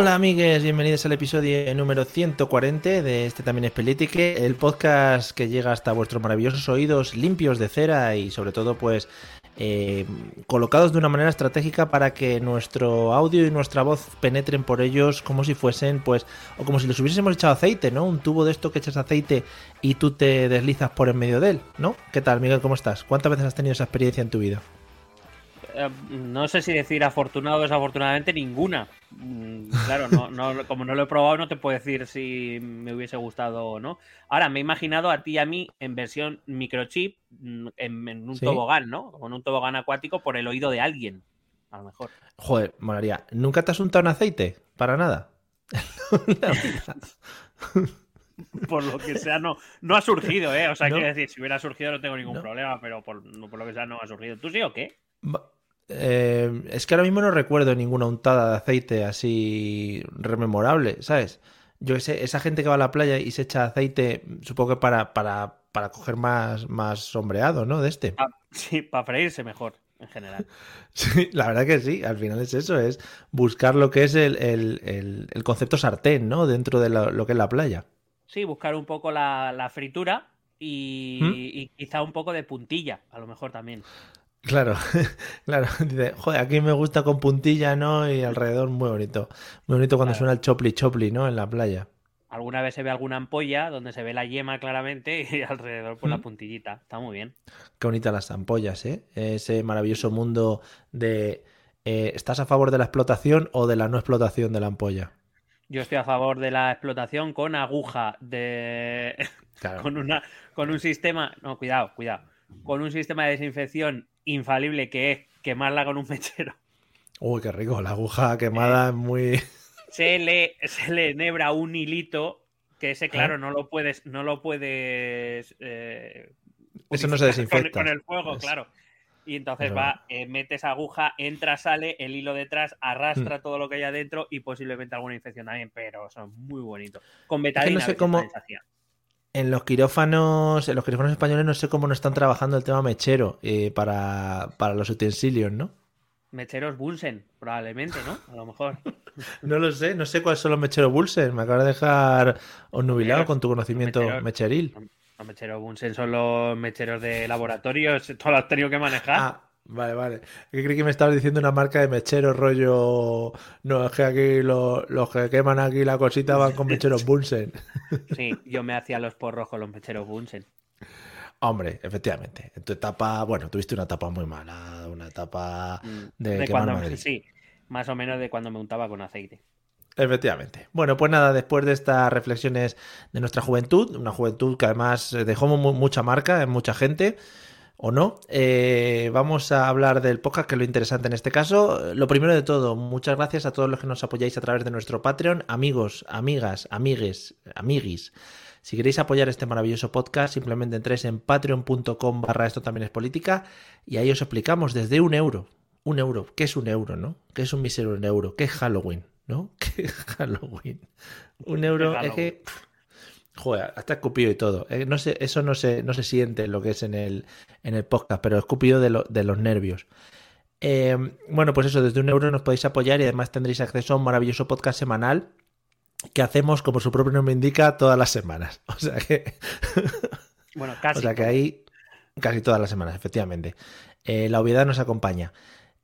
Hola amigues, bienvenidos al episodio número 140 de este también es Politique, el podcast que llega hasta vuestros maravillosos oídos limpios de cera y sobre todo pues eh, colocados de una manera estratégica para que nuestro audio y nuestra voz penetren por ellos como si fuesen pues o como si les hubiésemos echado aceite, ¿no? Un tubo de esto que echas aceite y tú te deslizas por en medio de él, ¿no? ¿Qué tal Miguel? ¿Cómo estás? ¿Cuántas veces has tenido esa experiencia en tu vida? Eh, no sé si decir afortunado o desafortunadamente ninguna. Mm, Claro, no, no, como no lo he probado, no te puedo decir si me hubiese gustado o no. Ahora, me he imaginado a ti y a mí en versión microchip, mm, en, en un Sí. tobogán, ¿no? Con un tobogán acuático por el oído de alguien. A lo mejor. Joder, molaría. ¿Nunca te has untado en aceite? Para nada. Por lo que sea, no, no ha surgido, ¿eh? O sea, ¿No? quiero decir, si hubiera surgido no tengo ningún ¿No? problema, pero por, por lo que sea no ha surgido. ¿Tú sí o qué? Eh, es que ahora mismo no recuerdo ninguna untada de aceite así rememorable, ¿sabes? Yo sé, esa gente que va a la playa y se echa aceite, supongo que para, para, para coger más, más sombreado, ¿no? De este. Ah, sí, para freírse mejor, en general. Sí, la verdad que sí, al final es eso, es buscar lo que es el, el- el- el concepto sartén, ¿no? Dentro de lo, lo que es la playa. Sí, buscar un poco la, la fritura y, ¿Mm? y quizá un poco de puntilla, a lo mejor también. Claro, claro. Dice, joder, aquí me gusta con puntilla, ¿no? Y alrededor muy bonito. Muy bonito cuando Claro. suena el chopli chopli, ¿no? En la playa. Alguna vez se ve alguna ampolla donde se ve la yema claramente y alrededor pues la ¿Mm? puntillita. Está muy bien. Qué bonitas las ampollas, ¿eh? Ese maravilloso mundo de... eh, ¿Estás a favor de la explotación o de la no explotación de la ampolla? Yo estoy a favor de la explotación con aguja de Claro. con una con un sistema, no, cuidado, cuidado. Con un sistema de desinfección infalible que es quemarla con un mechero. Uy, qué rico. La aguja quemada es muy... Se le se le enhebra un hilito que ese claro no lo puedes no lo puedes eh, Eso no se desinfecta. con, con el fuego, Es- claro. Y entonces es va, eh, metes aguja, entra, sale, el hilo detrás, arrastra Mm. todo lo que hay adentro y posiblemente alguna infección también, pero son muy bonitos. Con no betadina. sé a veces cómo- hacía. En los quirófanos, en los quirófanos españoles no sé cómo no están trabajando el tema mechero eh, para, para los utensilios, ¿no? Mecheros Bunsen, probablemente, ¿no? A lo mejor. No lo sé, no sé cuáles son los mecheros Bulsen. Me acabas de dejar onnubilado con tu conocimiento mecheros. mecheril. Los mecheros Bunsen son los mecheros de laboratorio, esto lo has tenido que manejar. Ah, vale, vale. Que creí que me estabas diciendo una marca de mecheros rollo. No, es que aquí lo- los que queman aquí la cosita van con mecheros Bunsen. Sí, yo me hacía los porros con los mecheros Bunsen. Hombre, efectivamente. En tu etapa, bueno, tuviste una etapa muy mala, una etapa Mm, de, de quemar cuando, Madrid. sí, más o menos de cuando me untaba con aceite. Efectivamente. Bueno, pues nada, después de estas reflexiones de nuestra juventud, una juventud que además dejó mu- mucha marca en mucha gente, o no, eh, vamos a hablar del podcast, que es lo interesante en este caso. Lo primero de todo, muchas gracias a todos los que nos apoyáis a través de nuestro Patreon, amigos, amigas, amigues, amiguis. Si queréis apoyar este maravilloso podcast, simplemente entréis en patreon.com barra esto también es política y ahí os explicamos desde un euro. Un euro. ¿Qué es un euro, no? ¿Qué es un mísero un euro? ¿Qué es Halloween? ¿No? ¿Qué es Halloween? Un euro ¿Qué es es que... Joder, hasta escupido y todo. Eh, no sé, eso no se, no se siente en lo que es en el, en el podcast, pero escupido de, lo- de los nervios. Eh, bueno, pues eso, desde un euro nos podéis apoyar y además tendréis acceso a un maravilloso podcast semanal que hacemos, como su propio nombre indica, todas las semanas. O sea que, Bueno, casi. o sea que ahí casi todas las semanas, efectivamente. Eh, la obviedad nos acompaña.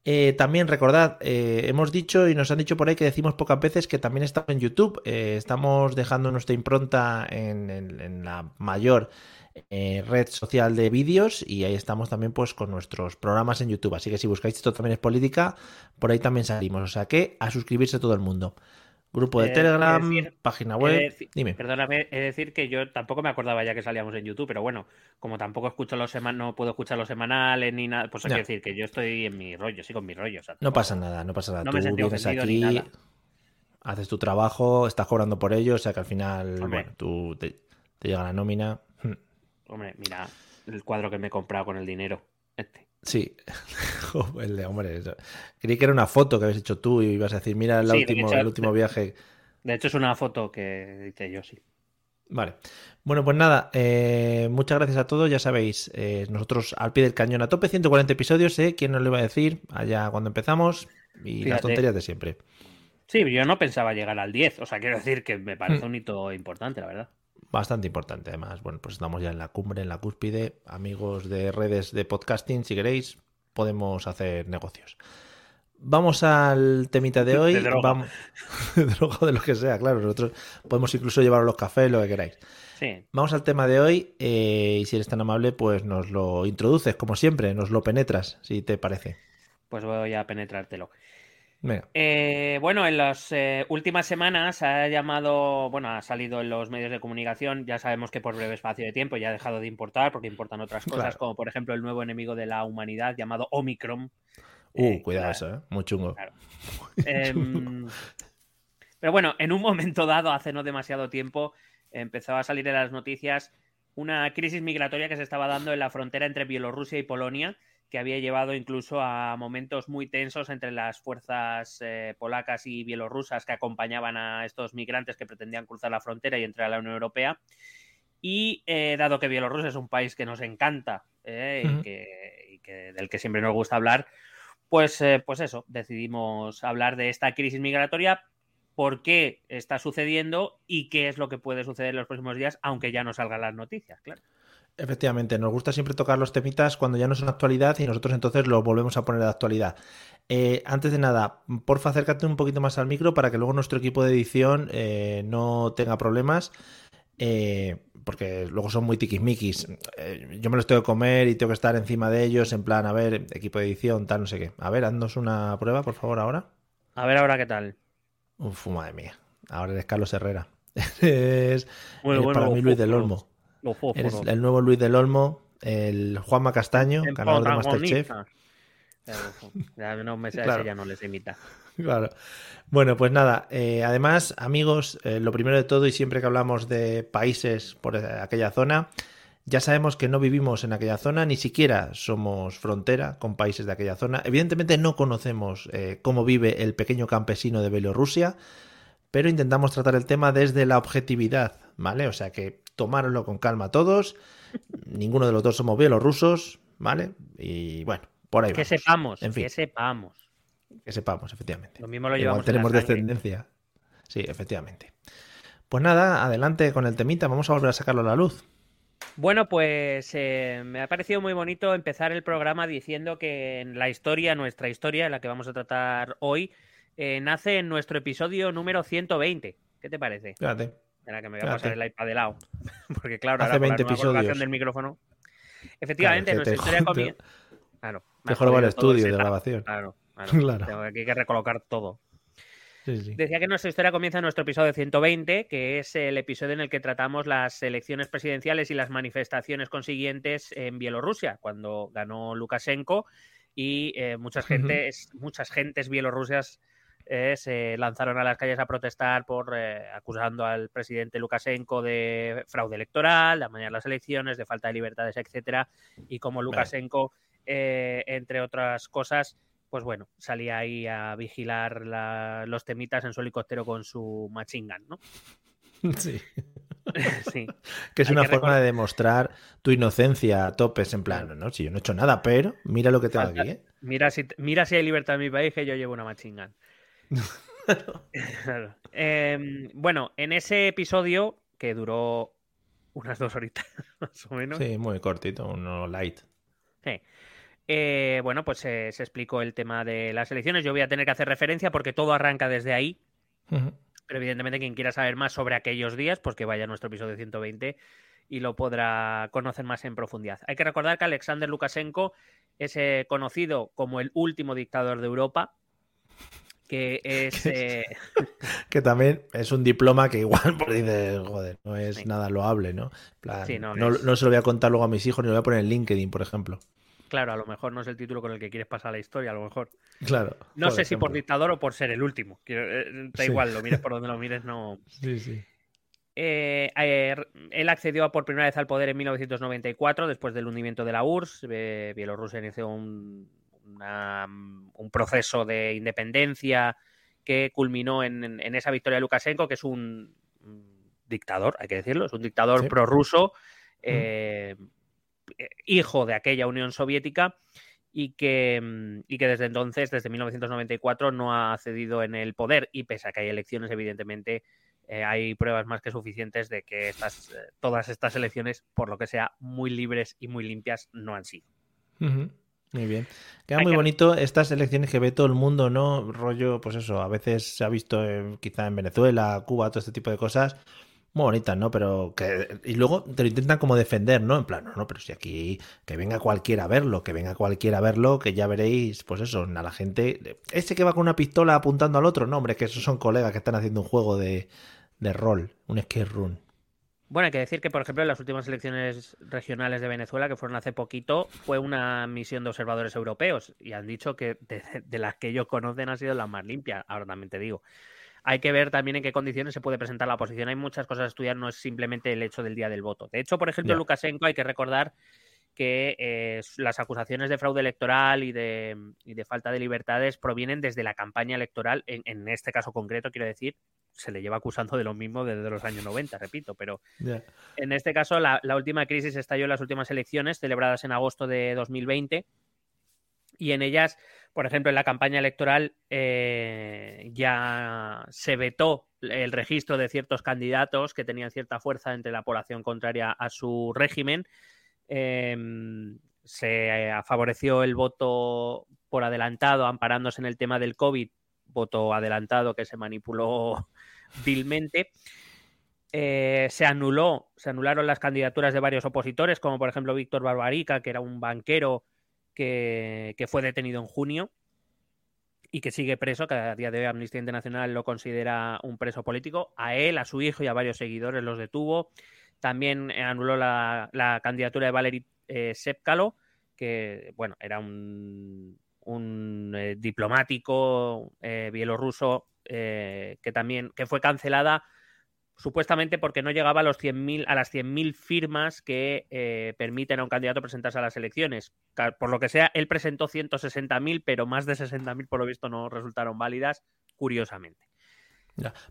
Eh, también recordad, eh, hemos dicho y nos han dicho por ahí que decimos pocas veces que también estamos en YouTube. Eh, estamos dejando nuestra impronta en, en- la mayor red social de vídeos y ahí estamos también pues con nuestros programas en YouTube. Así que si buscáis esto también es política, por ahí también salimos. O sea que a suscribirse todo el mundo. Grupo de Eh, Telegram, decir, página web. Dime. Perdóname, es decir que yo tampoco me acordaba ya que salíamos en YouTube, pero bueno, como tampoco escucho los seman no puedo escuchar los semanales ni nada, pues hay que decir que yo estoy en mi rollo, sí, con mi rollo. o sea, No pasa nada, no pasa nada. No Tú me vienes aquí, nada. haces tu trabajo, estás cobrando por ello, o sea que al final, Hombre. bueno, tú te, te llega la nómina. Hombre, mira el cuadro que me he comprado con el dinero. Este. Sí, el de- hombre, eso. creí que era una foto que habías hecho tú y ibas a decir, mira el, Sí, último, hecho, el último viaje. De hecho, es una foto que hice yo, sí. Vale. Bueno, pues nada, eh, muchas gracias a todos, ya sabéis, eh, nosotros al pie del cañón a tope, 140 episodios, ¿eh? ¿Quién nos lo iba a decir? Allá cuando empezamos y las tonterías de siempre. Sí, yo no pensaba llegar al 10, o sea, quiero decir que me parece un hito importante, la verdad. Bastante importante, además. Bueno, pues estamos ya en la cumbre, en la cúspide. Amigos de redes de podcasting, si queréis, podemos hacer negocios. Vamos al temita de hoy. De droga. Vamos... de droga o de lo que sea, claro. Nosotros podemos incluso llevar los cafés, lo que queráis. Sí. Vamos al tema de hoy. eh, y si eres tan amable, pues nos lo introduces, como siempre, nos lo penetras, si te parece. Pues voy a penetrártelo. Eh, bueno, en las eh, últimas semanas ha llamado, bueno, ha salido en los medios de comunicación, ya sabemos que por breve espacio de tiempo ya ha dejado de importar porque importan otras cosas, Claro. como por ejemplo el nuevo enemigo de la humanidad llamado Omicron. Uh, Eh, cuidado claro. eso, ¿eh? Muy chungo. Claro. Em, pero bueno, en un momento dado, hace no demasiado tiempo, empezó a salir en las noticias una crisis migratoria que se estaba dando en la frontera entre Bielorrusia y Polonia, que había llevado incluso a momentos muy tensos entre las fuerzas eh, polacas y bielorrusas que acompañaban a estos migrantes que pretendían cruzar la frontera y entrar a la Unión Europea. Y eh, dado que Bielorrusia es un país que nos encanta eh, y que- y que- del que siempre nos gusta hablar, pues, pues eso, decidimos hablar de esta crisis migratoria, por qué está sucediendo y qué es lo que puede suceder en los próximos días, aunque ya no salgan las noticias, claro. Efectivamente, nos gusta siempre tocar los temitas cuando ya no son actualidad y nosotros entonces los volvemos a poner de actualidad. Eh, antes de nada, porfa, acércate un poquito más al micro para que luego nuestro equipo de edición eh, no tenga problemas. eh, porque luego son muy tiquismiquis. Yo me los tengo que comer y tengo que estar encima de ellos, en plan, a ver, equipo de edición, tal, no sé qué. A ver, haznos una prueba, por favor, ahora. A ver ahora qué tal. Uf, madre mía. Ahora eres Carlos Herrera. Eres, Bueno, eres bueno, para mí Luis del. Olmo. Los fósforos. Eres el nuevo Luis del Olmo, el Juanma Castaño, El ganador de Masterchef. Claro, no me sé, Claro. ya no les imita. Claro. Bueno, pues nada, eh, además, amigos, eh, lo primero de todo y siempre que hablamos de países por eh, aquella zona, ya sabemos que no vivimos en aquella zona, ni siquiera somos frontera con países de aquella zona. Evidentemente no conocemos eh, cómo vive el pequeño campesino de Bielorrusia, pero intentamos tratar el tema desde la objetividad, ¿vale? O sea que tomároslo con calma todos, ninguno de los dos somos bielorrusos, ¿vale? Y bueno, por ahí Que vamos. sepamos, En fin. que sepamos. Que sepamos, efectivamente. Lo mismo lo Igual llevamos en la tenemos descendencia. Sí, efectivamente. Pues nada, adelante con el temita. Vamos a volver a sacarlo a la luz. Bueno, pues eh, me ha parecido muy bonito empezar el programa diciendo que en la historia, nuestra historia, la que vamos a tratar hoy, eh, nace en nuestro episodio número 120. ¿Qué te parece? Fíjate. Que me voy a Fíjate. pasar el iPad de lado. Porque claro, Hace ahora con la 20 nueva episodios. del micrófono. Efectivamente, Claro, que nuestra te historia jode- comienza. Claro. me Te ha joroba el jodido todo estudio de setup. grabación. Claro, claro. Claro. Tengo aquí que recolocar todo. Sí, sí. Decía que nuestra historia comienza en nuestro episodio 120, que es el episodio en el que tratamos las elecciones presidenciales y las manifestaciones consiguientes en Bielorrusia, cuando ganó Lukashenko y eh, muchas, gentes, muchas gentes bielorrusias eh, se lanzaron a las calles a protestar por eh, acusando al presidente Lukashenko de fraude electoral, de amañar las elecciones, de falta de libertades, etcétera, y como Lukashenko, eh, entre otras cosas, pues bueno, salía ahí a vigilar la- los temitas en su helicóptero con su machine gun, ¿no? Sí. sí. Que es Hay una que forma de demostrar tu inocencia a topes, en plan, no, si yo no he hecho nada, pero mira lo que tengo Falta- aquí, ¿eh? Mira si, mira si hay libertad en mi país, que yo llevo una machine gun. Claro. Em, bueno, en ese episodio, que duró unas dos horitas más o menos, Sí, muy cortito, uno light. Sí. eh, bueno, pues se explicó el tema de las elecciones. Yo voy a tener que hacer referencia porque todo arranca desde ahí. Pero evidentemente quien quiera saber más sobre aquellos días, pues que vaya a nuestro episodio 120 y lo podrá conocer más en profundidad. Hay que recordar que Alexander Lukashenko es eh, conocido como el último dictador de Europa, que es... Eh, que también es un diploma que igual por dice, joder, no es nada loable, ¿no? no, se lo voy a contar luego a mis hijos ni lo voy a poner en LinkedIn, por ejemplo. Claro, a lo mejor no es el título con el que quieres pasar la historia, a lo mejor. Claro. No sé si por dictador o por ser el último. Eh, da igual, lo mires por donde lo mires, no. Sí, sí. Eh, él accedió por primera vez al poder en 1994, después del hundimiento de la URSS. Bielorrusia inició un, un, proceso de independencia que culminó en, esa victoria de Lukashenko, que es un, dictador, hay que decirlo, es un dictador prorruso, eh, hijo de aquella Unión Soviética. Y que, y que desde entonces, desde 1994, no ha cedido en el poder. Y pese a que hay elecciones, evidentemente, eh, hay pruebas más que suficientes de que estas, eh, todas estas elecciones, por lo que sea, muy libres y muy limpias, no han sido. Muy bien. Queda muy bonito estas elecciones que ve todo el mundo, ¿no? Rollo, pues eso, a veces se ha visto quizá en Venezuela, Cuba, todo este tipo de cosas. Muy bonitas, ¿no? Pero que. Y luego te lo intentan como defender, ¿no? En plan, no, no, pero si aquí. Que venga cualquiera a verlo, que venga cualquiera a verlo, que ya veréis, pues eso, a la gente. Ese que va con una pistola apuntando al otro, no, hombre, que esos son colegas que están haciendo un juego de, de rol, un escape room. Bueno, hay que decir que, por ejemplo, en las últimas elecciones regionales de Venezuela, que fueron hace poquito, fue una misión de observadores europeos y han dicho que de, las que ellos conocen han sido las más limpias. Ahora también te digo. Hay que ver también en qué condiciones se puede presentar la oposición. Hay muchas cosas a estudiar, no es simplemente el hecho del día del voto. De hecho, por ejemplo, Lukashenko hay que recordar que eh, las acusaciones de fraude electoral y de, y de, falta de libertades provienen desde la campaña electoral, en, en este caso concreto, quiero decir, se le lleva acusando de lo mismo desde los años 90, repito, pero en este caso la, última crisis estalló en las últimas elecciones celebradas en agosto de 2020 y en ellas, por ejemplo, en la campaña electoral eh, ya se vetó el registro de ciertos candidatos que tenían cierta fuerza entre la población contraria a su régimen. Em, se favoreció el voto por adelantado, amparándose en el tema del COVID, voto adelantado que se manipuló vilmente. Eh, se anuló, se anularon las candidaturas de varios opositores, como por ejemplo Víctor Barbarica, que era un banquero que, fue detenido en junio y que sigue preso, que a día de hoy Amnistía Internacional lo considera un preso político. A él, a su hijo y a varios seguidores los detuvo. También anuló la, candidatura de Valery eh, que bueno, era un, un eh, diplomático bielorruso eh, que también que fue cancelada supuestamente porque no llegaba a, los 100 a las 100.000 firmas que eh, permiten a un candidato presentarse a las elecciones. Por lo que sea, él presentó 160.000, pero más de 60.000 por lo visto no resultaron válidas, curiosamente.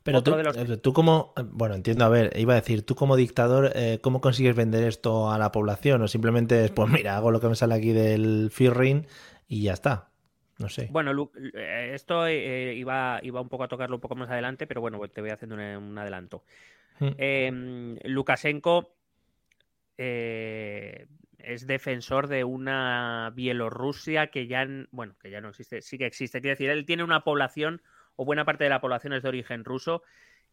pero tú, eh, tú, como, bueno, entiendo, a ver, iba a decir, tú como dictador, ¿cómo consigues vender esto a la población? ¿O simplemente es, pues mira, hago lo que me sale aquí del Firrin y ya está? No sé. Bueno, eh, esto eh, iba, iba un poco a tocarlo un poco más adelante, pero bueno, te voy haciendo un, adelanto. Mm. Em, Lukashenko eh, es defensor de una Bielorrusia que ya, bueno, que ya no existe, sí que existe. Quiere decir, él tiene una población, o buena parte de la población es de origen ruso,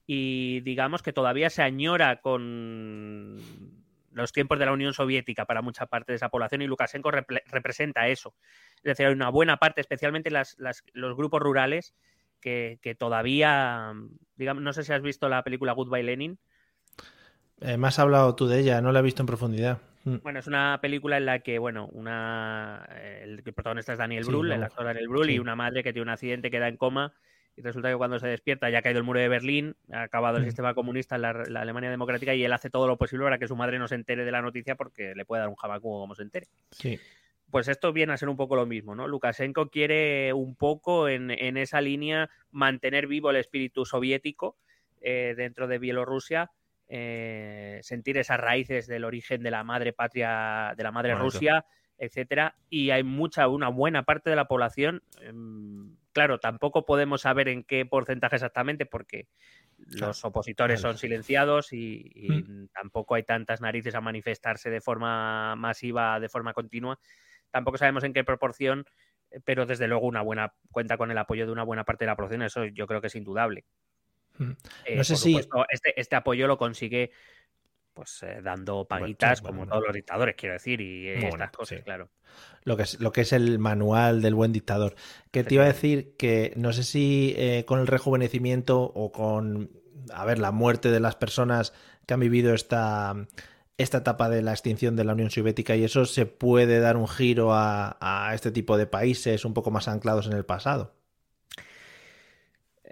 y digamos que todavía se añora con los tiempos de la Unión Soviética para mucha parte de esa población y Lukashenko representa eso. Es decir, hay una buena parte, especialmente las, los grupos rurales, que, todavía, digamos, no sé si has visto la película Goodbye Lenin. Eh, me has hablado tú de ella, no la he visto en profundidad. Mm. Bueno, es una película en la que, bueno, una el, protagonista es Daniel Brühl, el actor Daniel Brühl, y una madre que tiene un accidente, queda en coma y resulta que cuando se despierta ya ha caído el muro de Berlín, ha acabado el mm. sistema comunista en la, Alemania democrática y él hace todo lo posible para que su madre no se entere de la noticia porque le puede dar un jabacugo como se entere. Sí. Pues esto viene a ser un poco lo mismo, ¿no? Lukashenko quiere un poco en, esa línea mantener vivo el espíritu soviético eh, dentro de Bielorrusia, eh, sentir esas raíces del origen de la madre patria, de la madre Rusia, etcétera. Y hay mucha, una buena parte de la población. Em, claro, tampoco podemos saber en qué porcentaje exactamente, porque los opositores son silenciados y, mm. tampoco hay tantas narices a manifestarse de forma masiva, de forma continua. tampoco sabemos en qué proporción, eh, pero desde luego una buena cuenta con el apoyo de una buena parte de la población, eso yo creo que es indudable. Mm. Eh, No sé por si- supuesto, este, este apoyo lo consigue pues eh, dando paguitas, bueno, como todos los dictadores, quiero decir, y eh, Bueno, estas cosas, sí. claro. lo que es, lo que es el manual del buen dictador. Que te iba a decir que no sé si eh, con el rejuvenecimiento o con, a ver, la muerte de las personas que han vivido esta, esta etapa de la extinción de la Unión Soviética y eso se puede dar un giro a, a este tipo de países un poco más anclados en el pasado.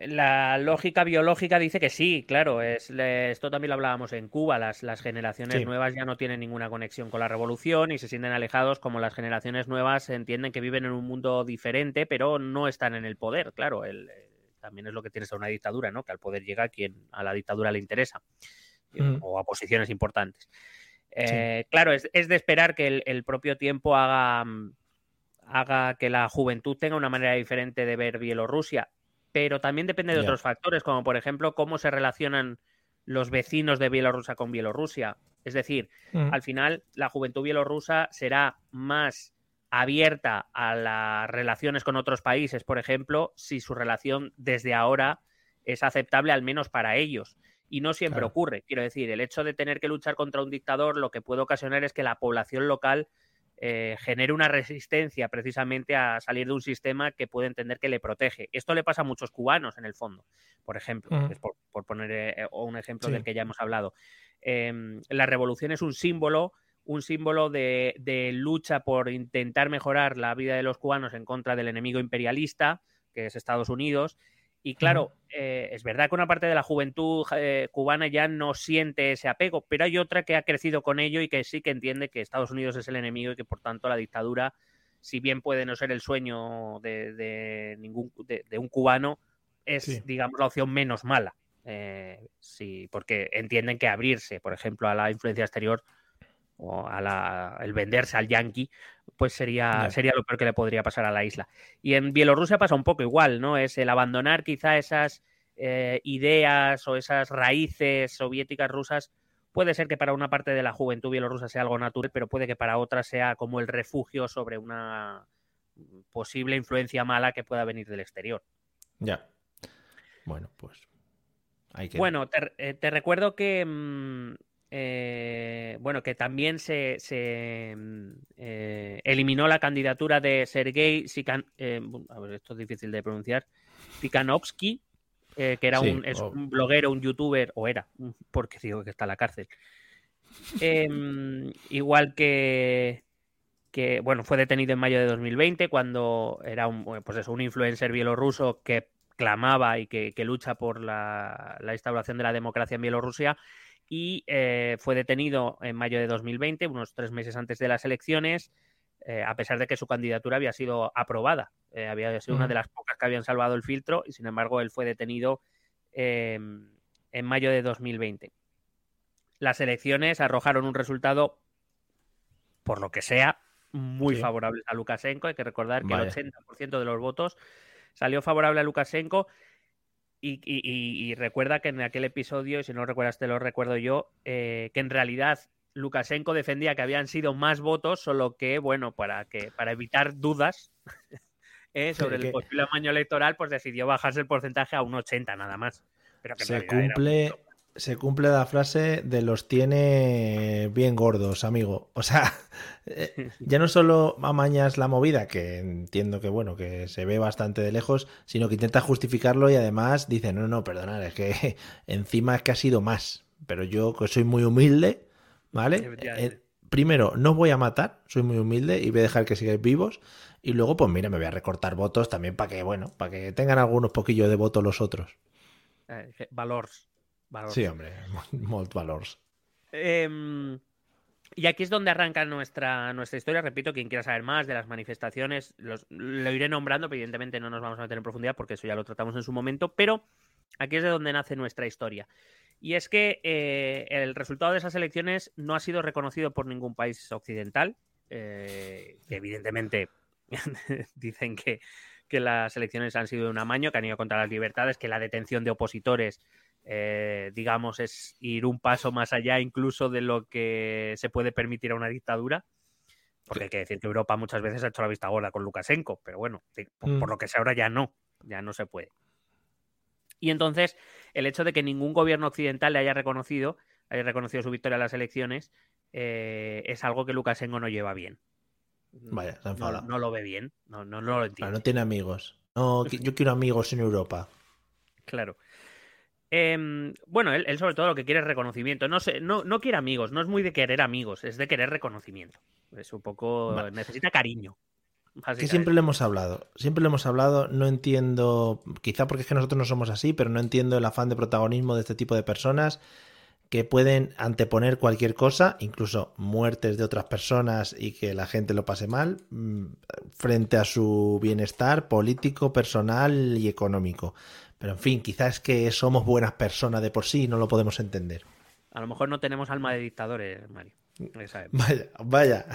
La lógica biológica dice que sí, claro. Es, esto también lo hablábamos en Cuba. Las, las generaciones Sí. nuevas ya no tienen ninguna conexión con la revolución y se sienten alejados, como las generaciones nuevas entienden que viven en un mundo diferente, pero no están en el poder. Claro, el- eh, también es lo que tiene ser una dictadura, ¿no? Que al poder llega quien a la dictadura le interesa Mm. o a posiciones importantes. Eh, Claro, es, es de esperar que el, el propio tiempo haga, mm, haga que la juventud tenga una manera diferente de ver Bielorrusia, pero también depende de otros factores, como por ejemplo cómo se relacionan los vecinos de Bielorrusia con Bielorrusia. Es decir, Mm. al final la juventud bielorrusa será más abierta a las relaciones con otros países, por ejemplo, si su relación desde ahora es aceptable al menos para ellos. Y no siempre Claro. ocurre. Quiero decir, el hecho de tener que luchar contra un dictador lo que puede ocasionar es que la población local eh, genere una resistencia precisamente a salir de un sistema que puede entender que le protege. Esto le pasa a muchos cubanos en el fondo, por ejemplo, por, por poner eh, o un ejemplo Sí. del que ya hemos hablado. Em, la revolución es un símbolo, un símbolo de, de lucha por intentar mejorar la vida de los cubanos en contra del enemigo imperialista, que es Estados Unidos. Y claro, eh, es verdad que una parte de la juventud eh, cubana ya no siente ese apego, pero hay otra que ha crecido con ello y que sí que entiende que Estados Unidos es el enemigo y que por tanto la dictadura, si bien puede no ser el sueño de, de ningún de, de un cubano, es Sí. digamos la opción menos mala. Eh, sí, porque entienden que abrirse, por ejemplo, a la influencia exterior o a la, el venderse al yanqui, pues sería, sería lo peor que le podría pasar a la isla. Y en Bielorrusia pasa un poco igual, ¿no? Es el abandonar quizá esas eh, ideas o esas raíces soviéticas rusas. Puede ser que para una parte de la juventud bielorrusa sea algo natural, pero puede que para otra sea como el refugio sobre una posible influencia mala que pueda venir del exterior. Ya. Bueno, pues. Hay que. Bueno, te, eh, te recuerdo que mm, eh, bueno, que también se, se, mm, eh, eliminó la candidatura de Sergei Sikan, eh, a ver, esto es difícil de pronunciar, que era Sí, un, es un bloguero, un youtuber, o era, porque digo que está en la cárcel. Em, igual que, que, bueno, fue detenido en mayo de 2020 cuando era un, pues eso, un influencer bielorruso que clamaba y que, que lucha por la, la instauración de la democracia en Bielorrusia y eh, fue detenido en mayo de 2020, unos tres meses antes de las elecciones, eh, a pesar de que su candidatura había sido aprobada. Eh, había sido una de las pocas que habían salvado el filtro y sin embargo él fue detenido eh, en mayo de 2020. Las elecciones arrojaron un resultado, por lo que sea, muy Sí. favorable a Lukashenko. Hay que recordar que el 80% de los votos salió favorable a Lukashenko. Y, y- y- recuerda que en aquel episodio, y si no recuerdas, te lo recuerdo yo, eh, que en realidad Lukashenko defendía que habían sido más votos, solo que, bueno, para que para evitar dudas eh, sobre que- el posible amaño electoral, pues decidió bajarse el porcentaje a un 80 nada más. Pero que se cumple. Se cumple la frase de los tiene bien gordos, amigo. O sea, eh, ya no solo amañas la movida, que entiendo que bueno, que se ve bastante de lejos, sino que intenta justificarlo y además dice, no, no, perdonad, es que encima es que ha sido más. Pero yo, que soy muy humilde, ¿vale? Eh, primero, no voy a matar, soy muy humilde y voy a dejar que sigáis vivos. Y luego, pues mira, me voy a recortar votos también para que, bueno, para que tengan algunos poquillos de votos los otros. Eh, que- valors. Sí, hombre, molt valors. Em, y aquí es donde arranca nuestra, nuestra historia. Repito, quien quiera saber más de las manifestaciones, los- lo iré nombrando, pero evidentemente no nos vamos a meter en profundidad porque eso ya lo tratamos en su momento, pero aquí es de donde nace nuestra historia. Y es que eh, el resultado de esas elecciones no ha sido reconocido por ningún país occidental, eh, que evidentemente dicen que, que las elecciones han sido un amaño, que han ido contra las libertades, que la detención de opositores eh, digamos, es ir un paso más allá incluso de lo que se puede permitir a una dictadura. Porque hay que decir que Europa muchas veces ha hecho la vista gorda con Lukashenko, pero bueno, por, Mm. por lo que sea ahora ya no, ya no se puede. Y entonces, el hecho de que ningún gobierno occidental le haya reconocido, haya reconocido su victoria en las elecciones, eh, es algo que Lukashenko no lleva bien. Vaya, se no, lo ve bien, no, no, no lo Ah, entiende. no tiene amigos. No, yo quiero amigos en Europa. Claro. Em, bueno, él, él sobre todo lo que quiere es reconocimiento. No, sé, no, no quiere amigos, no es muy de querer amigos, es de querer reconocimiento. Es un poco. Vale. Necesita cariño. Que siempre le hemos hablado. Siempre le hemos hablado. No entiendo, quizá porque es que nosotros no somos así, pero no entiendo el afán de protagonismo de este tipo de personas que pueden anteponer cualquier cosa, incluso muertes de otras personas y que la gente lo pase mal, mm, frente a su bienestar político, personal y económico. Pero en fin, quizás es que somos buenas personas de por sí y no lo podemos entender. A lo mejor no tenemos alma de dictadores, Mario. Vaya, vaya,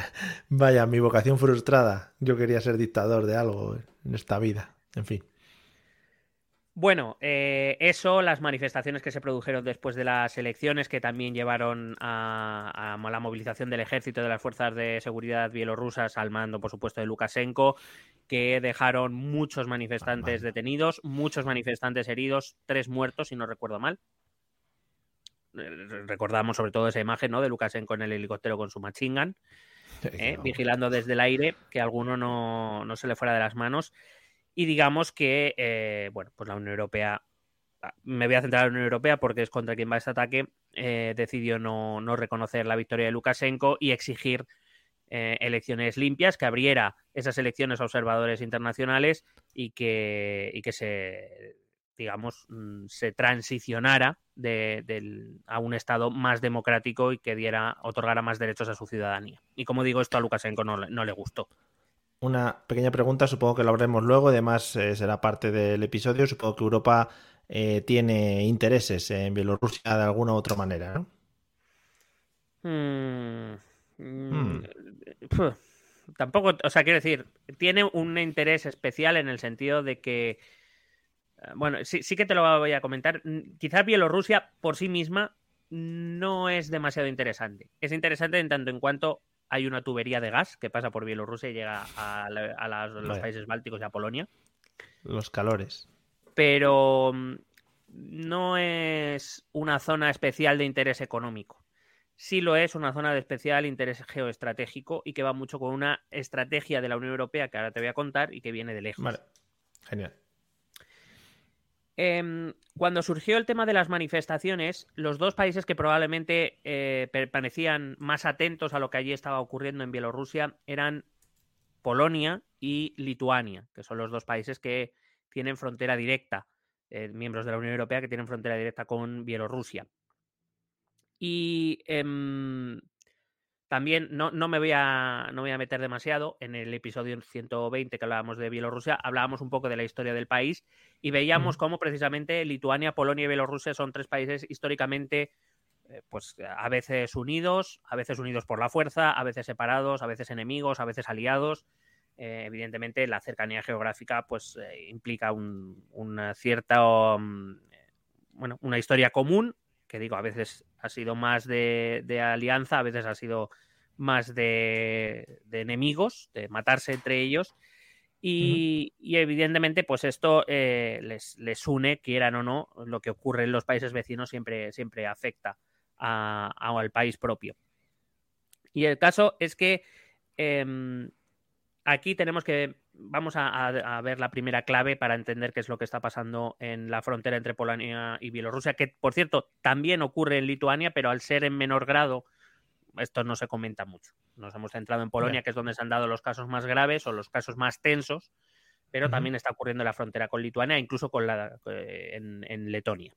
vaya, mi vocación frustrada. Yo quería ser dictador de algo en esta vida. En fin. Bueno, eh, eso, las manifestaciones que se produjeron después de las elecciones, que también llevaron a, a la movilización del ejército y de las fuerzas de seguridad bielorrusas al mando, por supuesto, de Lukashenko, que dejaron muchos manifestantes detenidos, muchos manifestantes heridos, tres muertos, si no recuerdo mal. Eh, Recordamos sobre todo esa imagen ¿no? de Lukashenko en el helicóptero con su machine gun. ¿eh? vigilando desde el aire, que alguno no, no se le fuera de las manos. Y digamos que, eh, bueno, pues la Unión Europea, ah, me voy a centrar en la Unión Europea porque es contra quien va este ataque, eh, decidió no, no reconocer la victoria de Lukashenko y exigir eh, elecciones limpias, que abriera esas elecciones a observadores internacionales y que, y que se, digamos, mm, se transicionara de- del- a un Estado más democrático y que diera, otorgara más derechos a su ciudadanía. Y como digo, esto a Lukashenko no, no le gustó. Una pequeña pregunta, supongo que lo haremos luego, además eh, será parte del episodio. Supongo que Europa eh, tiene intereses en Bielorrusia de alguna u otra manera, ¿no? Mm, mm, Hmm. puf, Tampoco, o sea, quiero decir, tiene un interés especial en el sentido de que, eh, bueno, sí, sí que te lo voy a comentar. Mm, Quizás Bielorrusia por sí misma no es demasiado interesante. Es interesante en tanto en cuanto hay una tubería de gas que pasa por Bielorrusia y llega a, la- a las- los países bálticos y a Polonia Los calores. pero mm, no es una zona especial de interés económico. Sí lo es una zona de especial interés geoestratégico y que va mucho con una estrategia de la Unión Europea que ahora te voy a contar y que viene de lejos. Vale, genial. Em, cuando surgió el tema de las manifestaciones, los dos países que probablemente eh, permanecían más atentos a lo que allí estaba ocurriendo en Bielorrusia eran Polonia y Lituania, que son los dos países que tienen frontera directa, eh, miembros de la Unión Europea que tienen frontera directa con Bielorrusia. Y em, también no, no me voy a, no voy a meter demasiado. En el episodio 120 que hablábamos de Bielorrusia, hablábamos un poco de la historia del país y veíamos cómo precisamente Lituania, Polonia y Bielorrusia son tres países históricamente eh, pues a veces unidos, a veces unidos por la fuerza, a veces separados, a veces enemigos, a veces aliados. Eh, evidentemente la cercanía geográfica pues eh, implica un- una cierta um, bueno, una historia común, que digo, a veces ha sido más de, de alianza, a veces ha sido más de, de enemigos, de matarse entre ellos. Y, y evidentemente, pues esto eh, les, les une, quieran o no, lo que ocurre en los países vecinos siempre, siempre afecta a- a- al país propio. Y el caso es que em, aquí tenemos que, vamos a, a- a ver la primera clave para entender qué es lo que está pasando en la frontera entre Polonia y Bielorrusia, que por cierto también ocurre en Lituania, pero al ser en menor grado, esto no se comenta mucho. Nos hemos centrado en Polonia, que es donde se han dado los casos más graves o los casos más tensos, pero también está ocurriendo en la frontera con Lituania, incluso con la, eh, en, en Letonia.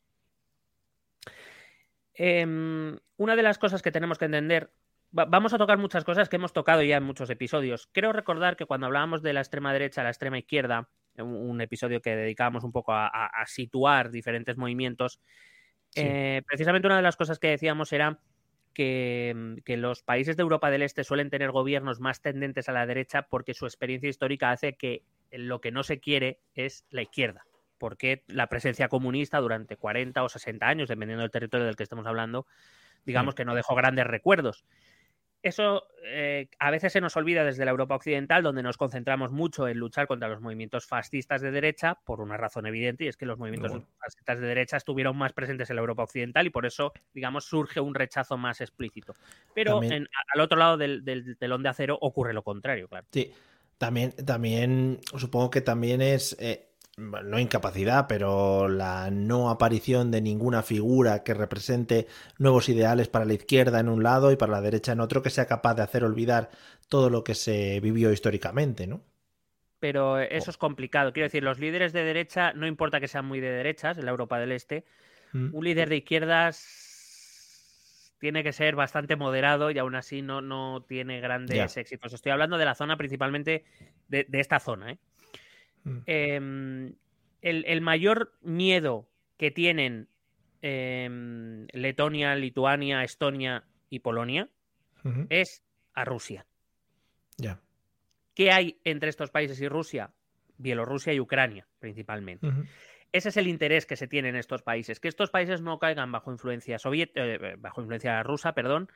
Em, una de las cosas que tenemos que entender, va- vamos a tocar muchas cosas que hemos tocado ya en muchos episodios. Creo recordar que cuando hablábamos de la extrema derecha a la extrema izquierda, un, un episodio que dedicábamos un poco a, a- a situar diferentes movimientos, Sí. eh, precisamente una de las cosas que decíamos era que, mm, que los países de Europa del Este suelen tener gobiernos más tendentes a la derecha porque su experiencia histórica hace que lo que no se quiere es la izquierda porque la presencia comunista durante 40 o 60 años, dependiendo del territorio del que estemos hablando, digamos Mm. que no dejó grandes recuerdos. Eso eh, a veces se nos olvida desde la Europa occidental, donde nos concentramos mucho en luchar contra los movimientos fascistas de derecha, por una razón evidente, y es que los movimientos Bueno. fascistas de derecha estuvieron más presentes en la Europa occidental y por eso, digamos, surge un rechazo más explícito. Pero También- en- al otro lado del, del telón de acero ocurre lo contrario, claro. Sí, también, también supongo que también es, eh, no incapacidad, pero la no aparición de ninguna figura que represente nuevos ideales para la izquierda en un lado y para la derecha en otro que sea capaz de hacer olvidar todo lo que se vivió históricamente, ¿no? Pero eso es complicado. Quiero decir, los líderes de derecha, no importa que sean muy de derechas en la Europa del Este, Mm. un líder de izquierdas tiene que ser bastante moderado y aún así no, no tiene grandes éxitos. Estoy hablando de la zona principalmente de, de esta zona. ¿eh? Mm. Em, el, el mayor miedo que tienen em, Letonia, Lituania, Estonia y Polonia es a Rusia. Ya. ¿Qué hay entre estos países y Rusia? Bielorrusia y Ucrania, principalmente. Ese es el interés que se tiene en estos países, que estos países no caigan bajo influencia soviética, bajo influencia rusa, perdón.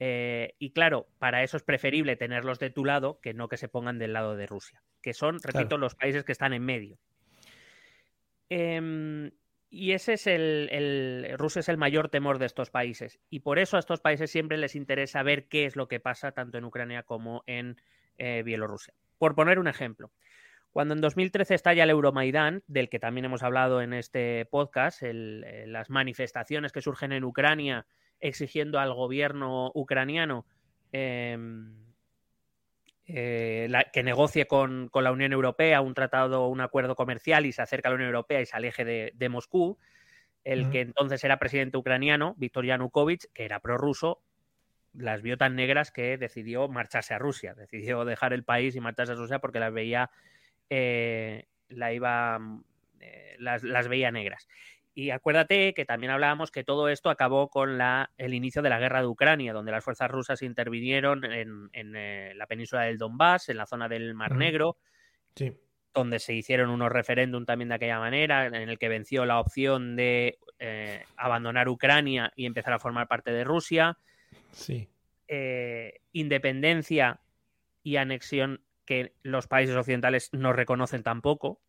Eh, y claro, para eso es preferible tenerlos de tu lado que no que se pongan del lado de Rusia, que son, repito, Claro. los países que están en medio. Em, y ese es el, el- Rusia es el mayor temor de estos países. Y por eso a estos países siempre les interesa ver qué es lo que pasa tanto en Ucrania como en eh, Bielorrusia. Por poner un ejemplo, cuando en 2013 estalla el Euromaidán, del que también hemos hablado en este podcast, el- eh, las manifestaciones que surgen en Ucrania exigiendo al gobierno ucraniano em, eh, la- que negocie con, con la Unión Europea un tratado, un acuerdo comercial y se acerque a la Unión Europea y se aleje de, de Moscú. El que entonces era presidente ucraniano, Viktor Yanukovych, que era prorruso, las vio tan negras que decidió marcharse a Rusia, decidió dejar el país y marcharse a Rusia porque las veía, eh, la iba, eh, las, las veía negras. Y acuérdate que también hablábamos que todo esto acabó con la, el inicio de la guerra de Ucrania, donde las fuerzas rusas intervinieron en, en, eh, la península del Donbass, en la zona del Mar. Negro, Sí. donde se hicieron unos referéndum también de aquella manera, en el que venció la opción de eh, abandonar Ucrania y empezar a formar parte de Rusia Sí. eh, independencia y anexión que los países occidentales no reconocen tampoco,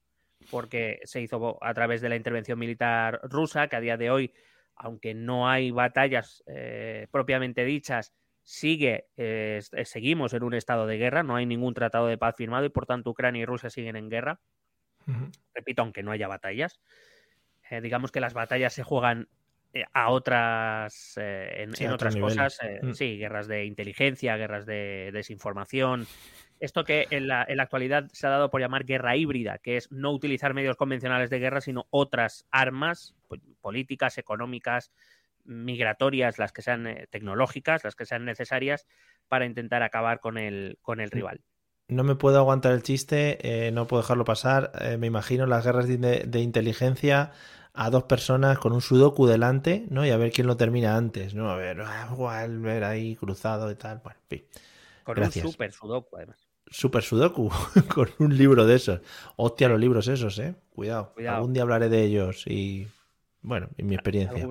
porque se hizo a través de la intervención militar rusa, que a día de hoy, aunque no hay batallas eh, propiamente dichas, sigue, eh, es- seguimos en un estado de guerra, no hay ningún tratado de paz firmado y por tanto Ucrania y Rusia siguen en guerra repito, aunque no haya batallas. Eh, digamos que las batallas se juegan eh, a otras eh, en, Sí, otras cosas, eh, Mm. sí, guerras de inteligencia, guerras de desinformación. Esto que en la, en la actualidad se ha dado por llamar guerra híbrida, que es no utilizar medios convencionales de guerra, sino otras armas pues, políticas, económicas, migratorias, las que sean eh, tecnológicas, las que sean necesarias para intentar acabar con el, con el rival. No me puedo aguantar el chiste, eh, no puedo dejarlo pasar. Eh, me imagino las guerras de, de inteligencia a dos personas con un sudoku delante, ¿no? Y a ver quién lo termina antes, ¿no? A ver, ah, igual, ver ahí cruzado y tal. Bueno, en fin. Con Gracias. un super sudoku, además. Super sudoku, con un libro de esos. Hostia, los libros esos, ¿eh? Cuidado. Cuidado. Algún día hablaré de ellos y, bueno, en mi experiencia.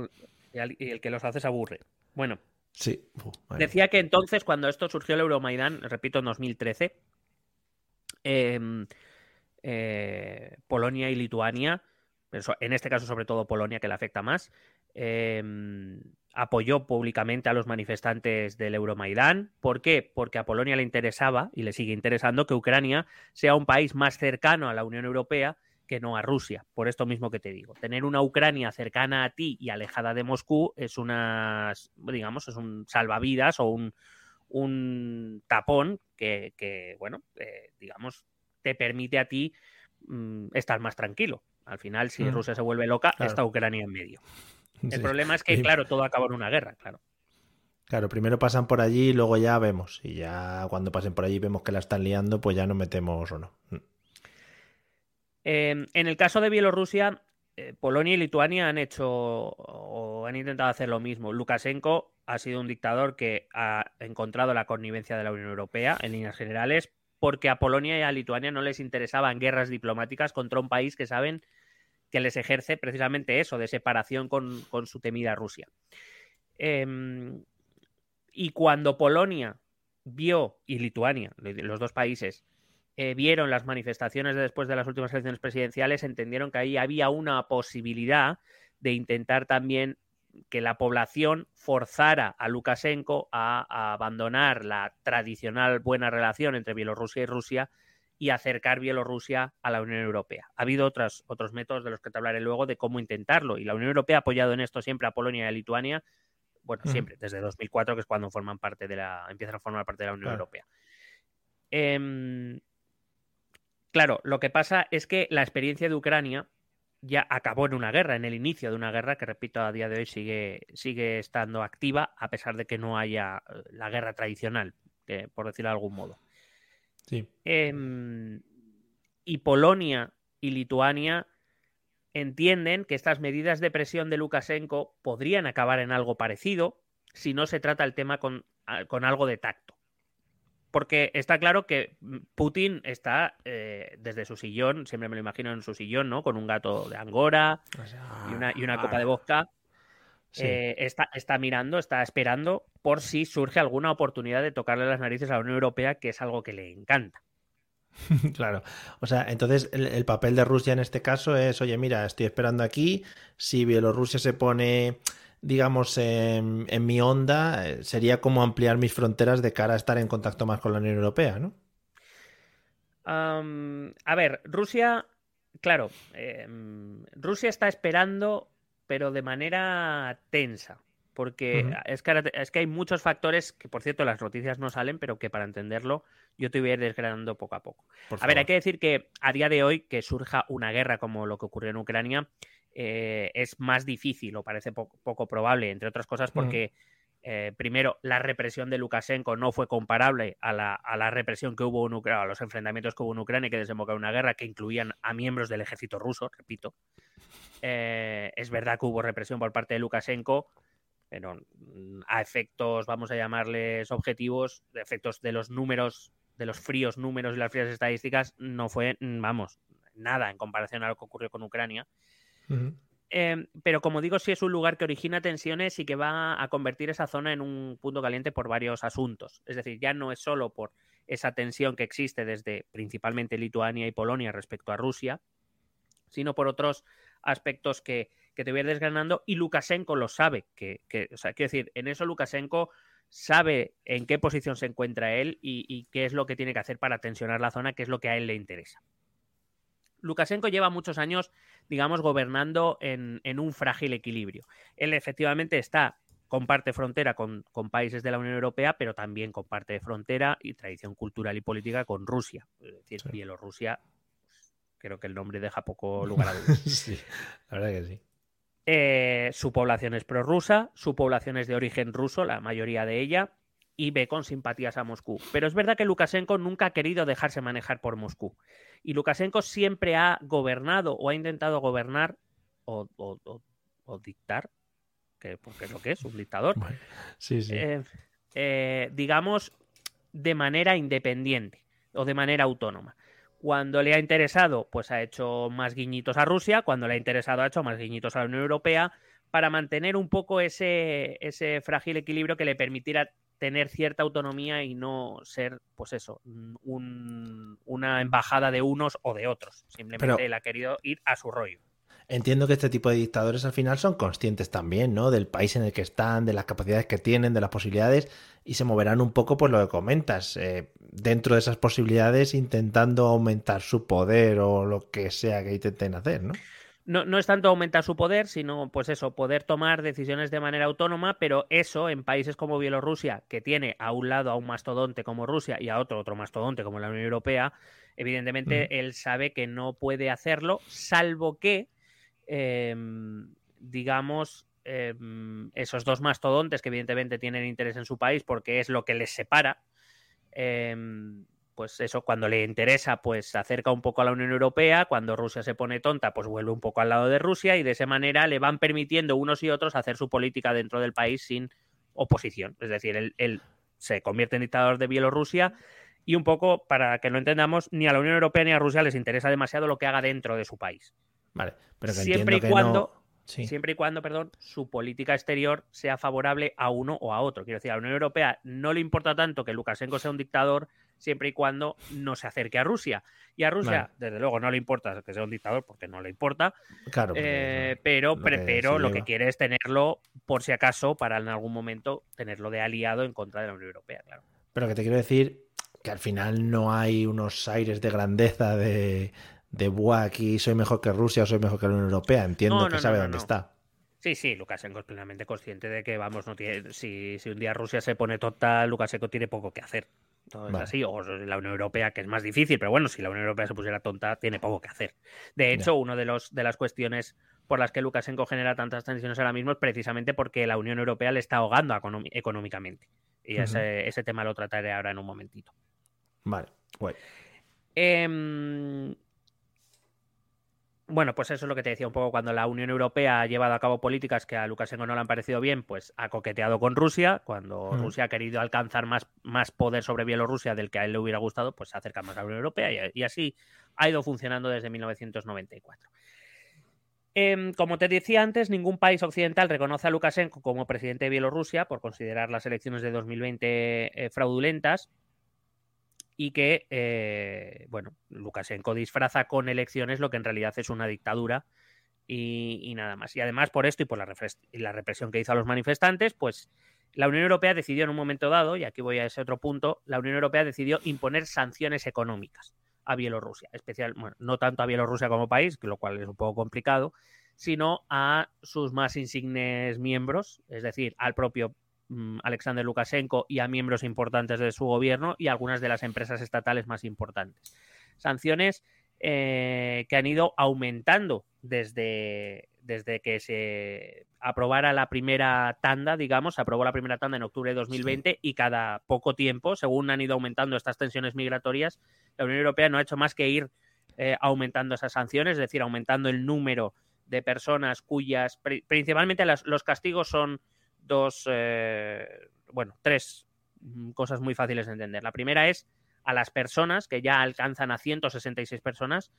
Y el que los hace se aburre. Bueno, Sí. Decía que entonces, cuando esto surgió el Euromaidán, repito, en 2013, em, eh, Polonia y Lituania, en este caso sobre todo Polonia, que le afecta más, em, apoyó públicamente a los manifestantes del Euromaidán. ¿Por qué? Porque a Polonia le interesaba, y le sigue interesando, que Ucrania sea un país más cercano a la Unión Europea que no a Rusia, por esto mismo que te digo. Tener una Ucrania cercana a ti y alejada de Moscú es una, digamos, es un salvavidas o un, un tapón que, que, bueno, eh, digamos, te permite a ti mm, estar más tranquilo. Al final, si Mm. Rusia se vuelve loca, Claro. está Ucrania en medio. El Sí. problema es que, claro, todo acaba en una guerra, claro. Claro, primero pasan por allí y luego ya vemos. Y ya cuando pasen por allí y vemos que la están liando, pues ya nos metemos o no. Mm. Eh, en el caso de Bielorrusia, eh, Polonia y Lituania han hecho o han intentado hacer lo mismo. Lukashenko ha sido un dictador que ha encontrado la connivencia de la Unión Europea en líneas generales porque a Polonia y a Lituania no les interesaban guerras diplomáticas contra un país que saben que les ejerce precisamente eso, de separación con, con su temida Rusia. Em, y cuando Polonia vio, y Lituania, los dos países, eh, vieron las manifestaciones de después de las últimas elecciones presidenciales, entendieron que ahí había una posibilidad de intentar también que la población forzara a Lukashenko a, abandonar la tradicional buena relación entre Bielorrusia y Rusia y acercar Bielorrusia a la Unión Europea. Ha habido otros, otros métodos de los que te hablaré luego de cómo intentarlo y la Unión Europea ha apoyado en esto siempre a Polonia y a Lituania bueno, siempre, desde 2004, que es cuando forman parte de la, empiezan a formar parte de la Unión Europea. Em, claro, lo que pasa es que la experiencia de Ucrania ya acabó en una guerra, en el inicio de una guerra que, repito, a día de hoy sigue, sigue estando activa, a pesar de que no haya eh, la guerra tradicional, por decirlo de algún modo. Sí. Em, y Polonia y Lituania entienden que estas medidas de presión de Lukashenko podrían acabar en algo parecido si no se trata el tema con, algo de tacto. Porque está claro que Putin está eh, desde su sillón, siempre me lo imagino en su sillón, ¿no? Con un gato de Angora y, una, y una copa de vodka. Eh, está, está mirando, está esperando por si surge alguna oportunidad de tocarle las narices a la Unión Europea, que es algo que le encanta. claro. O sea, entonces el, papel de Rusia en este caso es, oye, mira, estoy esperando aquí, si Bielorrusia se pone, digamos, en, mi onda, eh, sería como ampliar mis fronteras de cara a estar en contacto más con la Unión Europea, ¿no? a ver, Rusia, claro, em, Rusia está esperando, pero de manera tensa porque es, que, es, que, hay muchos factores que, por cierto, las noticias no salen, pero que para entenderlo yo te voy a ir desgranando poco a poco. a ver, hay que decir que a día de hoy que surja una guerra como lo que ocurrió en Ucrania eh, es más difícil o parece poco, probable, entre otras cosas porque... Eh, primero, la represión de Lukashenko no fue comparable a la, represión que hubo en Ucrania, a los enfrentamientos que hubo en Ucrania que desembocaron una guerra que incluían a miembros del ejército ruso, repito. Eh, es verdad que hubo represión por parte de Lukashenko, pero a efectos, vamos a llamarles objetivos, de efectos de los números, de los fríos números y las frías estadísticas, no fue, vamos, nada en comparación a lo que ocurrió con Ucrania. Em, pero como digo, sí es un lugar que origina tensiones y que va a convertir esa zona en un punto caliente por varios asuntos. Es decir, ya no es solo por esa tensión que existe desde principalmente Lituania y Polonia respecto a Rusia, sino por otros aspectos que, que te voy a ir desgranando y Lukashenko lo sabe. Que, sea, quiero decir, en eso Lukashenko sabe en qué posición se encuentra él y, qué es lo que tiene que hacer para tensionar la zona, qué es lo que a él le interesa. Lukashenko lleva muchos años, digamos, gobernando en, un frágil equilibrio. Él efectivamente está, comparte frontera con, países de la Unión Europea, pero también comparte frontera y tradición cultural y política con Rusia. Es decir, Bielorrusia, creo que el nombre deja poco lugar a dudas. sí, la verdad que sí. Eh, su población es prorrusa, su población es de origen ruso, la mayoría de ella, y ve con simpatías a Moscú. Pero es verdad que Lukashenko nunca ha querido dejarse manejar por Moscú. Y Lukashenko siempre ha gobernado o ha intentado gobernar o, dictar, que, porque es lo que es, un dictador. sí, sí. Eh, eh, digamos, de manera independiente o de manera autónoma. Cuando le ha interesado, pues ha hecho más guiñitos a Rusia, cuando le ha interesado ha hecho más guiñitos a la Unión Europea, para mantener un poco ese, ese frágil equilibrio que le permitiera tener cierta autonomía y no ser, pues eso, una embajada de unos o de otros. Simplemente él ha querido ir a su rollo. Entiendo que este tipo de dictadores al final son conscientes también, ¿no? Del país en el que están, de las capacidades que tienen, de las posibilidades, y se moverán un poco, pues lo que comentas, eh, dentro de esas posibilidades, intentando aumentar su poder o lo que sea que intenten hacer, ¿no? No, no es tanto aumentar su poder, sino, pues eso, poder tomar decisiones de manera autónoma, pero eso en países como Bielorrusia, que tiene a un lado a un mastodonte como Rusia y a otro otro mastodonte como la Unión Europea, evidentemente él sabe que no puede hacerlo, salvo que Em, digamos, em, esos dos mastodontes que evidentemente tienen interés en su país porque es lo que les separa, em, pues eso, cuando le interesa, pues se acerca un poco a la Unión Europea, cuando Rusia se pone tonta, pues vuelve un poco al lado de Rusia y de esa manera le van permitiendo unos y otros hacer su política dentro del país sin oposición. Es decir, él, él se convierte en dictador de Bielorrusia y un poco, para que lo entendamos, ni a la Unión Europea ni a Rusia les interesa demasiado lo que haga dentro de su país. Vale, pero Siempre y cuando. Sí. siempre y cuando, perdón, su política exterior sea favorable a uno o a otro. Quiero decir, a la Unión Europea no le importa tanto que Lukashenko sea un dictador siempre y cuando no se acerque a Rusia. Y a Rusia, Vale. desde luego, no le importa que sea un dictador porque no le importa, Claro. eh, pero, lo que pero lo que quiere es tenerlo, por si acaso, para en algún momento tenerlo de aliado en contra de la Unión Europea, claro. Pero que te quiero decir que al final no hay unos aires de grandeza de, de buah, aquí soy mejor que Rusia o soy mejor que la Unión Europea. Entiendo No, que no, sabe no, dónde está. Sí, sí, Lukashenko es plenamente consciente de que, vamos, no tiene, si, si un día Rusia se pone total, Lukashenko tiene poco que hacer. Todo es así, o la Unión Europea, que es más difícil, pero bueno, si la Unión Europea se pusiera tonta, tiene poco que hacer. De hecho, una de, los, de las cuestiones por las que Lukashenko genera tantas tensiones ahora mismo es precisamente porque la Unión Europea le está ahogando económicamente. Y ese, ese tema lo trataré ahora en un momentito. Vale. Em, bueno, pues eso es lo que te decía un poco. Cuando la Unión Europea ha llevado a cabo políticas que a Lukashenko no le han parecido bien, pues ha coqueteado con Rusia. Cuando Mm. Rusia ha querido alcanzar más, más poder sobre Bielorrusia del que a él le hubiera gustado, pues se acerca más a la Unión Europea y, y así ha ido funcionando desde 1994. Em, como te decía antes, ningún país occidental reconoce a Lukashenko como presidente de Bielorrusia por considerar las elecciones de 2020 eh, fraudulentas y que, eh, bueno, Lukashenko disfraza con elecciones lo que en realidad es una dictadura y, nada más. Y además por esto y por la, represión que hizo a los manifestantes, pues la Unión Europea decidió en un momento dado, y aquí voy a ese otro punto, la Unión Europea decidió imponer sanciones económicas a Bielorrusia, especial, bueno, no tanto a Bielorrusia como país, lo cual es un poco complicado, sino a sus más insignes miembros, es decir, al propio Alexander Lukashenko y a miembros importantes de su gobierno y algunas de las empresas estatales más importantes. Sanciones eh, que han ido aumentando desde, desde que se aprobara la primera tanda, digamos, se aprobó la primera tanda en octubre de 2020 y cada poco tiempo, según han ido aumentando estas tensiones migratorias, la Unión Europea no ha hecho más que ir eh, aumentando esas sanciones, es decir, aumentando el número de personas cuyas, pri- principalmente las- los castigos son dos, eh, bueno, tres mm, cosas muy fáciles de entender. La primera es a las personas que ya alcanzan a 166 personas,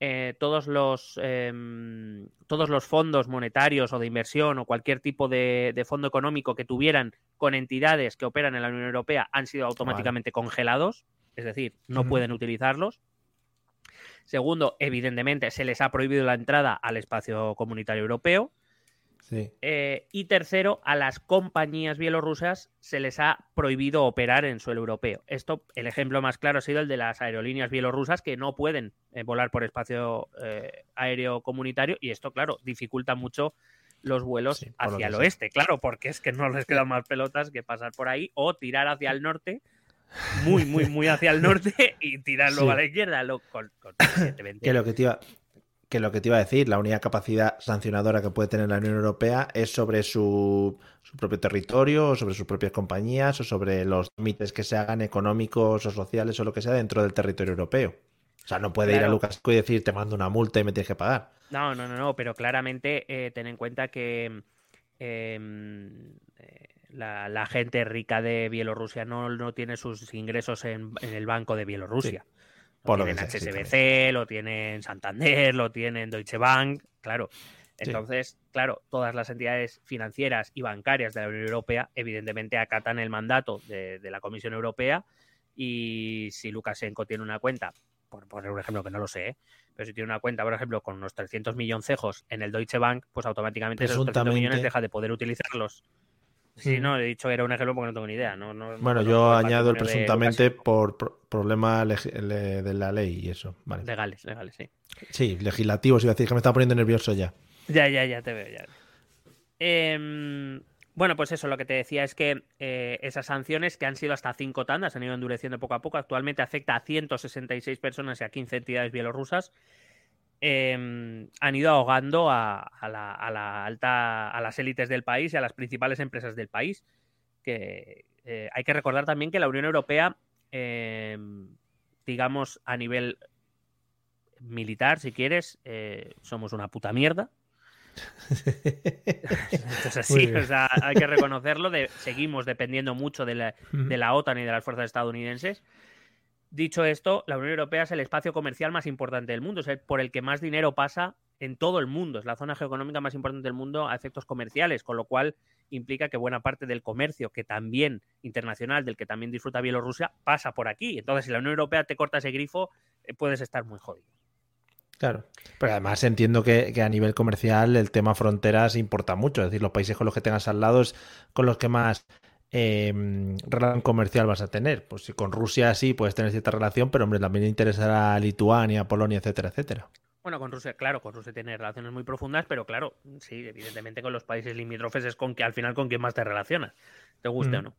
eh, todos, los, em, todos los fondos monetarios o de inversión o cualquier tipo de, de fondo económico que tuvieran con entidades que operan en la Unión Europea han sido automáticamente congelados, es decir, no pueden utilizarlos. Segundo, evidentemente se les ha prohibido la entrada al espacio comunitario europeo. Sí. Eh, y tercero, a las compañías bielorrusas se les ha prohibido operar en suelo europeo. Esto, el ejemplo más claro ha sido el de las aerolíneas bielorrusas que no pueden eh, volar por espacio eh, aéreo comunitario y esto, claro, dificulta mucho los vuelos Sí, hacia el oeste, claro, porque es que no les quedan más pelotas que pasar por ahí o tirar hacia el norte, muy, muy, muy hacia el norte y tirar luego Sí. a la izquierda, lo, con, con- Que lo que te iba, que lo que te iba a decir, la única capacidad sancionadora que puede tener la Unión Europea es sobre su, su propio territorio, o sobre sus propias compañías, o sobre los límites que se hagan económicos o sociales o lo que sea dentro del territorio europeo. O sea, no puede ir a. Lukashenko y decir te mando una multa y me tienes que pagar. No, no, no, no, pero claramente eh, ten en cuenta que em, eh, la, la gente rica de Bielorrusia no, no tiene sus ingresos en, en el banco de Bielorrusia. Lo por lo tienen sea, sí, HSBC, lo tienen Santander, lo tienen Deutsche Bank, claro. Entonces, claro, todas las entidades financieras y bancarias de la Unión Europea evidentemente acatan el mandato de, de la Comisión Europea y si Lukashenko tiene una cuenta, por poner un ejemplo que no lo sé, ¿eh? pero si tiene una cuenta, por ejemplo, con unos 300 milloncejos en el Deutsche Bank, pues automáticamente esos 300 millones deja de poder utilizarlos. Sí, Mm. no, he dicho era un ejemplo porque no tengo ni idea. No, no- no Bueno, yo añado el presuntamente por pro- problema de la ley y eso. Vale. Legales, legales, sí. Sí, legislativos, iba a decir que me estaba poniendo nervioso ya. Ya, ya, ya te veo, ya. Em, bueno, pues eso, lo que te decía es que eh, esas sanciones, que han sido hasta cinco tandas, han ido endureciendo poco a poco, actualmente afecta a 166 personas y a 15 entidades bielorrusas, em, han ido ahogando a, a la, a la alta, a las élites del país y a las principales empresas del país. Que eh, hay que recordar también que la Unión Europea, em, digamos, a nivel militar, si quieres, eh, somos una puta mierda. O sea, hay que reconocerlo. de- seguimos dependiendo mucho de la, de la OTAN y de las fuerzas estadounidenses. Dicho esto, la Unión Europea es el espacio comercial más importante del mundo, es el por el que más dinero pasa en todo el mundo, es la zona geoeconómica más importante del mundo a efectos comerciales, con lo cual implica que buena parte del comercio que también internacional, del que también disfruta Bielorrusia, pasa por aquí. Entonces, si la Unión Europea te corta ese grifo, eh, puedes estar muy jodido. Claro. Pero además entiendo que, a nivel comercial el tema fronteras importa mucho. Es decir, los países con los que tengas al lado es con los que más eh, relación comercial vas a tener. Pues si con Rusia sí puedes tener cierta relación, pero hombre, también interesará a Lituania, Polonia, etcétera, etcétera. Bueno, con Rusia, claro, con Rusia tiene relaciones muy profundas, pero claro, sí, evidentemente con los países limítrofes es con que al final con quien más te relacionas, te guste o no.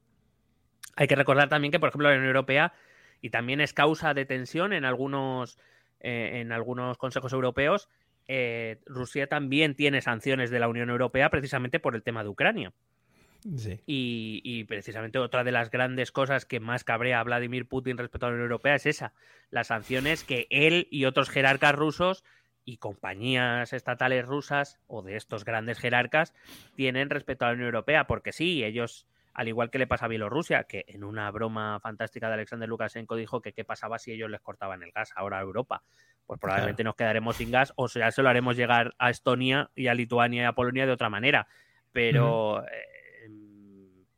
Hay que recordar también que, por ejemplo, la Unión Europea, y también es causa de tensión en algunos, eh, en algunos consejos europeos, eh, Rusia también tiene sanciones de la Unión Europea precisamente por el tema de Ucrania. Y, precisamente otra de las grandes cosas que más cabrea a Vladimir Putin respecto a la Unión Europea es esa, las sanciones que él y otros jerarcas rusos y compañías estatales rusas o de estos grandes jerarcas tienen respecto a la Unión Europea, porque sí, ellos, al igual que le pasa a Bielorrusia, que en una broma fantástica de Alexander Lukashenko dijo que qué pasaba si ellos les cortaban el gas ahora a Europa, pues probablemente nos quedaremos sin gas o sea, se lo haremos llegar a Estonia y a Lituania y a Polonia de otra manera, pero...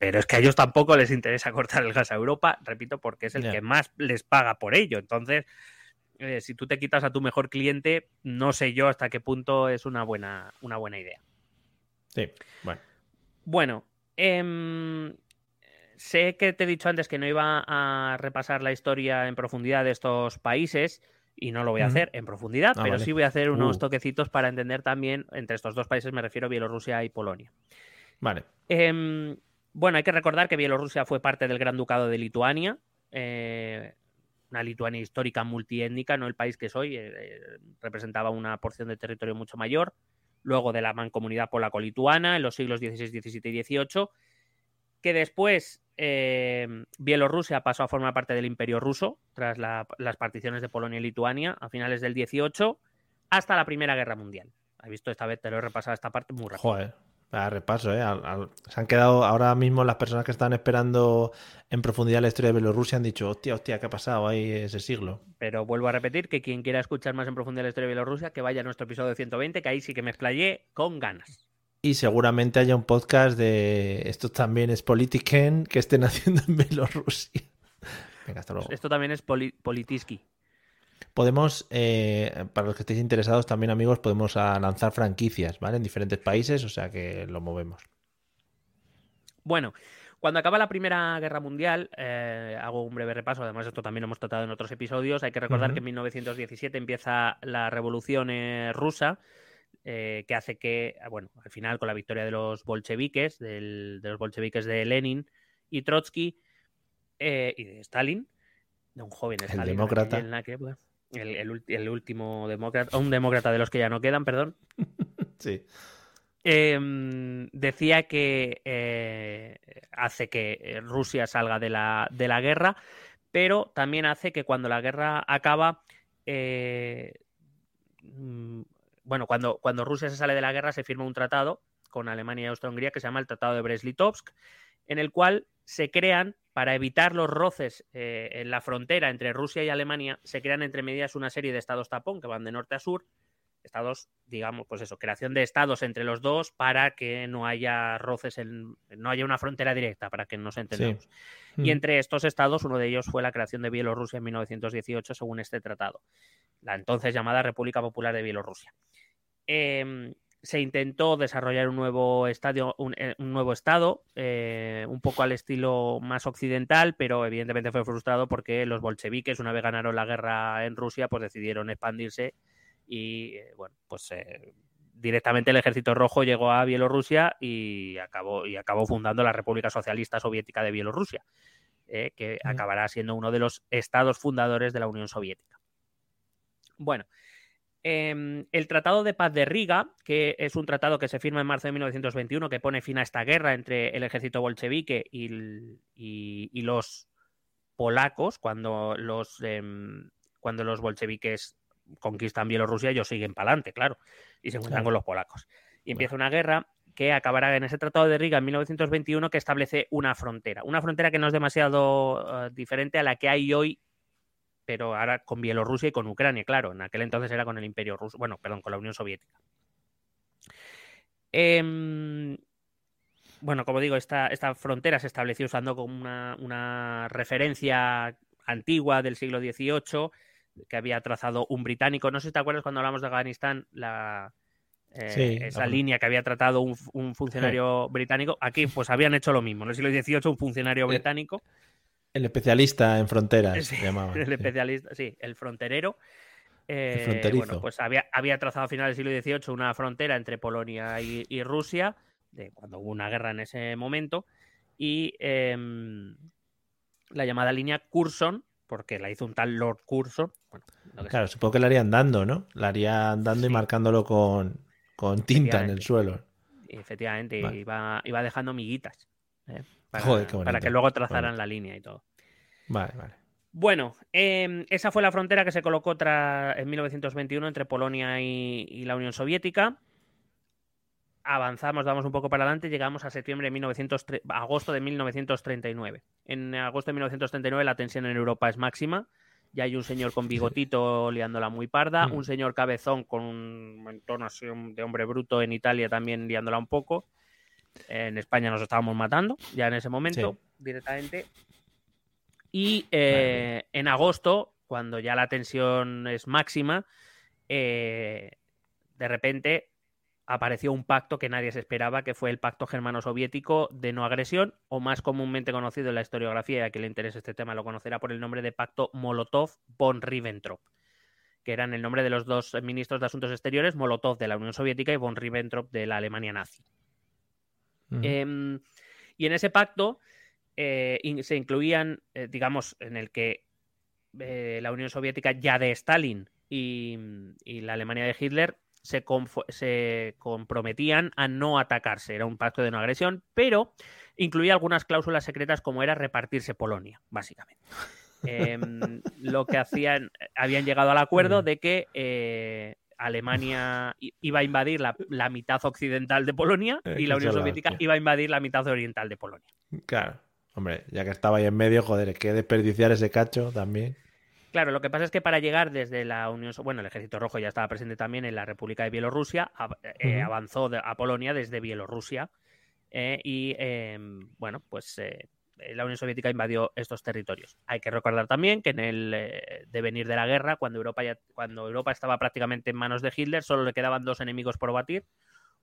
Pero es que a ellos tampoco les interesa cortar el gas a Europa, repito, porque es el que más les paga por ello. Entonces, eh, si tú te quitas a tu mejor cliente, no sé yo hasta qué punto es una buena, una buena idea. Sí, bueno. Bueno, em, sé que te he dicho antes que no iba a repasar la historia en profundidad de estos países y no lo voy a hacer en profundidad, ah, pero sí voy a hacer unos uh. toquecitos para entender también, entre estos dos países me refiero a Bielorrusia y Polonia. Vale. Eh, bueno, hay que recordar que Bielorrusia fue parte del Gran Ducado de Lituania, eh, una Lituania histórica multiétnica, no el país que soy, eh, eh, representaba una porción de territorio mucho mayor, luego de la mancomunidad polaco-lituana en los siglos XVI, XVII y XVIII, que después Bielorrusia pasó a formar parte del Imperio ruso tras las particiones de Polonia y Lituania a finales del XVIII hasta la Primera Guerra Mundial. Has visto esta vez, te lo he repasado esta parte muy rápido. A repaso, ¿eh? se han quedado ahora mismo las personas que están esperando en profundidad la historia de Bielorrusia han dicho, hostia, hostia, ¿qué ha pasado ahí ese siglo? Pero vuelvo a repetir que quien quiera escuchar más en profundidad la historia de Bielorrusia, que vaya a nuestro episodio 120, que ahí sí que me explayé con ganas. Y seguramente haya un podcast de esto también es Politiken que estén haciendo en Bielorrusia. Venga, hasta luego. Esto también es Politiski. Podemos, eh, para los que estéis interesados también amigos, podemos lanzar franquicias, ¿vale? En diferentes países, o sea que lo movemos. Bueno, cuando acaba la Primera Guerra Mundial, eh, hago un breve repaso, además esto también lo hemos tratado en otros episodios, hay que recordar que en 1917 empieza la Revolución eh, rusa, que hace que, bueno, al final con la victoria de los bolcheviques, de los bolcheviques de Lenin y Trotsky y de Stalin, de un joven. El demócrata. El, último demócrata, un demócrata de los que ya no quedan, perdón. sí. Em, decía que eh, hace que eh, Rusia salga de la, de la, guerra, pero también hace que cuando la guerra acaba, eh, mm, bueno, cuando, cuando Rusia se sale de la guerra se firma un tratado con Alemania y Austria-Hungría que se llama el Tratado de Brest-Litovsk, en el cual se crean para evitar los roces eh, en la frontera entre Rusia y Alemania, se crean entre medias una serie de estados tapón que van de norte a sur, estados, digamos, pues eso, creación de estados entre los dos para que no haya roces, en, no haya una frontera directa, para que nos entendamos. Y mm. entre estos estados, uno de ellos fue la creación de Bielorrusia en 1918, según este tratado, la entonces llamada República Popular de Bielorrusia. Eh, se intentó desarrollar un nuevo estadio, un, eh, nuevo estado, eh, un poco al estilo más occidental, pero evidentemente fue frustrado porque los bolcheviques, una vez ganaron la guerra en Rusia, pues decidieron expandirse y eh, bueno, pues directamente el Ejército Rojo llegó a Bielorrusia y acabó y acabó fundando la República Socialista Soviética de Bielorrusia, que acabará siendo uno de los estados fundadores de la Unión Soviética. Bueno, Em, el Tratado de Paz de Riga, que es un tratado que se firma en marzo de 1921, que pone fin a esta guerra entre el ejército bolchevique y, los polacos, cuando los, em, cuando los bolcheviques conquistan Bielorrusia, ellos siguen para adelante, claro, y se encuentran con los polacos. Y empieza una guerra que acabará en ese Tratado de Riga en 1921 que establece una frontera, una frontera que no es demasiado eh, diferente a la que hay hoy pero ahora con Bielorrusia y con Ucrania, claro. En aquel entonces era con el Imperio Ruso, bueno, perdón, con la Unión Soviética. Em, bueno, como digo, esta, esta, frontera se estableció usando como una, una, referencia antigua del siglo XVIII que había trazado un británico. No sé si te acuerdas cuando hablamos de Afganistán, la, eh, esa línea que había tratado un, un funcionario sí. británico. Aquí, pues habían hecho lo mismo. En el siglo XVIII, un funcionario británico. El especialista en fronteras, sí, se llamaba. El especialista, sí, el fronterero. Eh, el fronterizo. Bueno, pues había, había, trazado a finales del siglo XVIII una frontera entre Polonia y, y Rusia, de cuando hubo una guerra en ese momento, y eh, la llamada línea Curson, porque la hizo un tal Lord Curson. Bueno, claro, supongo que la harían dando, ¿no? La haría andando sí. y marcándolo con, con tinta en el suelo. Efectivamente, vale. iba, iba dejando miguitas. ¿eh? Para, Joder, para, que luego trazaran la línea y todo. Vale, vale. Bueno, eh, esa fue la frontera que se colocó tras, en 1921 entre Polonia y, y, la Unión Soviética. Avanzamos, damos un poco para adelante, llegamos a septiembre de 1903, agosto de 1939. En agosto de 1939 la tensión en Europa es máxima. Ya hay un señor con bigotito liándola muy parda, mm. un señor cabezón con un entorno así de hombre bruto en Italia también liándola un poco. En España nos estábamos matando ya en ese momento sí. directamente. Y eh, en agosto, cuando ya la tensión es máxima, eh, de repente apareció un pacto que nadie se esperaba, que fue el Pacto Germano-Soviético de no agresión, o más comúnmente conocido en la historiografía, y a quien le interese este tema lo conocerá por el nombre de Pacto Molotov-von Ribbentrop, que eran el nombre de los dos ministros de Asuntos Exteriores, Molotov de la Unión Soviética y von Ribbentrop de la Alemania nazi. Uh -huh. eh, y en ese pacto eh, in se incluían, eh, digamos, en el que eh, la Unión Soviética ya de Stalin y, y la Alemania de Hitler se, se, comprometían a no atacarse. Era un pacto de no agresión, pero incluía algunas cláusulas secretas como era repartirse Polonia, básicamente. eh, lo que hacían, habían llegado al acuerdo de que Alemania iba a invadir la, la, mitad occidental de Polonia y la Unión Soviética iba a invadir la mitad oriental de Polonia. Claro, hombre, ya que estaba ahí en medio, joder, que desperdiciar ese cacho también. Claro, lo que pasa es que para llegar desde la Unión, bueno, el Ejército Rojo ya estaba presente también en la República de Bielorrusia, eh, uh -huh. avanzó a Polonia desde Bielorrusia eh, y, eh, bueno, pues la Unión Soviética invadió estos territorios. Hay que recordar también que en el eh, devenir de la guerra, cuando Europa, ya, cuando Europa estaba prácticamente en manos de Hitler, solo le quedaban dos enemigos por batir.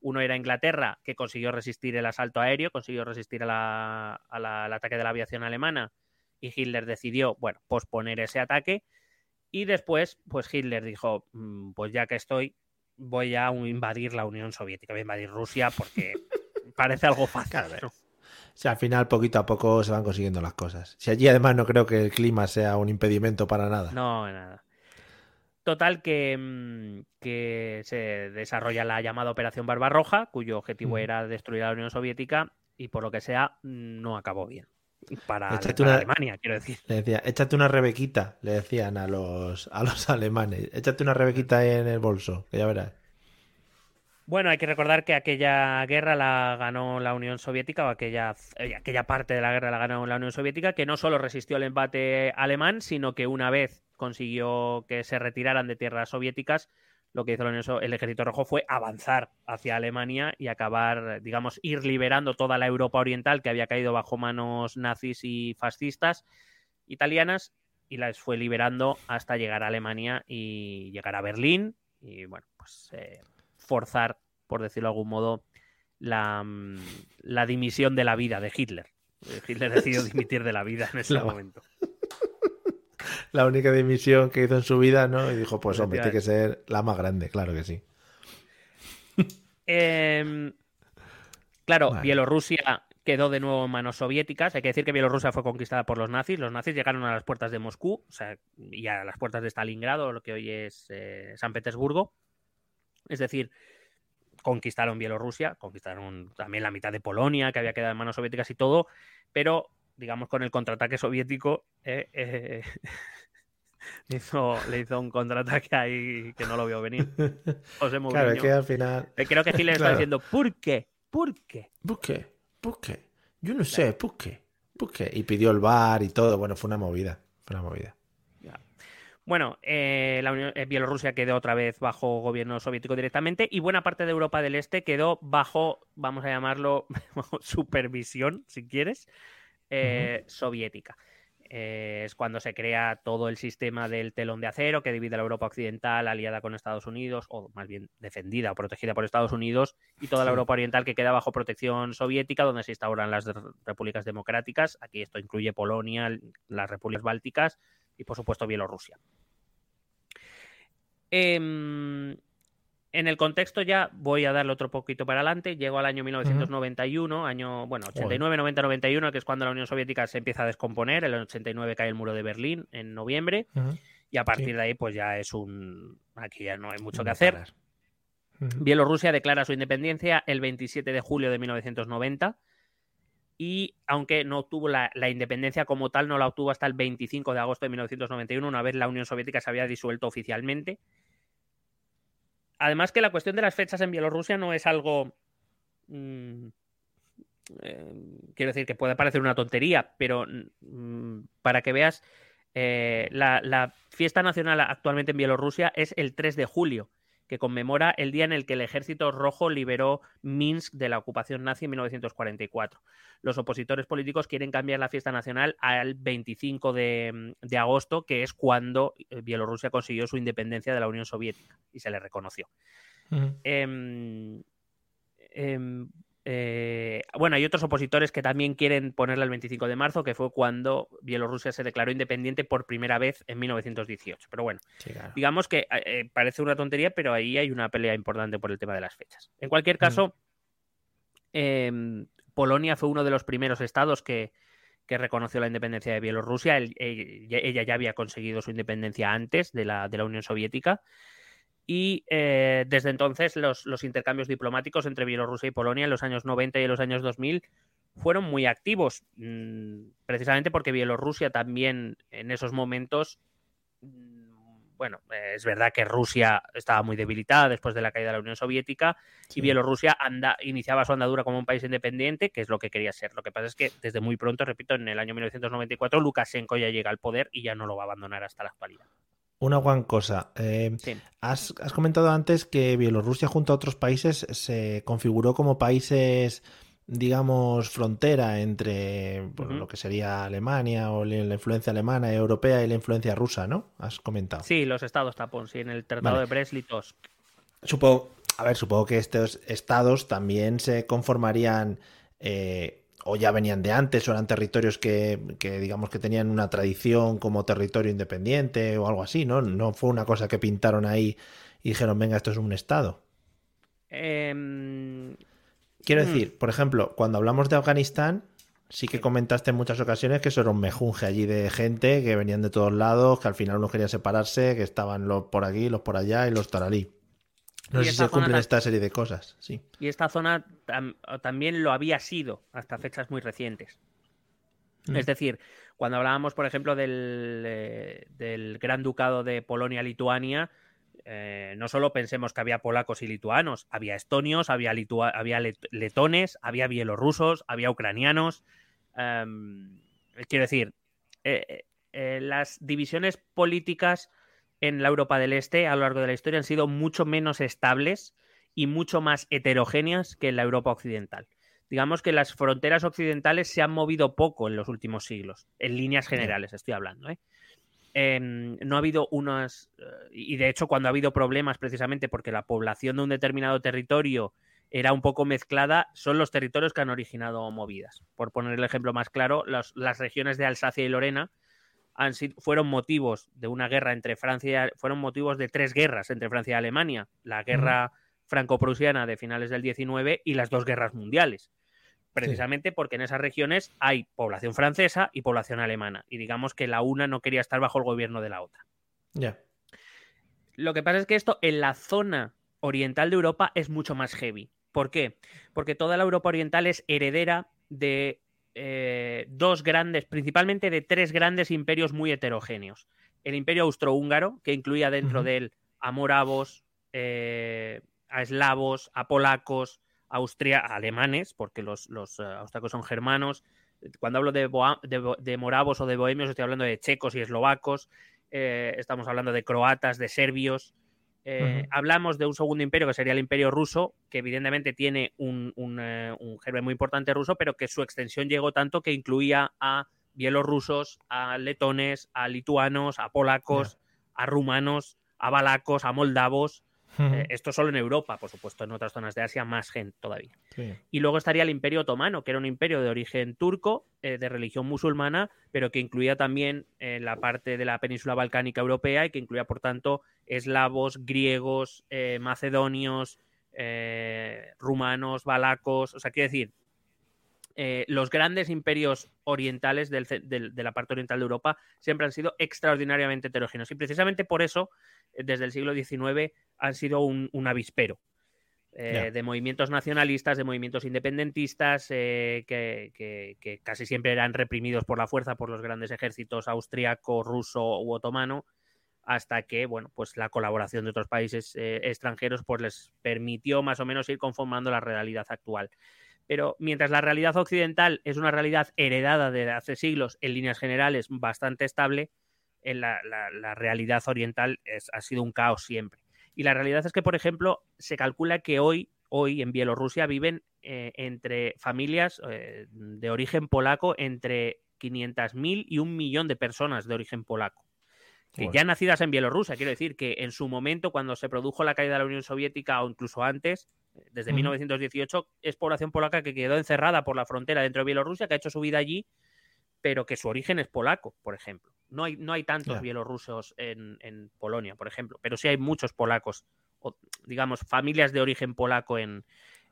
Uno era Inglaterra, que consiguió resistir el asalto aéreo, consiguió resistir a la, a la, al ataque de la aviación alemana y Hitler decidió, bueno, posponer ese ataque y después, pues Hitler dijo, mm, pues ya que estoy, voy a invadir la Unión Soviética, voy a invadir Rusia porque parece algo fácil. ¿no? Sea, al final, poquito a poco se van consiguiendo las cosas. Si allí además no creo que el clima sea un impedimento para nada. No, nada. Total que, mm, que se desarrolla la llamada Operación Barbarroja, cuyo objetivo mm. era destruir a la Unión Soviética y por lo que sea no acabó bien para, para una, Alemania, quiero decir. Le decía, échate una rebequita, le decían a los, a los alemanes. Échate una rebequita en el bolso, que ya verás. Bueno, hay que recordar que aquella guerra la ganó la Unión Soviética, o aquella, eh, aquella parte de la guerra la ganó la Unión Soviética, que no solo resistió el embate alemán, sino que una vez consiguió que se retiraran de tierras soviéticas, lo que hizo el Ejército Rojo fue avanzar hacia Alemania y acabar, digamos, ir liberando toda la Europa Oriental que había caído bajo manos nazis y fascistas italianas y las fue liberando hasta llegar a Alemania y llegar a Berlín y, bueno, pues eh, forzar, por decirlo de algún modo, la, la, dimisión de la vida de Hitler. Hitler decidió dimitir de la vida en ese la... momento la única dimisión que hizo en su vida, ¿no? Y dijo, pues hombre, tiene que ser la más grande, claro que sí. eh, claro, vale. Bielorrusia quedó de nuevo en manos soviéticas. Hay que decir que Bielorrusia fue conquistada por los nazis. Los nazis llegaron a las puertas de Moscú, o sea, y a las puertas de Stalingrado, lo que hoy es eh, San Petersburgo. Es decir, conquistaron Bielorrusia, conquistaron también la mitad de Polonia, que había quedado en manos soviéticas y todo, pero digamos con el contraataque soviético eh, eh, le, hizo, le hizo un contraataque ahí que no lo veo venir. José Mourinho. Claro, que al final... Creo que Chile claro. está diciendo, ¿por qué? ¿Por qué? ¿Por qué? ¿Por qué? Yo no sé, ¿por qué? ¿Por qué? Y pidió el bar y todo. Bueno, fue una movida. Fue una movida. Bueno, eh, la Unión- eh, Bielorrusia quedó otra vez bajo gobierno soviético directamente y buena parte de Europa del Este quedó bajo, vamos a llamarlo, supervisión, si quieres, eh, soviética. Eh, es cuando se crea todo el sistema del telón de acero que divide la Europa occidental aliada con Estados Unidos, o más bien defendida o protegida por Estados Unidos, y toda la. Europa oriental que queda bajo protección soviética, donde se instauran las repúblicas democráticas. Aquí esto incluye Polonia, las repúblicas bálticas y, por supuesto, Bielorrusia. Em, en el contexto ya voy a darle otro poquito para adelante. Llego al año 1991, año, bueno, 89, 90, 91, que es cuando la Unión Soviética se empieza a descomponer. En el 89 cae el muro de Berlín en noviembre. Y a partir Sí. de ahí, pues ya es un. Aquí ya no hay mucho que hacer. Bielorrusia declara su independencia el 27 de julio de 1990 y aunque no obtuvo la, independencia como tal, no la obtuvo hasta el 25 de agosto de 1991, una vez la Unión Soviética se había disuelto oficialmente. Además que la cuestión de las fechas en Bielorrusia no es algo... mm, eh, quiero decir que puede parecer una tontería, pero mm, para que veas, eh, la, la fiesta nacional actualmente en Bielorrusia es el 3 de julio que conmemora el día en el que el Ejército Rojo liberó Minsk de la ocupación nazi en 1944. Los opositores políticos quieren cambiar la fiesta nacional al 25 de, de agosto, que es cuando eh, Bielorrusia consiguió su independencia de la Unión Soviética y se le reconoció. Eh, bueno, hay otros opositores que también quieren ponerla el 25 de marzo, que fue cuando Bielorrusia se declaró independiente por primera vez en 1918. Pero bueno, Sí, claro. digamos que eh, eh, parece una tontería, pero ahí hay una pelea importante por el tema de las fechas. En cualquier caso, em, Polonia fue uno de los primeros estados que, que reconoció la independencia de Bielorrusia. El- el- ella ya había conseguido su independencia antes de la, de la Unión Soviética. Y eh, desde entonces los, los intercambios diplomáticos entre Bielorrusia y Polonia en los años 90 y en los años 2000 fueron muy activos, mm, precisamente porque Bielorrusia también en esos momentos, mm, bueno, eh, es verdad que Rusia estaba muy debilitada después de la caída de la Unión Soviética Sí. y Bielorrusia anda, iniciaba su andadura como un país independiente, que es lo que quería ser. Lo que pasa es que desde muy pronto, repito, en el año 1994, Lukashenko ya llega al poder y ya no lo va a abandonar hasta la actualidad. Una gran cosa. eh, Sí. has, has comentado antes que Bielorrusia junto a otros países se configuró como países, digamos, frontera entre pues, lo que sería Alemania o la influencia alemana, europea y la influencia rusa, ¿no? Has comentado. Sí, los estados tapón, sí, en el Tratado Vale. de Brest-Litovsk. Supongo, a ver, supongo que estos estados también se conformarían eh, o ya venían de antes o eran territorios que, que, digamos que tenían una tradición como territorio independiente o algo así, ¿no? No fue una cosa que pintaron ahí y dijeron, venga, esto es un estado. Em, Quiero Mm. decir, por ejemplo, cuando hablamos de Afganistán, sí que comentaste en muchas ocasiones que eso era un mejunje allí de gente que venían de todos lados, que al final uno quería separarse, que estaban los por aquí, los por allá y los taralí. No sé si se cumplen esta serie de cosas, sí. y esta zona tam- también lo había sido hasta fechas muy recientes. Mm. Es decir, cuando hablábamos, por ejemplo, del, eh, del Gran Ducado de Polonia-Lituania, eh, no solo pensemos que había polacos y lituanos, había estonios, había, litua- había let- letones, había bielorrusos, había ucranianos. em, quiero decir, eh, las divisiones políticas en la Europa del Este a lo largo de la historia han sido mucho menos estables y mucho más heterogéneas que en la Europa occidental digamos que las fronteras occidentales se han movido poco en los últimos siglos, en líneas generales estoy hablando. ¿eh? Em, no ha habido unas... eh, y de hecho cuando ha habido problemas precisamente porque la población de un determinado territorio era un poco mezclada, son los territorios que han originado movidas. Por poner el ejemplo más claro, las, las regiones de Alsacia y Lorena han sido, fueron motivos de una guerra entre Francia, fueron motivos de tres guerras entre Francia y Alemania. La guerra franco-prusiana de finales del 19 y las dos guerras mundiales. Precisamente porque en esas regiones hay población francesa y población alemana. Y digamos que la una no quería estar bajo el gobierno de la otra. Ya. Lo que pasa es que esto en la zona oriental de Europa es mucho más heavy. ¿Por qué? Porque toda la Europa oriental es heredera de eh, dos grandes, principalmente de tres grandes imperios muy heterogéneos. El imperio austrohúngaro, que incluía dentro de él a moravos, eh, a eslavos, a polacos, a austria, a alemanes, porque los, los eh, austriacos son germanos. Cuando hablo de, de moravos o de bohemios, estoy hablando de checos y eslovacos. eh, estamos hablando de croatas, de serbios. Eh, hablamos de un segundo imperio que sería el imperio ruso, que evidentemente tiene un, un, un germen muy importante ruso, pero que su extensión llegó tanto que incluía a bielorrusos, a letones, a lituanos, a polacos, a rumanos, a balacos, a moldavos. Eh, esto solo en Europa, por supuesto, en otras zonas de Asia más gente todavía. Y luego estaría el Imperio Otomano, que era un imperio de origen turco, eh, de religión musulmana, pero que incluía también eh, la parte de la península balcánica europea y que incluía, por tanto, eslavos, griegos, macedonios, rumanos, balacos. O sea, quiere decir, eh, los grandes imperios orientales de la parte oriental de Europa siempre han sido extraordinariamente heterogéneos. Y precisamente por eso, eh, desde el siglo XIX, han sido un, avispero. Eh, de movimientos nacionalistas, de movimientos independentistas, que, casi siempre eran reprimidos por la fuerza por los grandes ejércitos austriaco, ruso u otomano, hasta que, bueno, pues la colaboración de otros países extranjeros pues les permitió más o menos ir conformando la realidad actual. Pero mientras la realidad occidental es una realidad heredada de hace siglos, en líneas generales bastante estable, en la, realidad oriental ha sido un caos siempre. Y la realidad es que, por ejemplo, se calcula que hoy, hoy en Bielorrusia viven eh, entre familias eh, de origen polaco entre 500.000 y un millón de personas de origen polaco. Que ya nacidas en Bielorrusia, quiero decir que en su momento, cuando se produjo la caída de la Unión Soviética o incluso antes, desde 1918 es población polaca que quedó encerrada por la frontera dentro de Bielorrusia, que ha hecho su vida allí, pero que su origen es polaco, por ejemplo. No hay, no hay tantos bielorrusos en, Polonia, por ejemplo, pero sí hay muchos polacos, o, digamos, familias de origen polaco en,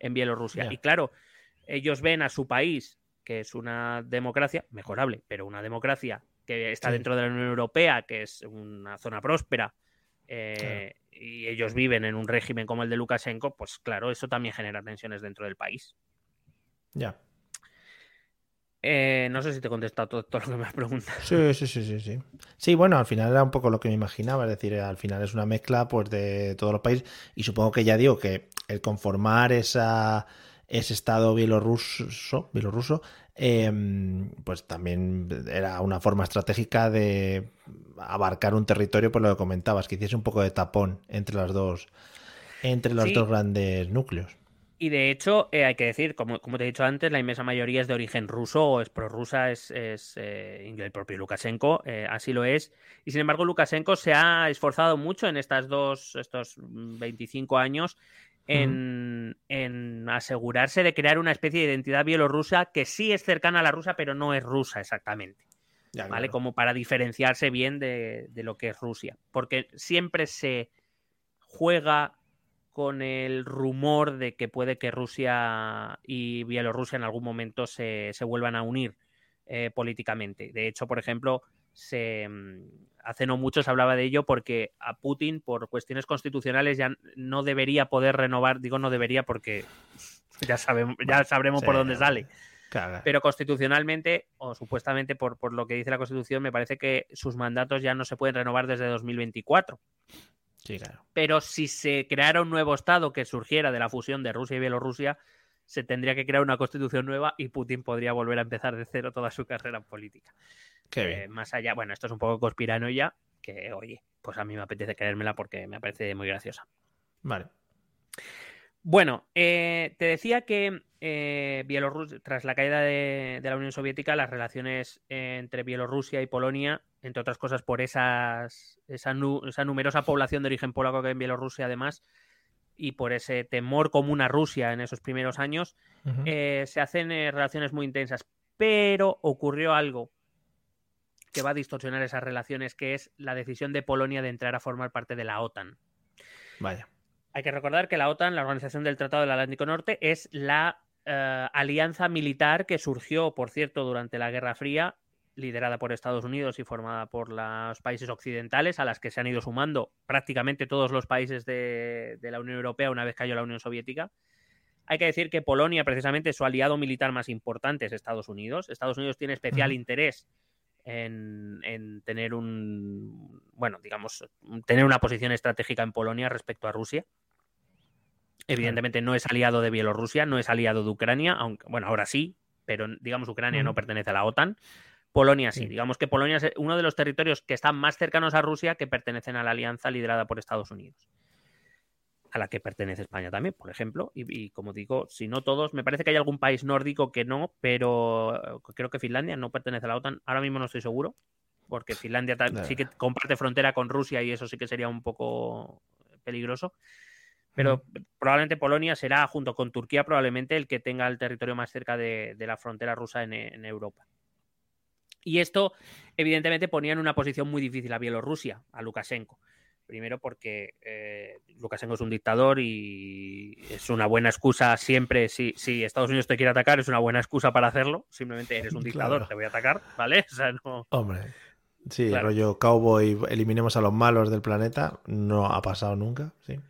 Bielorrusia. Y claro, ellos ven a su país, que es una democracia, mejorable, pero una democracia que está dentro de la Unión Europea, que es una zona próspera, eh, y ellos viven en un régimen como el de Lukashenko, pues claro, eso también genera tensiones dentro del país. Ya. Eh, no sé si te he contestado todo, todo, lo que me has preguntado. Sí, sí, sí, sí, sí. Sí, bueno, al final era un poco lo que me imaginaba, es decir, al final es una mezcla pues de todos los países y supongo que ya digo que el conformar esa, ese estado bielorruso, bielorruso em, pues también era una forma estratégica de abarcar un territorio, por lo que comentabas, que hiciese un poco de tapón entre las dos, entre los dos grandes núcleos. Y de hecho, eh, hay que decir, como, como, te he dicho antes, la inmensa mayoría es de origen ruso o es prorrusa, es, es eh, el propio Lukashenko, eh, así lo es. Y sin embargo, Lukashenko se ha esforzado mucho en estas dos, estos 25 años en, en, asegurarse de crear una especie de identidad bielorrusa que sí es cercana a la rusa, pero no es rusa exactamente. ¿vale? Como para diferenciarse bien de, lo que es Rusia. Porque siempre se juega con el rumor de que puede que Rusia y Bielorrusia en algún momento se, vuelvan a unir eh, políticamente. De hecho, por ejemplo, se, mm, hace no mucho se hablaba de ello porque a Putin, por cuestiones constitucionales, ya no debería poder renovar, digo no debería porque ya, sabemos, ya sabremos por dónde sale. Pero constitucionalmente, o supuestamente por, por lo que dice la Constitución, me parece que sus mandatos ya no se pueden renovar desde 2024. Sí, claro. Pero si se creara un nuevo Estado que surgiera de la fusión de Rusia y Bielorrusia, se tendría que crear una constitución nueva y Putin podría volver a empezar de cero toda su carrera política. Qué eh, más allá, bueno, esto es un poco ya que oye, pues a mí me apetece creérmela porque me parece muy graciosa. Vale. Bueno, eh, te decía que eh, tras la caída de, la Unión Soviética, las relaciones entre Bielorrusia y Polonia, entre otras cosas por esas, esa, numerosa población de origen polaco que hay en Bielorrusia, además, y por ese temor común a Rusia en esos primeros años, eh, se hacen relaciones muy intensas. Pero ocurrió algo que va a distorsionar esas relaciones, que es la decisión de Polonia de entrar a formar parte de la OTAN. Vaya. Hay que recordar que la OTAN, la Organización del Tratado del Atlántico Norte, es la eh, alianza militar que surgió, por cierto, durante la Guerra Fría, liderada por Estados Unidos y formada por los países occidentales, a las que se han ido sumando prácticamente todos los países de, la Unión Europea una vez cayó la Unión Soviética. Hay que decir que Polonia, precisamente, su aliado militar más importante es Estados Unidos. Estados Unidos tiene especial interés en, tener un, bueno, digamos, tener una posición estratégica en Polonia respecto a Rusia. Evidentemente no es aliado de Bielorrusia, no es aliado de Ucrania, aunque, bueno, ahora sí, pero digamos Ucrania no pertenece a la OTAN. Polonia sí. Digamos que Polonia es uno de los territorios que están más cercanos a Rusia que pertenecen a la alianza liderada por Estados Unidos. A la que pertenece España también, por ejemplo. Y, y como digo, si no todos, me parece que hay algún país nórdico que no, pero eh, creo que Finlandia no pertenece a la OTAN. Ahora mismo no estoy seguro, porque Finlandia sí que comparte frontera con Rusia y eso sí que sería un poco peligroso. Pero probablemente Polonia será, junto con Turquía, probablemente el que tenga el territorio más cerca de, de la frontera rusa en, en Europa. Y esto, evidentemente, ponía en una posición muy difícil a Bielorrusia, a Lukashenko. Primero porque eh, Lukashenko es un dictador y es una buena excusa siempre, si, si Estados Unidos te quiere atacar, es una buena excusa para hacerlo. Simplemente eres un dictador, Claro. te voy a atacar, ¿vale? O sea, no... Hombre. Sí, Claro. rollo cowboy, eliminemos a los malos del planeta, no ha pasado nunca, sí.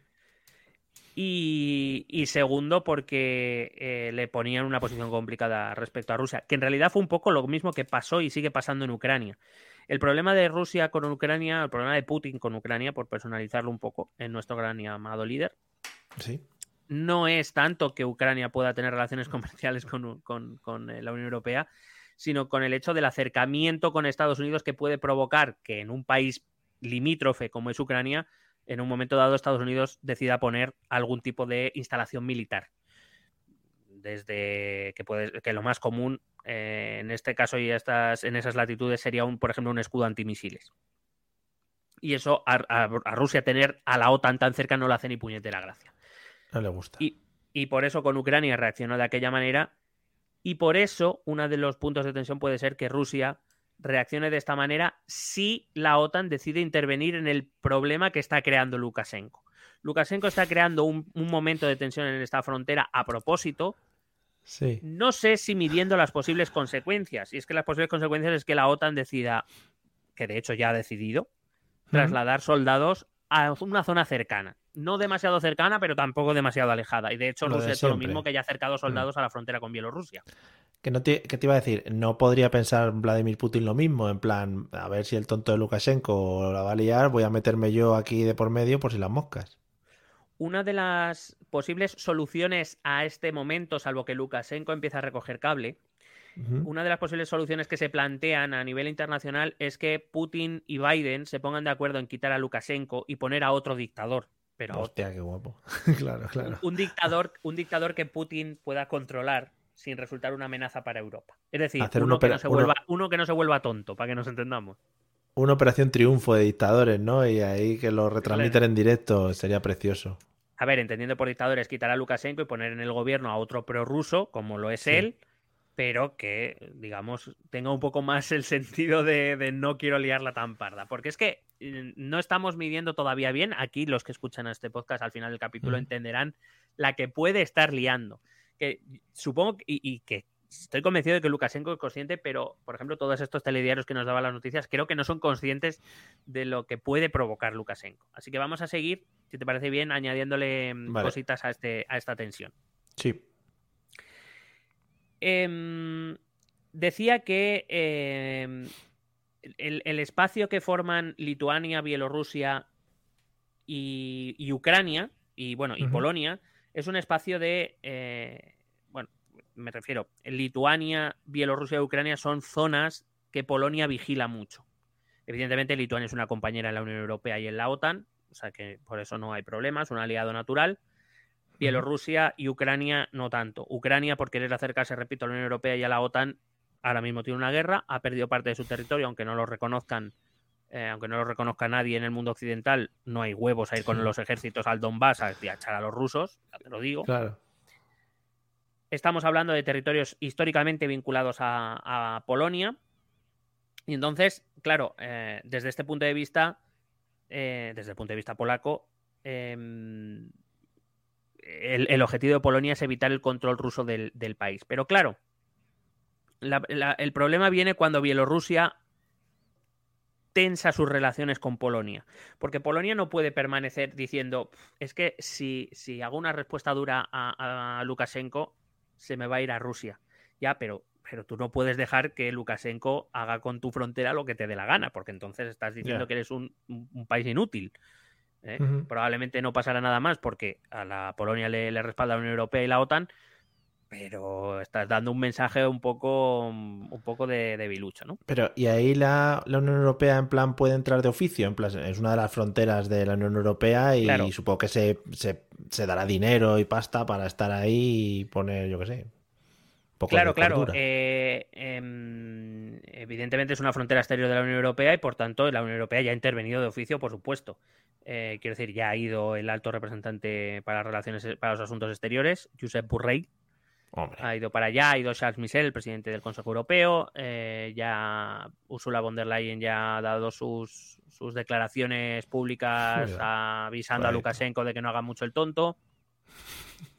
Y, y segundo, porque eh, le ponían una posición complicada respecto a Rusia, que en realidad fue un poco lo mismo que pasó y sigue pasando en Ucrania. El problema de Rusia con Ucrania, el problema de Putin con Ucrania, por personalizarlo un poco en nuestro gran y amado líder, Sí. no es tanto que Ucrania pueda tener relaciones comerciales con, con- con, eh, la Unión Europea, sino con el hecho del acercamiento con Estados Unidos que puede provocar que en un país limítrofe como es Ucrania, en un momento dado Estados Unidos decida poner algún tipo de instalación militar. Desde que, puede, que lo más común eh, en este caso y estas, en esas latitudes sería, un, por ejemplo, un escudo antimisiles. Y eso a, a- a Rusia tener a la OTAN tan cerca no le hace ni puñetera gracia. No le gusta. Y, y por eso con Ucrania reaccionó de aquella manera. Y por eso uno de los puntos de tensión puede ser que Rusia reaccione de esta manera si la OTAN decide intervenir en el problema que está creando Lukashenko. Lukashenko está creando un, un momento de tensión en esta frontera a propósito. Sí. No sé si midiendo las posibles consecuencias. Y es que las posibles consecuencias es que la OTAN decida, que de hecho ya ha decidido, trasladar soldados a una zona cercana. No demasiado cercana, pero tampoco demasiado alejada. Y de hecho, Rusia ha hecho lo mismo que ya ha acercado soldados a la frontera con Bielorrusia. Que, no te, que te iba a decir, no podría pensar Vladimir Putin lo mismo, en plan, a ver si el tonto de Lukashenko la va a liar, voy a meterme yo aquí de por medio por si las moscas. Una de las posibles soluciones a este momento, salvo que Lukashenko empiece a recoger cable, una de las posibles soluciones que se plantean a nivel internacional es que Putin y Biden se pongan de acuerdo en quitar a Lukashenko y poner a otro dictador. Pero. Hostia, qué guapo. claro, claro. un dictador, un dictador que Putin pueda controlar sin resultar una amenaza para Europa. Es decir, Hacer uno, que no se vuelva, uno que no se vuelva tonto, para que nos entendamos. Una operación triunfo de dictadores, ¿no? Y ahí que lo retransmiten en directo sería precioso. A ver, entendiendo por dictadores, quitar a Lukashenko y poner en el gobierno a otro prorruso, como lo es Sí. él, pero que, digamos, tenga un poco más el sentido de, de no quiero liarla tan parda. Porque es que eh, no estamos midiendo todavía bien. Aquí los que escuchan a este podcast al final del capítulo Mm. entenderán la que puede estar liando. Que supongo y, y que estoy convencido de que Lukashenko es consciente, pero, por ejemplo, todos estos telediarios que nos daban las noticias, creo que no son conscientes de lo que puede provocar Lukashenko. Así que vamos a seguir, si te parece bien, añadiéndole mm, Vale. cositas a, este, a esta tensión. Sí. Em, decía que em, el, el espacio que forman Lituania, Bielorrusia y, y Ucrania, y bueno, y. Polonia, es un espacio de. eh, bueno, me refiero, Lituania, Bielorrusia y Ucrania son zonas que Polonia vigila mucho. Evidentemente, Lituania es una compañera en la Unión Europea y en la OTAN, o sea que por eso no hay problema, es un aliado natural. Bielorrusia y Ucrania no tanto. Ucrania, por querer acercarse, repito, a la Unión Europea y a la OTAN, ahora mismo tiene una guerra, ha perdido parte de su territorio, aunque no lo reconozcan, eh, aunque no lo reconozca nadie en el mundo occidental, no hay huevos a ir con los ejércitos al Donbass a, a echar a los rusos, ya te lo digo. Claro. Estamos hablando de territorios históricamente vinculados a, a Polonia. Y entonces, claro, eh, desde este punto de vista, eh, desde el punto de vista polaco, em, el, el objetivo de Polonia es evitar el control ruso del, del país. Pero claro, la- la- el problema viene cuando Bielorrusia tensa sus relaciones con Polonia. Porque Polonia no puede permanecer diciendo, "Pf, es que si, si hago una respuesta dura a, a Lukashenko, se me va a ir a Rusia. Ya, pero, pero tú no puedes dejar que Lukashenko haga con tu frontera lo que te dé la gana, porque entonces estás diciendo que eres un, país inútil. ¿eh? Probablemente no pasará nada más porque a la Polonia le, le respalda la Unión Europea y la OTAN, pero estás dando un mensaje un poco, un poco de, debilucho, ¿no? Pero, ¿y ahí la, Unión Europea en plan puede entrar de oficio? En plan, es una de las fronteras de la Unión Europea y supongo que se, se, dará dinero y pasta para estar ahí y poner, yo qué sé. Poco claro, claro. Eh, em, evidentemente es una frontera exterior de la Unión Europea y por tanto la Unión Europea ya ha intervenido de oficio, por supuesto. Eh, quiero decir, ya ha ido el alto representante para relaciones para los asuntos exteriores, Josep Burrell, ha ido para allá, ha ido Charles Michel, el presidente del Consejo Europeo, eh, ya Ursula von der Leyen ya ha dado sus, sus declaraciones públicas avisando a Lukashenko de que no haga mucho el tonto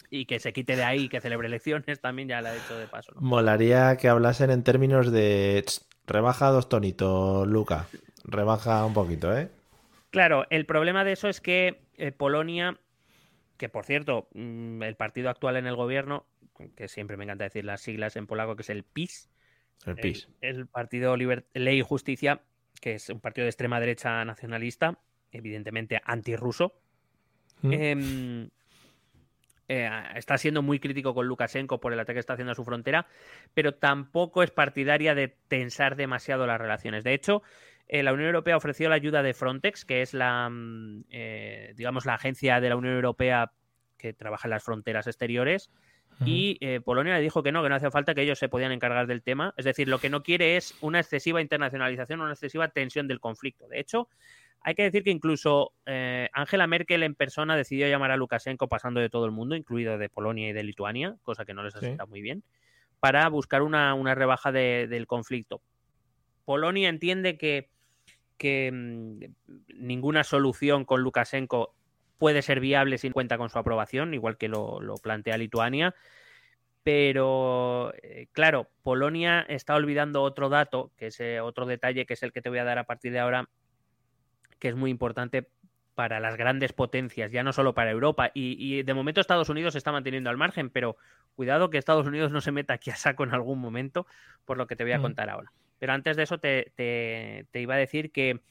y que se quite de ahí, que celebre elecciones, también ya le ha dicho de paso. Molaría que hablasen en términos de rebaja dos tonitos, Luca, rebaja un poquito, ¿eh? Claro, el problema de eso es que eh, Polonia, que por cierto, mm, el partido actual en el gobierno que siempre me encanta decir las siglas en polaco, que es el PIS. El PIS. El, Partido Ley y Justicia, que es un partido de extrema derecha nacionalista, evidentemente antirruso. Mm. Em, eh, está siendo muy crítico con Lukashenko por el ataque que está haciendo a su frontera, pero tampoco es partidaria de tensar demasiado las relaciones. De hecho, eh, la Unión Europea ofreció la ayuda de Frontex, que es la, mm, eh, digamos, la agencia de la Unión Europea que trabaja en las fronteras exteriores, y eh, Polonia le dijo que no, que no hacía falta, que ellos se podían encargar del tema. Es decir, lo que no quiere es una excesiva internacionalización, una excesiva tensión del conflicto. De hecho, hay que decir que incluso eh, Angela Merkel en persona decidió llamar a Lukashenko pasando de todo el mundo, incluido de Polonia y de Lituania, cosa que no les ha sentado muy bien, para buscar una, rebaja del conflicto. Polonia entiende que, que mm, ninguna solución con Lukashenko puede ser viable sin cuenta con su aprobación, igual que lo, plantea Lituania. Pero, eh, claro, Polonia está olvidando otro dato, que es eh, otro detalle, que es el que te voy a dar a partir de ahora, que es muy importante para las grandes potencias, ya no solo para Europa. Y, de momento Estados Unidos se está manteniendo al margen, pero cuidado que Estados Unidos no se meta aquí a saco en algún momento, por lo que te voy a mm. contar ahora. Pero antes de eso te, te iba a decir que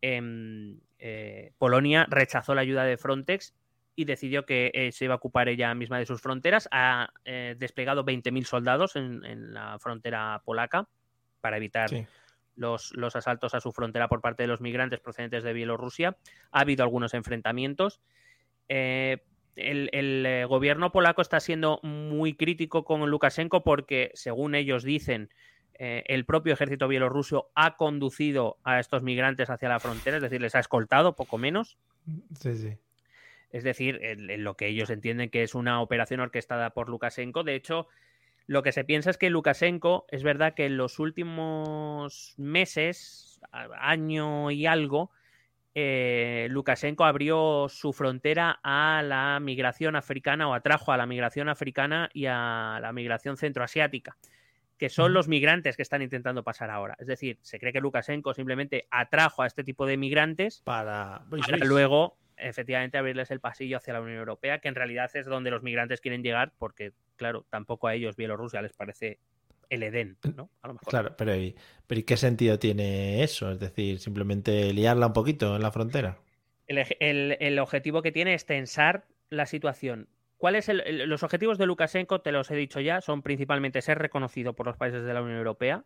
Em, eh, Polonia rechazó la ayuda de Frontex y decidió que eh, se iba a ocupar ella misma de sus fronteras. Ha eh, desplegado 20.000 soldados en, la frontera polaca para evitar los, los, asaltos a su frontera por parte de los migrantes procedentes de Bielorrusia. Ha habido algunos enfrentamientos. el, el, gobierno polaco está siendo muy crítico con Lukashenko porque, según ellos dicen, eh, el propio ejército bielorruso ha conducido a estos migrantes hacia la frontera, es decir, les ha escoltado, poco menos. Sí, sí. Es decir, en, lo que ellos entienden que es una operación orquestada por Lukashenko. De hecho, lo que se piensa es que Lukashenko, es verdad que en los últimos meses, año y algo, eh, Lukashenko abrió su frontera a la migración africana o atrajo a la migración africana y a la migración centroasiática que son los migrantes que están intentando pasar ahora. Es decir, se cree que Lukashenko simplemente atrajo a este tipo de migrantes para, luego efectivamente abrirles el pasillo hacia la Unión Europea, que en realidad es donde los migrantes quieren llegar, porque, claro, tampoco a ellos Bielorrusia les parece el Edén, ¿no? A lo mejor. Claro, pero ¿y, pero qué sentido tiene eso? Es decir, simplemente liarla un poquito en la frontera. El, el objetivo que tiene es tensar la situación ¿Cuáles los objetivos de Lukashenko? Te los he dicho ya, son principalmente ser reconocido por los países de la Unión Europea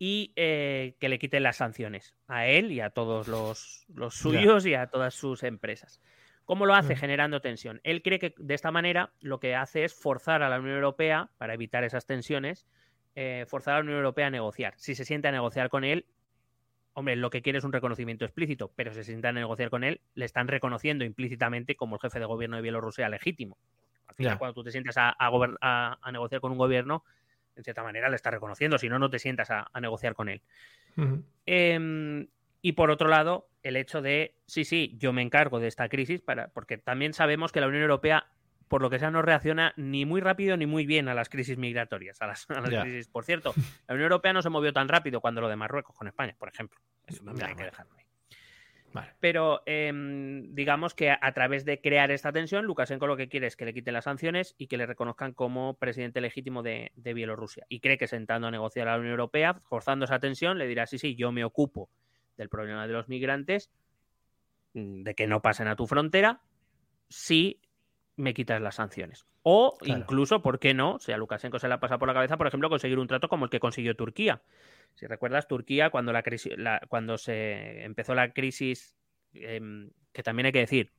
y eh, que le quiten las sanciones a él y a todos los, suyos y a todas sus empresas. ¿Cómo lo hace? Generando tensión. Él cree que de esta manera lo que hace es forzar a la Unión Europea, para evitar esas tensiones, eh, forzar a la Unión Europea a negociar. Si se siente a negociar con él, hombre, lo que quiere es un reconocimiento explícito, pero si se sientan a negociar con él, le están reconociendo implícitamente como el jefe de gobierno de Bielorrusia legítimo. Al final, cuando tú te sientas a, negociar con un gobierno, en cierta manera le estás reconociendo, si no, no te sientas a, negociar con él. Em, y por otro lado, el hecho de, sí, sí, yo me encargo de esta crisis, para, porque también sabemos que la Unión Europea por lo que sea, no reacciona ni muy rápido ni muy bien a las crisis migratorias. A las, crisis. Por cierto, la Unión Europea no se movió tan rápido cuando lo de Marruecos con España, por ejemplo. Eso también hay que dejarlo ahí. Pero em, digamos que a, través de crear esta tensión, Lukashenko lo que quiere es que le quiten las sanciones y que le reconozcan como presidente legítimo de, de Bielorrusia. Y cree que sentando a negociar a la Unión Europea, forzando esa tensión, le dirá, sí, sí, yo me ocupo del problema de los migrantes, mm, de que no pasen a tu frontera, si me quitas las sanciones. O Claro. incluso, ¿por qué no? Si a Lukashenko se le ha pasado por la cabeza, por ejemplo, conseguir un trato como el que consiguió Turquía. Si recuerdas, Turquía, cuando, la crisis, la- cuando se empezó la crisis, em, que también hay que decir,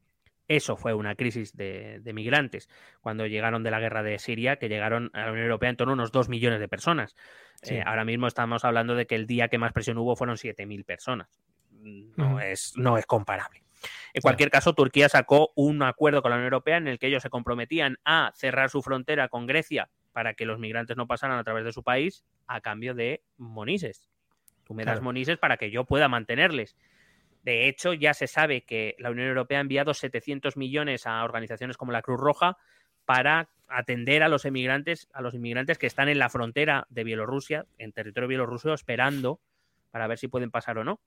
eso fue una crisis de, de migrantes, cuando llegaron de la guerra de Siria, que llegaron a la Unión Europea en torno a unos 2 millones de personas. Sí. Eh, ahora mismo estamos hablando de que el día que más presión hubo fueron 7.000 personas. No, Ujú. es, no es comparable. En cualquier caso, Turquía sacó un acuerdo con la Unión Europea en el que ellos se comprometían a cerrar su frontera con Grecia para que los migrantes no pasaran a través de su país a cambio de monises. Tú me das Claro. monises para que yo pueda mantenerles. De hecho, ya se sabe que la Unión Europea ha enviado 700 millones a organizaciones como la Cruz Roja para atender a los emigrantes, a los inmigrantes que están en la frontera de Bielorrusia, en territorio bielorruso, esperando para ver si pueden pasar o no.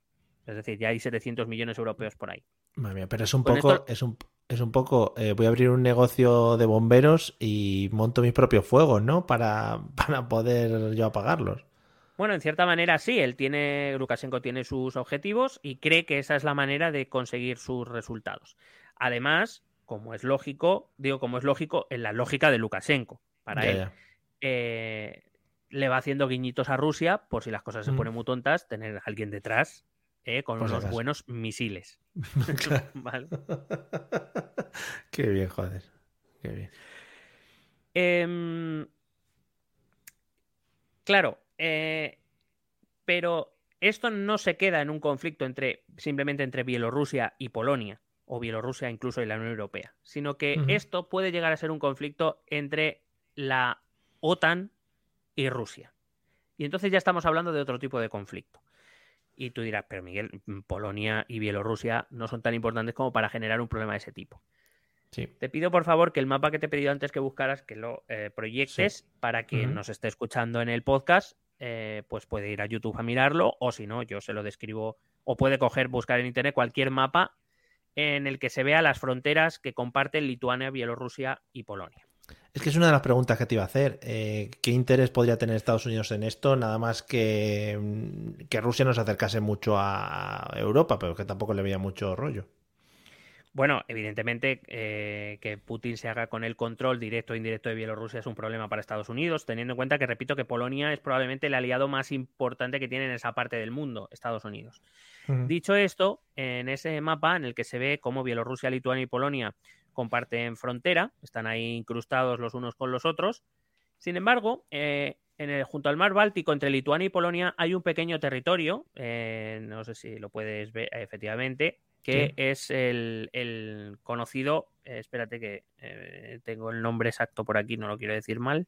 Es decir, ya hay 700 millones europeos por ahí. Madre mía, pero es un Con poco, esto- es un, es un poco, eh, voy a abrir un negocio de bomberos y monto mis propios fuegos, ¿no? Para, para poder yo apagarlos. Bueno, en cierta manera sí, él tiene, Lukashenko tiene sus objetivos y cree que esa es la manera de conseguir sus resultados. Además, como es lógico, digo como es lógico, en la lógica de Lukashenko. Para Ya, él, ya. eh, le va haciendo guiñitos a Rusia por si las cosas se Mm. ponen muy tontas, tener a alguien detrás eh, con Por unos buenos misiles. Claro. Vale. Qué bien, joder. Qué bien. Em, claro, eh, pero esto no se queda en un conflicto entre simplemente entre Bielorrusia y Polonia, o Bielorrusia incluso y la Unión Europea, sino que esto puede llegar a ser un conflicto entre la OTAN y Rusia. Y entonces ya estamos hablando de otro tipo de conflicto. Y tú dirás, pero Miguel, Polonia y Bielorrusia no son tan importantes como para generar un problema de ese tipo. Sí. Te pido por favor que el mapa que te he pedido antes que buscaras, que lo eh, proyectes para quien nos esté escuchando en el podcast, eh, pues puede ir a YouTube a mirarlo o si no, yo se lo describo o puede coger, buscar en internet cualquier mapa en el que se vea las fronteras que comparten Lituania, Bielorrusia y Polonia. Es que es una de las preguntas que te iba a hacer. Eh, ¿Qué interés podría tener Estados Unidos en esto? Nada más que, mm, que Rusia no se acercase mucho a Europa, pero que tampoco le veía mucho rollo. Bueno, evidentemente eh, que Putin se haga con el control directo o indirecto de Bielorrusia es un problema para Estados Unidos, teniendo en cuenta que, repito, que Polonia es probablemente el aliado más importante que tiene en esa parte del mundo, Estados Unidos. Dicho esto, en ese mapa en el que se ve cómo Bielorrusia, Lituania y Polonia comparten frontera, están ahí incrustados los unos con los otros. Sin embargo, eh, en el- junto al mar Báltico, entre Lituania y Polonia, hay un pequeño territorio, eh, no sé si lo puedes ver efectivamente, que Sí. es el, el conocido, eh, espérate que eh, tengo el nombre exacto por aquí, no lo quiero decir mal,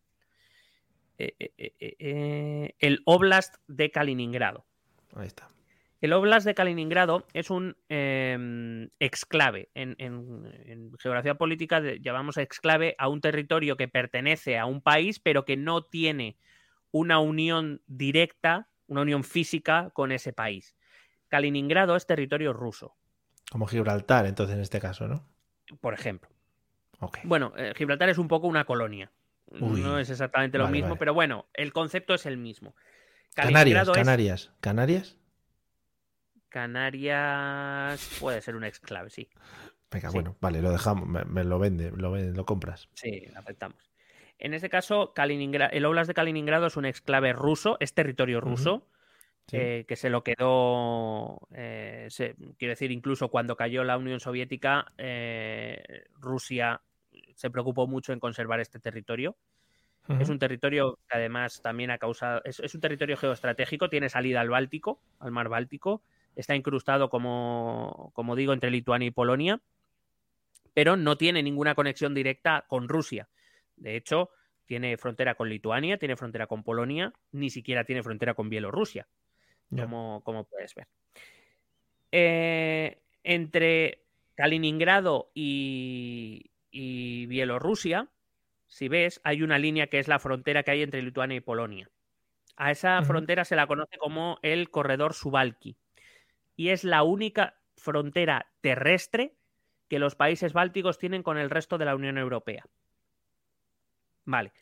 el Oblast de Kaliningrado. Ahí está. El Oblast de Kaliningrado es un eh, exclave. En, en- en geografía política llamamos exclave a un territorio que pertenece a un país, pero que no tiene una unión directa, una unión física con ese país. Kaliningrado es territorio ruso, Como Gibraltar, entonces, en este caso, ¿no? por ejemplo. Bueno, eh, Gibraltar es un poco una colonia. Uy. no es exactamente lo Vale, mismo, vale. pero bueno, el concepto es el mismo. Canarias, es- Canarias. ¿Canarias? Puede ser un exclave, sí. Venga, Sí. bueno, vale, lo dejamos, me, me lo vende, lo, vende, lo compras. Sí, lo aceptamos. En este caso, Kaliningra- el Oblast de Kaliningrado es un exclave ruso, es territorio ruso, Sí. eh, que se lo quedó, eh, se- quiero decir, incluso cuando cayó la Unión Soviética, eh, Rusia se preocupó mucho en conservar este territorio. Es un territorio que además también ha causado, es, es un territorio geoestratégico, tiene salida al Báltico, al mar Báltico, está incrustado, como, como digo, entre Lituania y Polonia, pero no tiene ninguna conexión directa con Rusia. De hecho, tiene frontera con Lituania, tiene frontera con Polonia, ni siquiera tiene frontera con Bielorrusia, como, como puedes ver. Eh, entre Kaliningrado y, y Bielorrusia, si ves, hay una línea que es la frontera que hay entre Lituania y Polonia. A esa frontera se la conoce como el corredor Subalki y es la única frontera terrestre que los países bálticos tienen con el resto de la Unión Europea. Vale.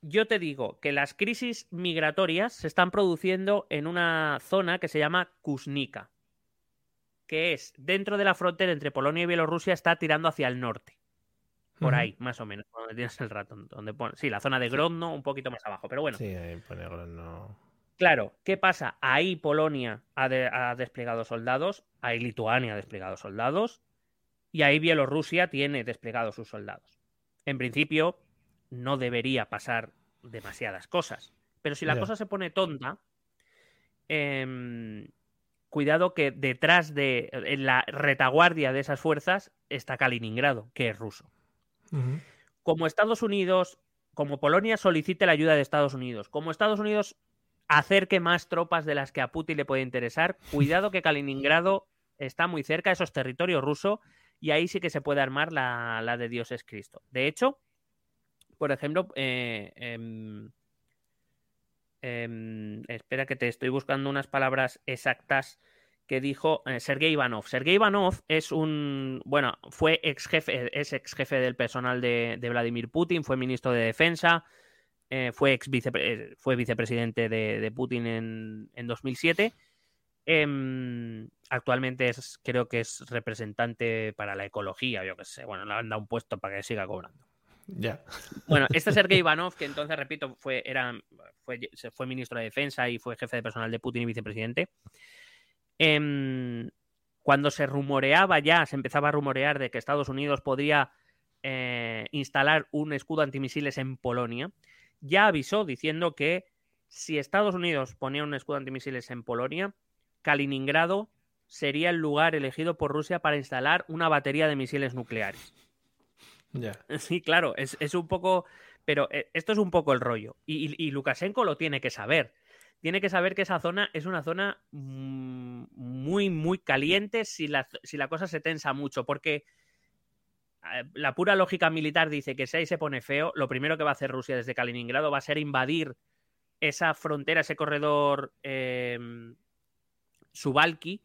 Yo te digo que las crisis migratorias se están produciendo en una zona que se llama Kuznica, que es dentro de la frontera entre Polonia y Bielorrusia, está tirando hacia el norte. Por ahí, más o menos, donde tienes el ratón. Donde pone... Sí, la zona de Grodno, un poquito más abajo. Pero bueno, Sí, ahí pone Grodno. Claro, ¿qué pasa? Ahí Polonia ha, de- ha desplegado soldados, ahí Lituania ha desplegado soldados, y ahí Bielorrusia tiene desplegados sus soldados. En principio, no debería pasar demasiadas cosas. Pero si la cosa se pone tonta, em, cuidado que detrás de en la retaguardia de esas fuerzas está Kaliningrado, que es ruso. Como Estados Unidos, como Polonia solicite la ayuda de Estados Unidos, como Estados Unidos acerque más tropas de las que a Putin le puede interesar, cuidado que Kaliningrado está muy cerca, eso es territorio ruso, y ahí sí que se puede armar la, la de Dios es Cristo. De hecho, por ejemplo, eh, em, em, espera que te estoy buscando unas palabras exactas que dijo eh, Sergei Ivanov. Sergei Ivanov es un, bueno, fue ex jefe, es ex jefe del personal de, de Vladimir Putin, fue ministro de defensa, eh, fue ex vicepre- eh, fue vicepresidente de, de Putin en, en 2007. Em, actualmente es, creo que es representante para la ecología, yo que sé. Bueno, le han dado un puesto para que siga cobrando. Ya. Bueno, este Sergei Ivanov, que entonces, repito, fue, era, fue, fue ministro de Defensa y fue jefe de personal de Putin y vicepresidente. em, cuando se rumoreaba ya, se empezaba a rumorear de que Estados Unidos podría eh, instalar un escudo antimisiles en Polonia, ya avisó diciendo que si Estados Unidos ponía un escudo antimisiles en Polonia, Kaliningrado sería el lugar elegido por Rusia para instalar una batería de misiles nucleares. Sí, claro, es, es un poco. Pero eh, esto es un poco el rollo. Y, y- y Lukashenko lo tiene que saber. Tiene que saber que esa zona es una zona mm, muy, muy caliente si la, si la cosa se tensa mucho. Porque la pura lógica militar dice que si ahí se pone feo, lo primero que va a hacer Rusia desde Kaliningrado va a ser invadir esa frontera, ese corredor eh, Subalki,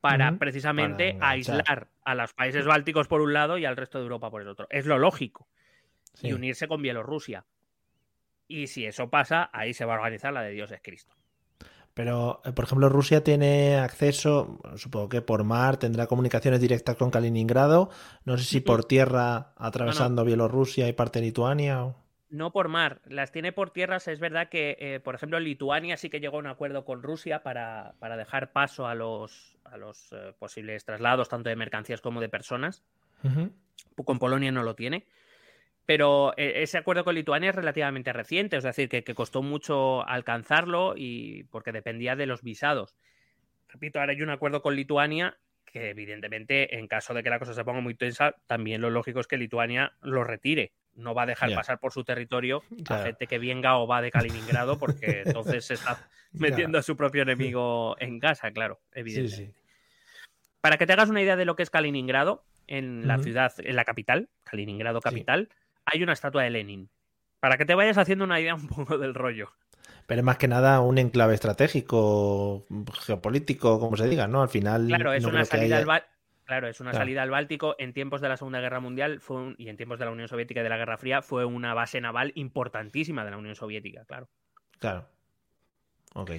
para precisamente Para aislar a los países bálticos por un lado y al resto de Europa por el otro. Es lo lógico. Sí. Y unirse con Bielorrusia. Y si eso pasa, ahí se va a organizar la de Dios es Cristo. Pero, eh, por ejemplo, Rusia tiene acceso, supongo que por mar, tendrá comunicaciones directas con Kaliningrado. No sé si por tierra, atravesando Bielorrusia y parte de Lituania. o- No por mar, las tiene por tierras. Es verdad que, eh, por ejemplo, Lituania sí que llegó a un acuerdo con Rusia para, para dejar paso a los, a los eh, posibles traslados, tanto de mercancías como de personas. Ujú. Con Polonia no lo tiene. Pero eh, ese acuerdo con Lituania es relativamente reciente, es decir, que, que costó mucho alcanzarlo y porque dependía de los visados. Repito, ahora hay un acuerdo con Lituania que evidentemente en caso de que la cosa se ponga muy tensa, también lo lógico es que Lituania lo retire. No va a dejar pasar por su territorio a gente que venga o va de Kaliningrado porque entonces se está metiendo a su propio enemigo en casa, claro, evidentemente. sí. Para que te hagas una idea de lo que es Kaliningrado, en la ciudad, en la capital, Kaliningrado Sí. Hay una estatua de Lenin. Para que te vayas haciendo una idea un poco del rollo. Pero es más que nada un enclave estratégico, geopolítico, como se diga, ¿no? Al final. Claro, es no una salida haya- al Claro, es una Claro. salida al Báltico. En tiempos de la Segunda Guerra Mundial fue un- y en tiempos de la Unión Soviética y de la Guerra Fría fue una base naval importantísima de la Unión Soviética, claro. Claro. Ok.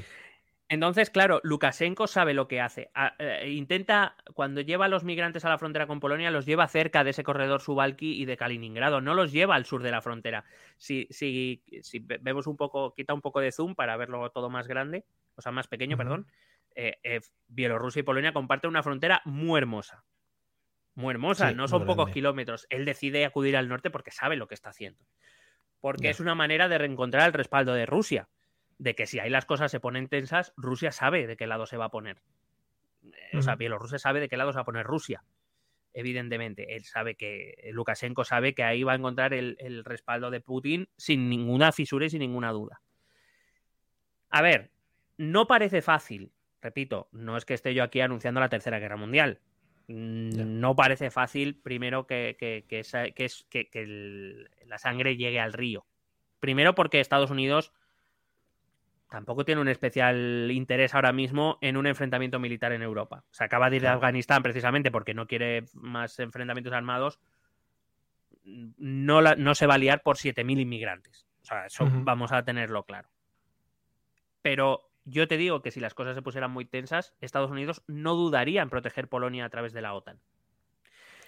Entonces, claro, Lukashenko sabe lo que hace. A- eh, intenta, cuando lleva a los migrantes a la frontera con Polonia, los lleva cerca de ese corredor Subalki y de Kaliningrado, no los lleva al sur de la frontera. Si, si, si ve- vemos un poco, quita un poco de zoom para verlo todo más grande, o sea, más pequeño, perdón, eh, eh, Bielorrusia y Polonia comparten una frontera muy hermosa. Muy hermosa, Sí, no son pocos grande. kilómetros. Él decide acudir al norte porque sabe lo que está haciendo. Porque es una manera de reencontrar el respaldo de Rusia. De que si ahí las cosas se ponen tensas, Rusia sabe de qué lado se va a poner. O sea. Bielorrusia sabe de qué lado se va a poner Rusia. Evidentemente, él sabe que Lukashenko sabe que ahí va a encontrar el, el respaldo de Putin sin ninguna fisura y sin ninguna duda. A ver, no parece fácil, repito, no es que esté yo aquí anunciando la Tercera Guerra Mundial. Mm. No parece fácil, primero, que, que- que esa- que el- la sangre llegue al río. Primero porque Estados Unidos tampoco tiene un especial interés ahora mismo en un enfrentamiento militar en Europa. Se acaba de ir de. Afganistán precisamente porque no quiere más enfrentamientos armados. No, la- no se va a liar por 7.000 inmigrantes. O sea, eso vamos a tenerlo claro. Pero yo te digo que si las cosas se pusieran muy tensas, Estados Unidos no dudaría en proteger Polonia a través de la OTAN.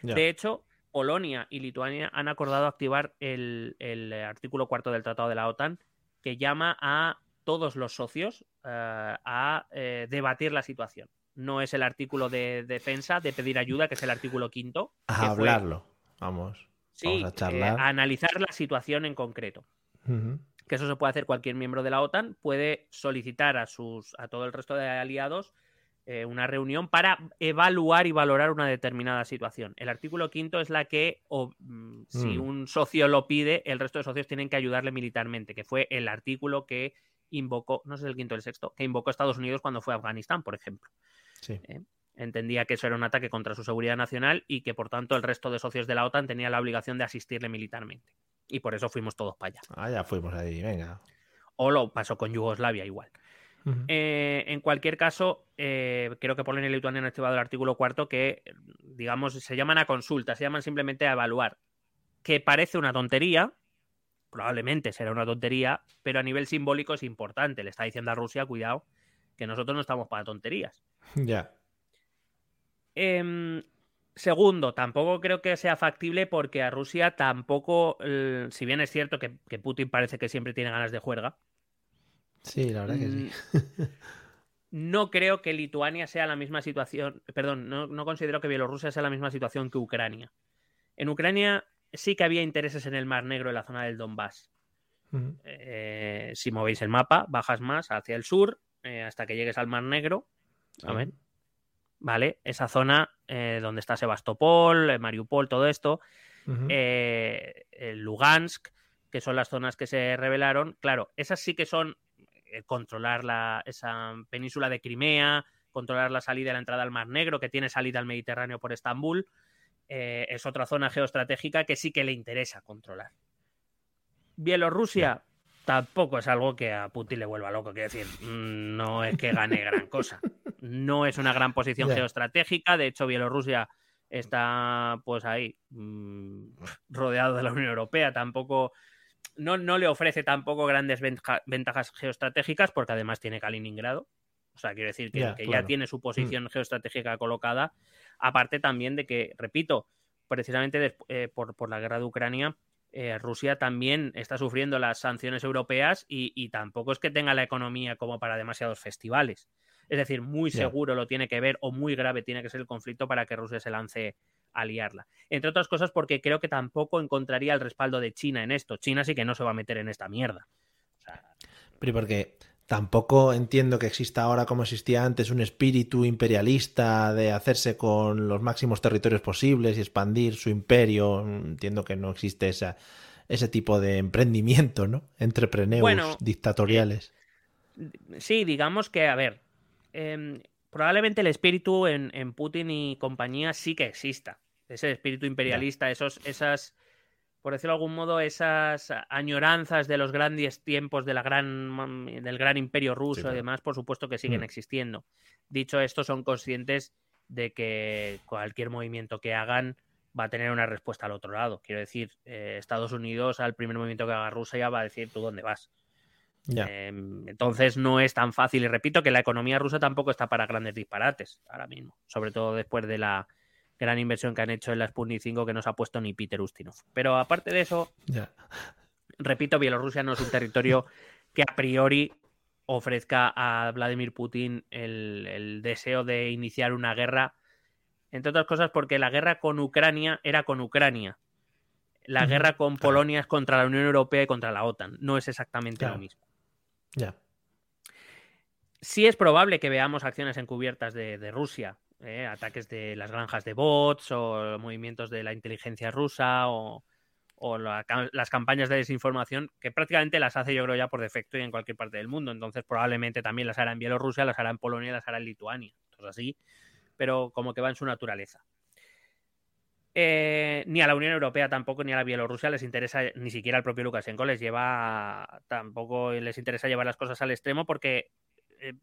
De hecho, Polonia y Lituania han acordado activar el, el artículo cuarto del Tratado de la OTAN que llama a todos los socios eh, a eh, debatir la situación. No es el artículo de defensa, de pedir ayuda, que es el artículo quinto. A hablarlo, vamos. Sí, vamos a eh, charlar. a analizar la situación en concreto. Que eso se puede hacer cualquier miembro de la OTAN, puede solicitar a sus a todo el resto de aliados eh, una reunión para evaluar y valorar una determinada situación. El artículo quinto es la que, o, mm, si Mm. un socio lo pide, el resto de socios tienen que ayudarle militarmente, que fue el artículo que invocó, no sé si el quinto o el sexto, que invocó Estados Unidos cuando fue a Afganistán, por ejemplo. Sí. Entendía que eso era un ataque contra su seguridad nacional y que, por tanto, el resto de socios de la OTAN tenía la obligación de asistirle militarmente. Y por eso fuimos todos para allá. Ah, ya fuimos ahí, venga. O lo pasó con Yugoslavia igual. Eh, en cualquier caso, eh, creo que Polonia y Lituania han activado el artículo cuarto que, digamos, se llaman a consulta, se llaman simplemente a evaluar. Que parece una tontería, probablemente será una tontería, pero a nivel simbólico es importante. Le está diciendo a Rusia, cuidado, que nosotros no estamos para tonterías. Ya. Em, segundo, tampoco creo que sea factible porque a Rusia tampoco, eh, si bien es cierto que, que Putin parece que siempre tiene ganas de juerga, Sí, la verdad que sí. Mm, No creo que Lituania sea la misma situación, perdón, no, no considero que Bielorrusia sea la misma situación que Ucrania. En Ucrania sí que había intereses en el Mar Negro, en la zona del Donbass. Eh, si movéis el mapa, bajas más hacia el sur eh, hasta que llegues al Mar Negro. A ver. Vale, esa zona eh, donde está Sebastopol, Mariupol, todo esto, eh, Lugansk, que son las zonas que se rebelaron. Claro, esas sí que son eh, controlar la, esa península de Crimea, controlar la salida y la entrada al Mar Negro, que tiene salida al Mediterráneo por Estambul. Eh, es otra zona geoestratégica que sí que le interesa controlar. Bielorrusia tampoco es algo que a Putin le vuelva loco, quiero decir, mm, no es que gane gran cosa. No es una gran posición geoestratégica, de hecho Bielorrusia está pues ahí mm, rodeado de la Unión Europea, tampoco no, no le ofrece tampoco grandes ventaja- ventajas geoestratégicas porque además tiene Kaliningrado. O sea, quiero decir que, Ya, que claro. ya tiene su posición geoestratégica colocada. Aparte también de que, repito, precisamente eh, por, por la guerra de Ucrania, eh, Rusia también está sufriendo las sanciones europeas y, y tampoco es que tenga la economía como para demasiados festivales. Es decir, muy seguro lo tiene que ver o muy grave tiene que ser el conflicto para que Rusia se lance a liarla. Entre otras cosas porque creo que tampoco encontraría el respaldo de China en esto. China sí que no se va a meter en esta mierda. O sea, Pero porque tampoco entiendo que exista ahora como existía antes un espíritu imperialista de hacerse con los máximos territorios posibles y expandir su imperio. Entiendo que no existe esa, ese tipo de emprendimiento, ¿no? Entrepreneus Bueno, dictatoriales. sí, digamos que, a ver, em, probablemente el espíritu en, en Putin y compañía sí que exista. Ese espíritu imperialista, esos, esas, por decirlo de algún modo, esas añoranzas de los grandes tiempos de la gran, del gran imperio ruso claro. y demás, por supuesto que siguen Mm. existiendo. Dicho esto, son conscientes de que cualquier movimiento que hagan va a tener una respuesta al otro lado. Quiero decir, eh, Estados Unidos al primer movimiento que haga Rusia va a decir tú dónde vas. Eh, entonces no es tan fácil. Y repito que la economía rusa tampoco está para grandes disparates ahora mismo. Sobre todo después de la gran inversión que han hecho en la Sputnik 5 que no se ha puesto ni Peter Ustinov. Pero aparte de eso, repito, Bielorrusia no es un territorio que a priori ofrezca a Vladimir Putin el, el deseo de iniciar una guerra. Entre otras cosas porque la guerra con Ucrania era con Ucrania. La guerra con claro. Polonia es contra la Unión Europea y contra la OTAN. No es exactamente Claro. lo mismo. Ya. Sí es probable que veamos acciones encubiertas de, de Rusia, ¿eh? ataques de las granjas de bots o movimientos de la inteligencia rusa o, las campañas de desinformación que prácticamente las hace yo creo ya por defecto y en cualquier parte del mundo. Entonces probablemente también las hará en Bielorrusia, las hará en Polonia las hará en Lituania. Entonces así, pero como que va en su naturaleza. Eh, ni a la Unión Europea tampoco ni a la Bielorrusia les interesa, ni siquiera al propio Lukashenko les lleva, tampoco les interesa llevar las cosas al extremo porque eh,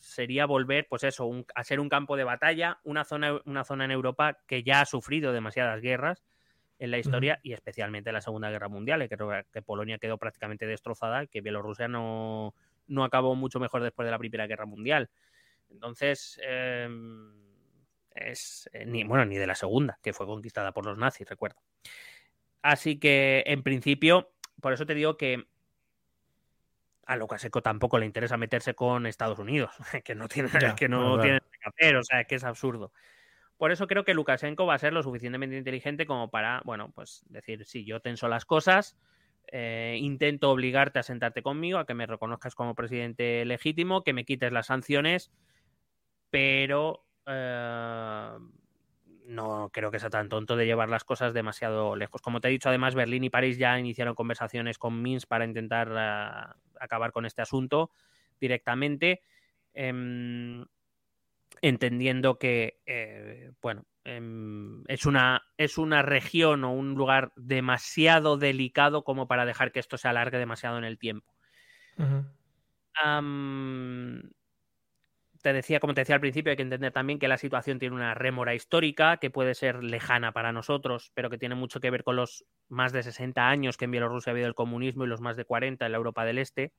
sería volver, pues eso, un- a ser un campo de batalla, una zona, una zona en Europa que ya ha sufrido demasiadas guerras en la historia y especialmente en la Segunda Guerra Mundial, creo que Polonia quedó prácticamente destrozada, que Bielorrusia no, no acabó mucho mejor después de la Primera Guerra Mundial. Entonces, eh, es eh, ni bueno ni de la segunda que fue conquistada por los nazis recuerdo así que en principio por eso te digo que a Lukashenko tampoco le interesa meterse con Estados Unidos que no tiene que no tiene que hacer o sea que es absurdo. Por eso creo que Lukashenko va a ser lo suficientemente inteligente como para bueno pues decir sí yo tenso las cosas eh, intento obligarte a sentarte conmigo, a que me reconozcas como presidente legítimo, que me quites las sanciones, pero eh, no creo que sea tan tonto de llevar las cosas demasiado lejos. Como te he dicho, además, Berlín y París ya iniciaron conversaciones con Minsk para intentar eh, acabar con este asunto directamente, em, entendiendo que, eh, bueno, em, es, una, es una región o un lugar demasiado delicado como para dejar que esto se alargue demasiado en el tiempo. Te decía, como te decía al principio, hay que entender también que la situación tiene una rémora histórica que puede ser lejana para nosotros, pero que tiene mucho que ver con los más de 60 años que en Bielorrusia ha habido el comunismo y los más de 40 en la Europa del Este.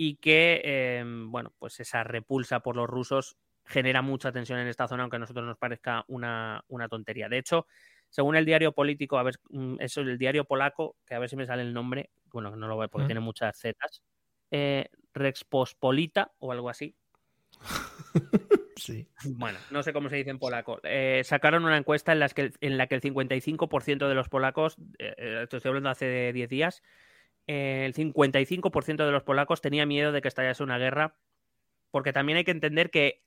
Y que, eh, bueno, pues esa repulsa por los rusos genera mucha tensión en esta zona, aunque a nosotros nos parezca una, una tontería. De hecho, según el diario político, a ver, mm, eso es el diario polaco, que a ver si me sale el nombre, bueno, no lo voy porque ¿Mm? tiene muchas zetas, eh, Rexpospolita o algo así. Sí. Bueno, no sé cómo se dice en polaco. Eh, sacaron una encuesta en, las que, en la que el 55% de los polacos, eh, eh, esto estoy hablando hace 10 días, eh, el 55% de los polacos tenía miedo de que estallase una guerra, porque también hay que entender que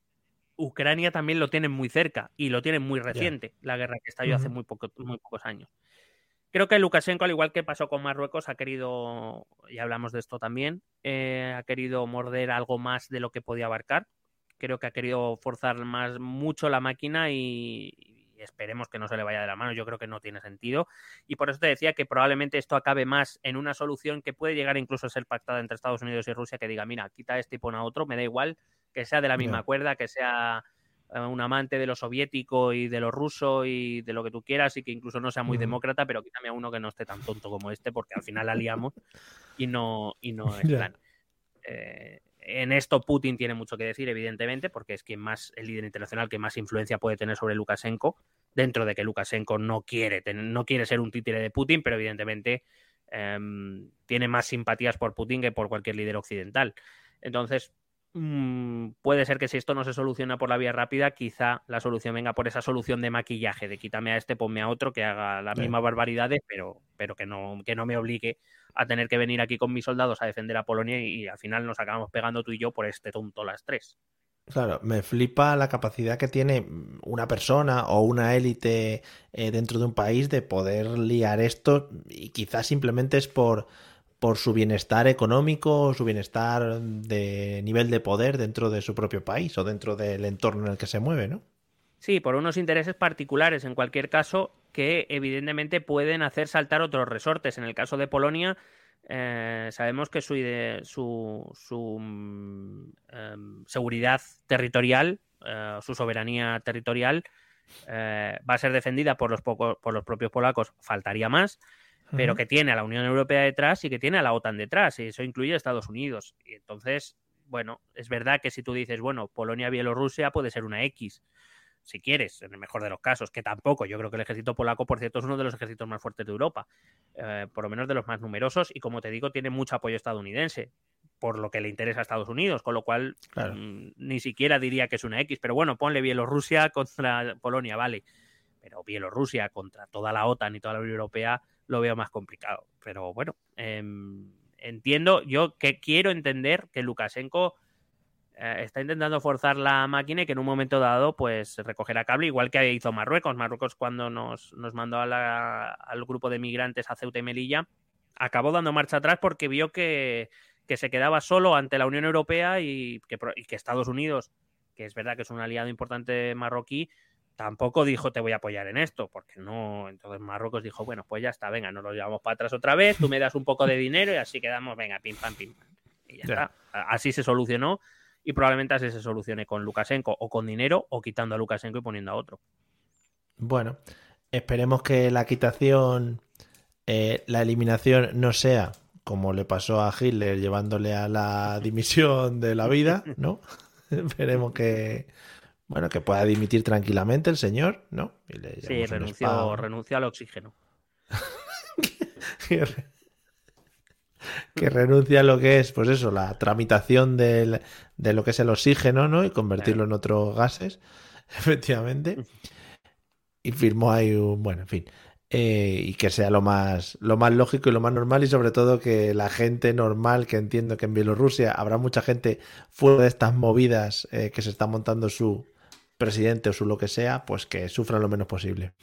Ucrania también lo tienen muy cerca y lo tienen muy reciente, la guerra que estalló hace Ujú. muy, poco- muy pocos años. Creo que Lukashenko, al igual que pasó con Marruecos, ha querido, y hablamos de esto también, eh, ha querido morder algo más de lo que podía abarcar. Creo que ha querido forzar más mucho la máquina y, esperemos que no se le vaya de la mano. Yo creo que no tiene sentido. Y por eso te decía que probablemente esto acabe más en una solución que puede llegar incluso a ser pactada entre Estados Unidos y Rusia, que diga, mira, quita este y pon a otro, me da igual, que sea de la misma cuerda, que sea eh, un amante de lo soviético y de lo ruso y de lo que tú quieras y que incluso no sea muy demócrata, pero quítame a uno que no esté tan tonto como este, porque al final la liamos y no, y no es plan. Eh, en esto Putin tiene mucho que decir, evidentemente, porque es quien más, el líder internacional que más influencia puede tener sobre Lukashenko, dentro de que Lukashenko no quiere, no quiere ser un títere de Putin, pero evidentemente em, tiene más simpatías por Putin que por cualquier líder occidental. Entonces, mm, puede ser que si esto no se soluciona por la vía rápida, quizá la solución venga por esa solución de maquillaje, de quítame a este, ponme a otro, que haga las Sí. mismas barbaridades, pero, pero que, no, que no me obligue a tener que venir aquí con mis soldados a defender a Polonia y, y al final nos acabamos pegando tú y yo por este tonto las tres. Claro, me flipa la capacidad que tiene una persona o una élite eh, dentro de un país de poder liar esto y quizás simplemente es por, por su bienestar económico, su bienestar de nivel de poder dentro de su propio país o dentro del entorno en el que se mueve, ¿no? Sí, por unos intereses particulares en cualquier caso que evidentemente pueden hacer saltar otros resortes. En el caso de Polonia, eh, sabemos que su, mm, em, seguridad territorial, eh, su soberanía territorial, eh, va a ser defendida por los, poco- por los propios polacos, faltaría más, pero que tiene a la Unión Europea detrás y que tiene a la OTAN detrás, y eso incluye a Estados Unidos. Y entonces, bueno, es verdad que si tú dices, bueno, Polonia-Bielorrusia puede ser una X, si quieres, en el mejor de los casos, que tampoco. Yo creo que el ejército polaco, por cierto, es uno de los ejércitos más fuertes de Europa, eh, por lo menos de los más numerosos, y como te digo, tiene mucho apoyo estadounidense, por lo que le interesa a Estados Unidos, con lo cual Claro. mm, ni siquiera diría que es una X, pero bueno, ponle Bielorrusia contra Polonia, vale. Pero Bielorrusia contra toda la OTAN y toda la Unión Europea lo veo más complicado. Pero bueno, em, entiendo, yo que quiero entender que Lukashenko eh, está intentando forzar la máquina y que en un momento dado pues recogerá cable, igual que hizo Marruecos. Marruecos cuando nos, nos mandó a al grupo de migrantes a Ceuta y Melilla, acabó dando marcha atrás porque vio que, que se quedaba solo ante la Unión Europea y que, y que Estados Unidos, que es verdad que es un aliado importante marroquí, tampoco dijo te voy a apoyar en esto, porque no, entonces Marruecos dijo, bueno, pues ya está, venga, nos lo llevamos para atrás otra vez, tú me das un poco de dinero y así quedamos, venga, pim pam, pim pam. Y ya está. Así se solucionó y probablemente así se solucione con Lukashenko o con dinero o quitando a Lukashenko y poniendo a otro. Bueno, esperemos que la quitación, eh, la eliminación no sea como le pasó a Hitler llevándole a la dimisión de la vida, ¿no? esperemos que, Bueno, que pueda dimitir tranquilamente el señor, ¿no? Y le Sí, renunció, renunció al oxígeno. que, re- que renuncia a lo que es, pues eso, la tramitación del- de lo que es el oxígeno, ¿no? Y convertirlo en otros gases, efectivamente. Y firmó ahí un, bueno, en fin. eh, y que sea lo más, lo más lógico y lo más normal y sobre todo que la gente normal, que entiendo que en Bielorrusia habrá mucha gente fuera de estas movidas eh, que se está montando su presidente o su lo que sea, pues que sufran lo menos posible.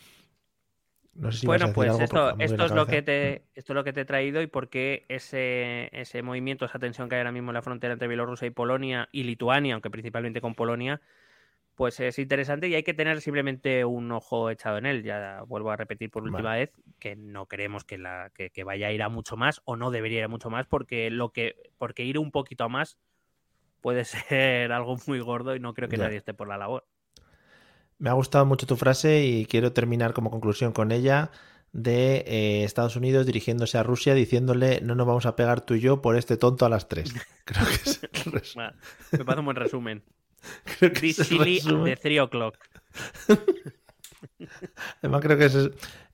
No sé si Bueno, pues esto, esto es lo que te, esto es lo que te he traído y por qué ese, ese movimiento, esa tensión que hay ahora mismo en la frontera entre Bielorrusia y Polonia y Lituania, aunque principalmente con Polonia, pues es interesante y hay que tener simplemente un ojo echado en él. Ya vuelvo a repetir por última Vale. vez que no creemos que, la, que, que vaya a ir a mucho más o no debería ir a mucho más porque lo que porque ir un poquito a más puede ser algo muy gordo y no creo que Ya. nadie esté por la labor. Me ha gustado mucho tu frase y quiero terminar como conclusión con ella de eh, Estados Unidos dirigiéndose a Rusia diciéndole no nos vamos a pegar tú y yo por este tonto a las 3. Creo que es el, res- Bueno, me parece un buen resumen. creo que This es el silly resumen. de 3 o'clock. Además creo que es,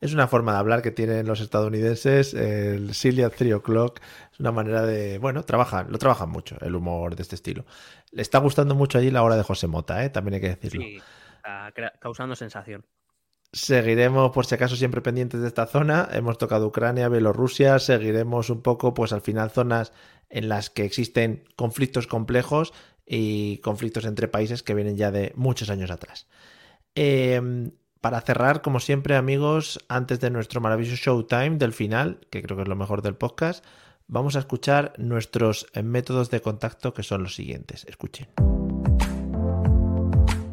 es una forma de hablar que tienen los estadounidenses, el silly at 3 o'clock, es una manera de, bueno, trabajan, lo trabajan mucho, el humor de este estilo. Le está gustando mucho allí la obra de José Mota, ¿eh? también hay que decirlo. Sí, causando sensación. Seguiremos, por si acaso, siempre pendientes de esta zona. Hemos tocado Ucrania, Bielorrusia. Seguiremos un poco, pues al final, zonas en las que existen conflictos complejos y conflictos entre países que vienen ya de muchos años atrás. Eh, para cerrar, como siempre, amigos, antes de nuestro maravilloso showtime del final, que creo que es lo mejor del podcast, vamos a escuchar nuestros métodos de contacto que son los siguientes. Escuchen.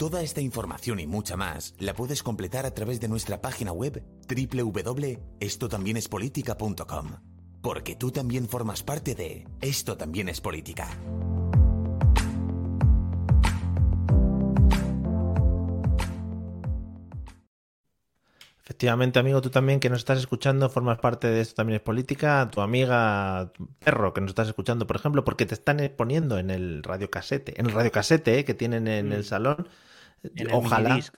Toda esta información y mucha más la puedes completar a través de nuestra página web www.estotambiénespolitica.com. Porque tú también formas parte de Esto también es política. Efectivamente, amigo, tú también que nos estás escuchando, formas parte de esto también es política, tu amiga, tu perro que nos estás escuchando, por ejemplo, porque te están poniendo en el radiocasete, en el radiocasete eh, que tienen en el salón. Ojalá, minidisc.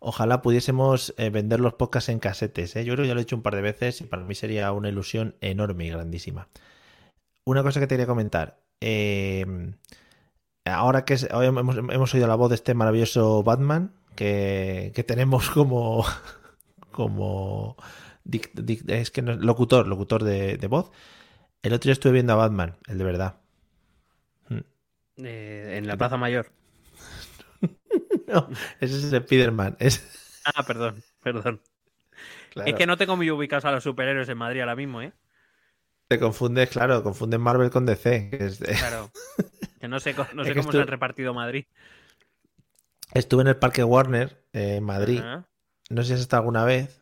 ojalá pudiésemos eh, vender los podcasts en casetes. eh. Yo creo que ya lo he hecho un par de veces y para mí sería una ilusión enorme y grandísima. Una cosa que te quería comentar. eh, ahora que es- hemos, hemos oído la voz de este maravilloso Batman que, que tenemos como como dic- dic- es que no- locutor, locutor de, de voz. El otro día estuve viendo a Batman, el de verdad. Eh, en la Plaza Mayor. No, ese es el Spiderman. Es, Ah, perdón, perdón. claro, Es que no tengo muy ubicados a los superhéroes en Madrid ahora mismo, ¿eh? Te confundes, claro, confundes Marvel con DC. que es de- Claro. Que no sé, no Es sé que cómo se han repartido Madrid. Estuve en el Parque Warner, eh, en Madrid. No sé si has estado alguna vez.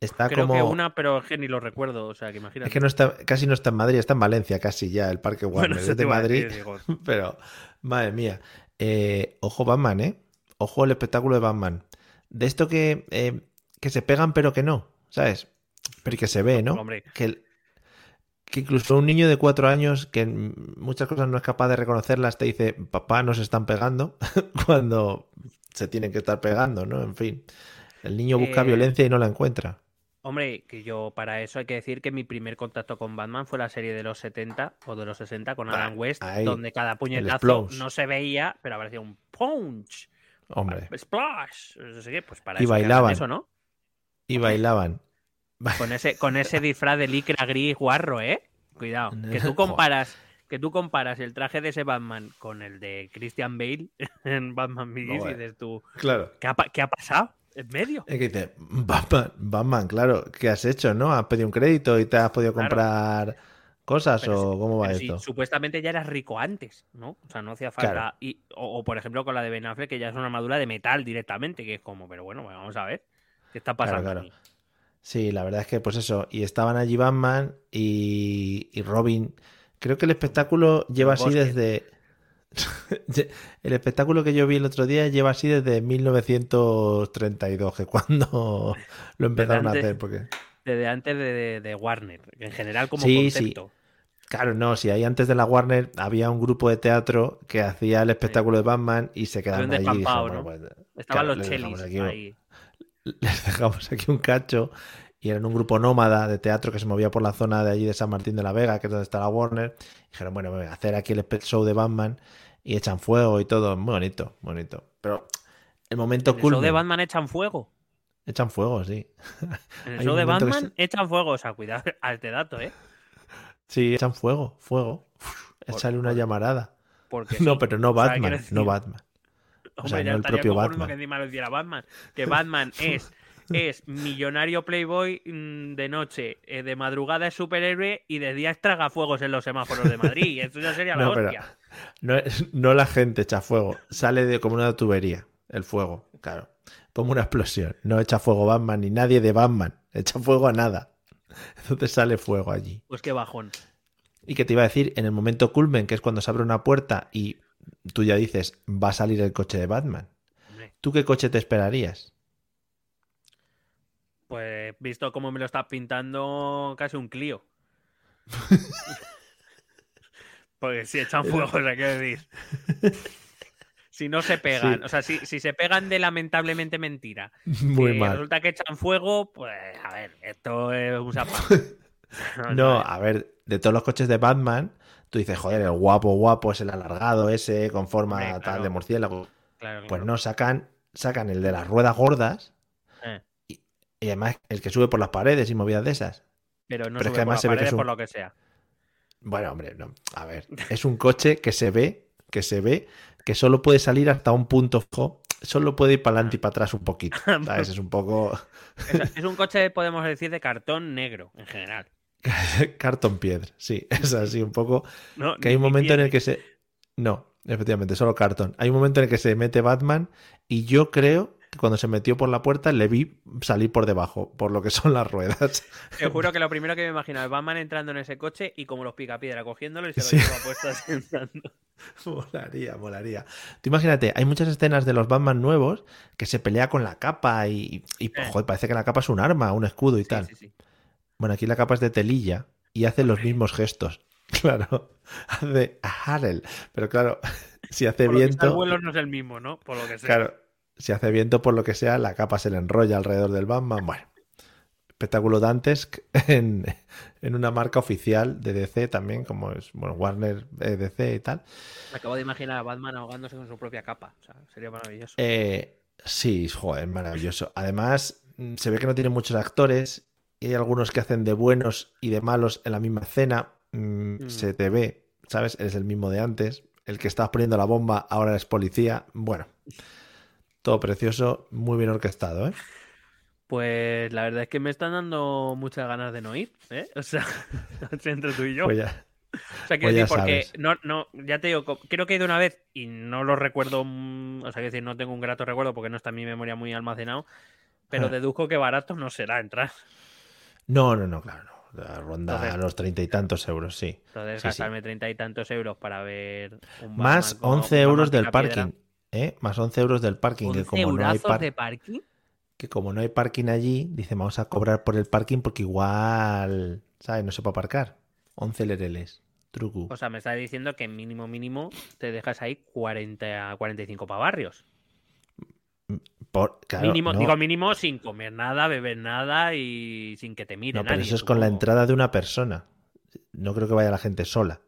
Está Creo como. que una, pero es que ni lo recuerdo. O sea, que imagínate. Es que no está, casi no está en Madrid, está en Valencia casi ya, el Parque Warner. Bueno, es de Madrid. decir. Pero, madre mía. Eh, ojo Batman, ¿eh? Ojo el espectáculo de Batman. De esto que, eh, que se pegan pero que no, ¿sabes? Pero que se ve, ¿no? Hombre. Que, incluso un niño de cuatro años que muchas cosas no es capaz de reconocerlas te dice, papá, nos están pegando, cuando se tienen que estar pegando, ¿no? En fin. El niño busca Eh, violencia y no la encuentra. Hombre, que yo para eso hay que decir que mi primer contacto con Batman fue la serie de los 70 o de los 60 con Adam West, ahí, donde cada puñetazo no se veía, pero aparecía un punch, Hombre. splash, no sé qué, pues para Y eso bailaban. eso, ¿no? Y bailaban. Con ese, con ese disfraz de licra gris guarro, ¿eh? Cuidado. Que tú comparas, que tú comparas el traje de ese Batman con el de Christian Bale en Batman Begins y dices tú, Claro. ¿qué ha, qué ha pasado? En medio. Es que dice, Batman, Batman, claro, ¿qué has hecho, no? ¿Has pedido un crédito y te has podido Claro. comprar cosas Pero o sí, cómo va pero sí, esto? supuestamente ya eras rico antes, ¿no? O sea, no hacía falta. Claro. Y, o, o, por ejemplo con la de Ben Affleck, que ya es una armadura de metal directamente, que es como, pero bueno, vamos a ver. ¿Qué está pasando? claro. aquí? Sí, la verdad es que, pues eso, y estaban allí Batman y, y Robin. Creo que el espectáculo lleva así desde. el espectáculo que yo vi el otro día lleva así desde 1932, que cuando lo empezaron a hacer. Porque, Desde antes de, de- Warner, en general como Sí, sí. concepto. claro, no, si ahí antes de la Warner había un grupo de teatro que hacía el espectáculo de Batman y se quedaron allí. y bueno, pues, Estaban claro, los chelis ahí. les dejamos aquí un cacho y eran un grupo nómada de teatro que se movía por la zona de allí de San Martín de la Vega, que es donde está la Warner. Y dijeron, bueno, voy a hacer aquí el show de Batman y echan fuego y todo. Muy bonito, bonito. Pero el momento En el cool. show de Batman echan fuego. Echan fuego, sí. En el show de que Batman echan fuego. O sea, cuidado a este dato, ¿eh? Sí, echan fuego, fuego. Uf, Échale una llamarada. Porque No, sí. pero no O sea, Batman, no Batman. Hombre, sea, ya no el propio Batman. que encima lo hiciera Batman. Que Batman es, es millonario playboy mm, de noche, eh, de madrugada es superhéroe y de día es tragafuegos en los semáforos de Madrid. Eso ya sería la No, pero- hostia. No, la gente echa fuego, sale de como una tubería el fuego, claro, como una explosión. No echa fuego Batman ni nadie de Batman, echa fuego a nada. Entonces sale fuego allí. Pues qué bajón. Y que te iba a decir, en el momento culmen, que es cuando se abre una puerta y tú ya dices, va a salir el coche de Batman. ¿Tú qué coche te esperarías? Pues visto cómo me lo estás pintando, casi un Clio. Porque si echan fuego, o sea, quiero decir. Si no se pegan, Sí. o sea, si, si se pegan de lamentablemente mentira. Muy que mal. Resulta que echan fuego, pues a ver, esto es un zapato. No, a ver, de todos los coches de Batman, tú dices, joder, el guapo, guapo es el alargado ese, con forma tal de murciélago. Claro, Pues claro. no, sacan, sacan el de las ruedas gordas Eh, y además el que sube por las paredes y movidas de esas. pero no pero es sube que además por se las ve que paredes es un- por lo que sea. Bueno, hombre, no. A ver, es un coche que se ve, que se ve, que solo puede salir hasta un punto fijo, solo puede ir para adelante y para atrás un poquito. ¿Sabes? Es un poco Es, es un coche, podemos decir, de cartón negro, en general. cartón piedra. Sí, es así un poco. No, Que hay un momento en el que se. No, efectivamente, solo cartón. Hay un momento en el que se mete Batman y yo creo que cuando se metió por la puerta le vi salir por debajo, por lo que son las ruedas. Te juro que lo primero que me imagino es Batman entrando en ese coche y como los picapiedra cogiéndolo y se lo Sí. lleva puesto sentando. Molaría, molaría. Tú imagínate, hay muchas escenas de los Batman nuevos que se pelea con la capa y, y, Eh. joder, parece que la capa es un arma, un escudo y Sí, tal. sí. Bueno, aquí la capa es de telilla y hace los mismos gestos. Claro, hace a Harel. Pero claro, si hace Por lo que sea, el viento, vuelo no es el mismo, ¿no? Por lo que sea. claro, si hace viento por lo que sea, la capa se le enrolla alrededor del Batman. Bueno, espectáculo dantesque en, en una marca oficial de DC también, como es, bueno, Warner eh, DC y tal. Me acabo de imaginar a Batman ahogándose con su propia capa. O sea, sería maravilloso. Eh, sí, joder, maravilloso. Además, mm, se ve que no tiene muchos actores y hay algunos que hacen de buenos y de malos en la misma escena. Mm, Mm. Se te ve, ¿sabes? Eres el mismo de antes. El que estabas poniendo la bomba ahora es policía. Bueno, todo precioso, muy bien orquestado, ¿eh? Pues la verdad es que me están dando muchas ganas de no ir, ¿eh? O sea, entre tú y yo. Pues ya, O sea, quiero pues decir, porque sabes. no, no, ya te digo, creo que he ido una vez y no lo recuerdo, mm, o sea, quiero decir, no tengo un grato recuerdo porque no está en mi memoria muy almacenado, pero Ah. deduzco que barato no será entrar. No, no, no, claro, no. Ronda Entonces- los treinta y tantos euros, sí. Entonces, Sí, gastarme treinta y tantos euros para ver un Más Batman con- 11 un euros del parking. ¿Eh? Más 11 euros del parking. Que 11 como no hay par- de parking. que como no hay parking allí, dice, vamos a cobrar por el parking porque igual, ¿sabes? No se puede aparcar. 11 lereles. Truco. O sea, me está diciendo que mínimo, mínimo, te dejas ahí 40 a 45 para barrios. Por- claro, mínimo, no, digo mínimo sin comer nada, beber nada y sin que te mire no, pero nadie, eso es con la entrada de una persona. No creo que vaya la gente sola.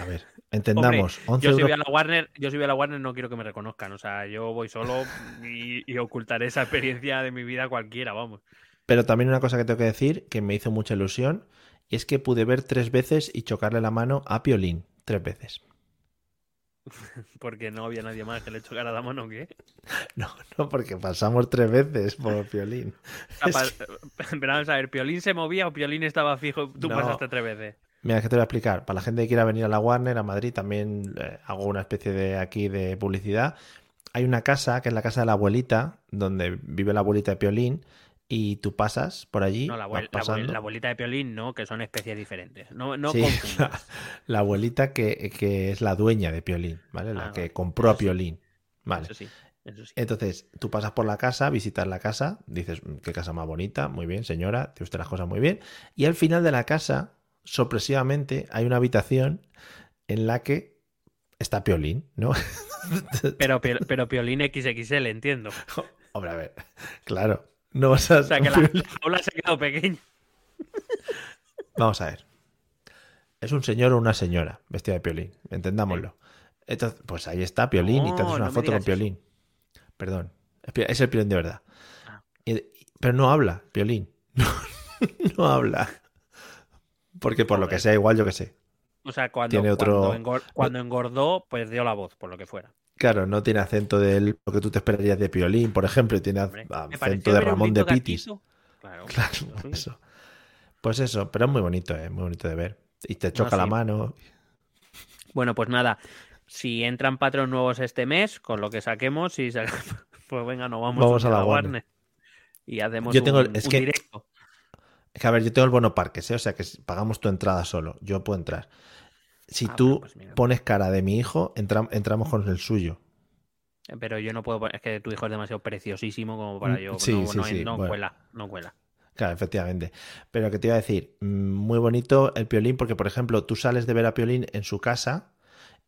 A ver, entendamos. 11 Yo si voy euros. a la Warner, yo a la Warner no quiero que me reconozcan. O sea, yo voy solo y, y ocultaré esa experiencia de mi vida a cualquiera, vamos. Pero también una cosa que tengo que decir que me hizo mucha ilusión y es que pude ver tres veces y chocarle la mano a Piolín. Tres veces. Porque no había nadie más que le chocara la mano, ¿qué? No, no, porque pasamos tres veces por Piolín. Vamos a ver, ¿Piolín se movía o Piolín estaba fijo? Tú No. pasaste tres veces. Mira, que te voy a explicar. Para la gente que quiera venir a la Warner, a Madrid, también eh, hago una especie de aquí de publicidad. Hay una casa, que es la casa de la abuelita, donde vive la abuelita de Piolín, y tú pasas por allí. No, la, abuel- la abuel- pasando. la abuelita de Piolín no, que son especies diferentes. No, no Sí, la, la abuelita que, que es la dueña de Piolín, ¿vale? La Ah, que compró a sí. Piolín. Vale. Eso sí. Entonces, tú pasas por la casa, visitas la casa, dices, "Mm, qué casa más bonita, muy bien, señora, tiene usted las cosas muy bien. Y al final de la casa, sorpresivamente, hay una habitación en la que está Piolín, ¿no? Pero, Pio- pero Piolín XXL, entiendo. Hombre, a ver, claro, no vas a... O sea que la, la jaula se ha quedado pequeña. Vamos a ver. Es un señor o una señora vestida de Piolín, entendámoslo. Entonces, pues ahí está Piolín y te haces una no foto con eso. Piolín. Perdón, es el Piolín de verdad. Ah. Y- pero no habla, Piolín. No, no habla. Porque por lo que sea, igual yo que sé. O sea, cuando, Tiene otro- cuando, engor- cuando engordó, pues dio la voz, por lo que fuera. Claro, no tiene acento de lo que tú te esperarías de Piolín, por ejemplo, y tiene Hombre, acento de Ramón de Pitis. Claro, eso. Pues eso, pero es muy bonito, ¿eh? muy bonito de ver. Y te choca la sí. mano. Bueno, pues nada. Si entran Patreon nuevos este mes, con lo que saquemos, y sa- pues venga, nos vamos, Vamos a la Warner. Y hacemos Yo tengo- un, es un que- directo. Es que, a ver, yo tengo el bono parques, ¿eh? O sea que pagamos tu entrada solo. Yo puedo entrar. Si Ah, tú pues pones cara de mi hijo, entra- entramos con el suyo. Pero yo no puedo, poner- es que tu hijo es demasiado preciosísimo como para Mm, yo. sí, no, sí, no, sí, no bueno. cuela, no cuela. Claro, efectivamente. Pero que te iba a decir, mm, muy bonito el Piolín, porque, por ejemplo, tú sales de ver a Piolín en su casa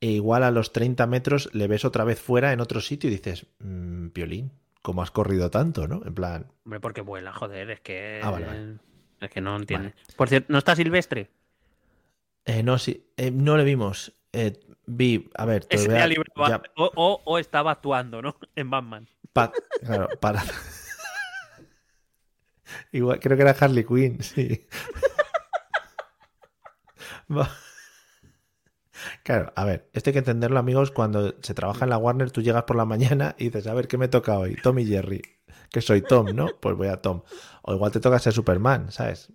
e igual a los 30 metros le ves otra vez fuera en otro sitio y dices, "Mm, Piolín, ¿cómo has corrido tanto, no? En plan, Hombre, porque vuela, joder, es que. Ah, vale, vale. Es que no entiende. Por cierto, ¿no está Silvestre? eh, no, sí, eh, no le vimos. Eh, vi, a ver, te voy a- ya- o, o- o estaba actuando, ¿no? En Batman. Pa- claro, para. Igual, creo que era Harley Quinn, sí. Claro, a ver, esto hay que entenderlo, amigos. Cuando se trabaja en la Warner, tú llegas por la mañana y dices, a ver, ¿qué me toca hoy? Tom y Jerry. Que soy Tom, ¿no? Pues voy a Tom. O igual te toca ser Superman, ¿sabes?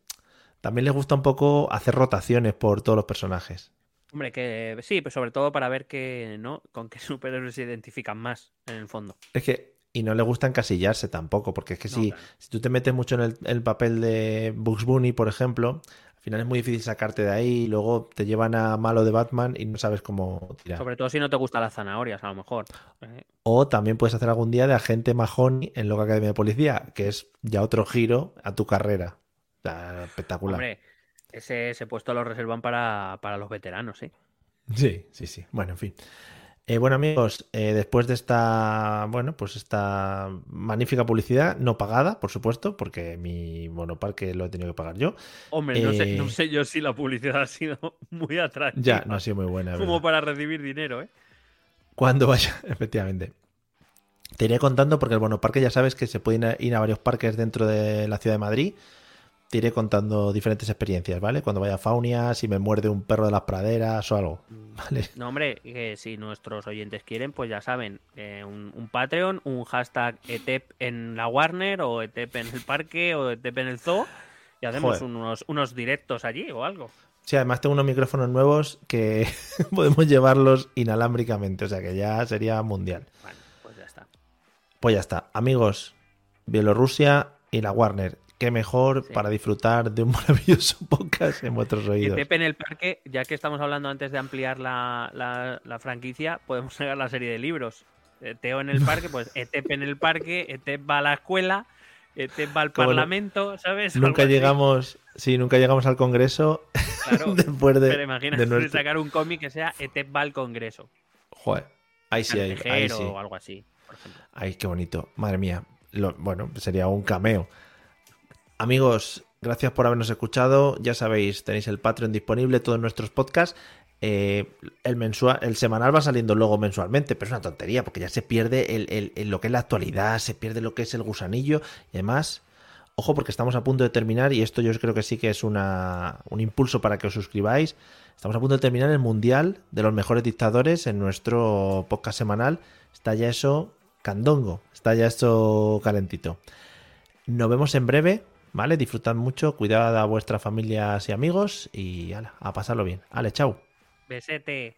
También les gusta un poco hacer rotaciones por todos los personajes. Hombre, que sí, pero sobre todo para ver que, ¿no? Con qué superhéroes se identifican más, en el fondo. Es que, y no le gusta encasillarse tampoco, porque es que No, si, claro. si tú te metes mucho en el, el papel de Bugs Bunny, por ejemplo, final es muy difícil sacarte de ahí y luego te llevan a malo de Batman y no sabes cómo tirar. Sobre todo si no te gustan las zanahorias, a lo mejor. Eh, O también puedes hacer algún día de agente Mahoney en Loca Academia de Policía, que es ya otro giro a tu carrera. O sea, espectacular. Hombre, ese, ese puesto lo reservan para, para los veteranos, ¿sí? Sí, sí, sí. Bueno, en fin. Eh, bueno, amigos, eh, después de esta, bueno, pues esta magnífica publicidad, no pagada, por supuesto, porque mi monoparque lo he tenido que pagar yo. Hombre, no, sé, Eh, no sé yo si la publicidad ha sido muy atractiva. Ya, no ha sido muy buena. Como verdad. para recibir dinero, ¿eh? Cuando vaya, efectivamente. Te iré contando porque el monoparque ya sabes que se a- ir a varios parques dentro de la ciudad de Madrid. Te iré contando diferentes experiencias, ¿vale? Cuando vaya a Faunia, si me muerde un perro de las praderas o algo, ¿vale? No, hombre, que si nuestros oyentes quieren, pues ya saben, eh, un, un Patreon, un hashtag ETEP en la Warner o ETEP en el parque o ETEP en el zoo y hacemos unos, unos directos allí o algo. Sí, además tengo unos micrófonos nuevos que podemos llevarlos inalámbricamente, o sea que ya sería mundial. Bueno, pues ya está. Pues ya está. Amigos, Bielorrusia y la Warner. Qué mejor Sí. para disfrutar de un maravilloso podcast en vuestros oídos. ETEP en el parque, ya que estamos hablando antes de ampliar la, la- la franquicia, podemos sacar la serie de libros. Eh, Teo en el parque, pues ETEP en el parque, ETEP va a la escuela, ETEP va al Como no- parlamento, ¿sabes? Algo Nunca así. llegamos, sí, nunca llegamos al Congreso Claro, después de, pero imagina de sacar un cómic que sea ETEP va al Congreso. Joder, ahí sí, ahí, ahí sí. o algo así, por ejemplo. Ay, qué bonito. Madre mía. Lo- bueno, sería un cameo. Amigos, gracias por habernos escuchado. Ya sabéis, tenéis el Patreon disponible, todos nuestros podcasts. Eh, el mensual, el semanal va saliendo luego mensualmente, pero es una tontería, porque ya se pierde lo que es la actualidad, se pierde lo que es el gusanillo. Y además, ojo, porque estamos a punto de terminar, y esto yo creo que sí que es un impulso para que os suscribáis. Estamos a punto de terminar el Mundial de los mejores dictadores en nuestro podcast semanal. Está ya eso candongo, está ya esto calentito. Nos vemos en breve, ¿vale? Disfrutad mucho, cuidad a vuestras familias y amigos y a pasarlo bien. Ale, chao. Besete.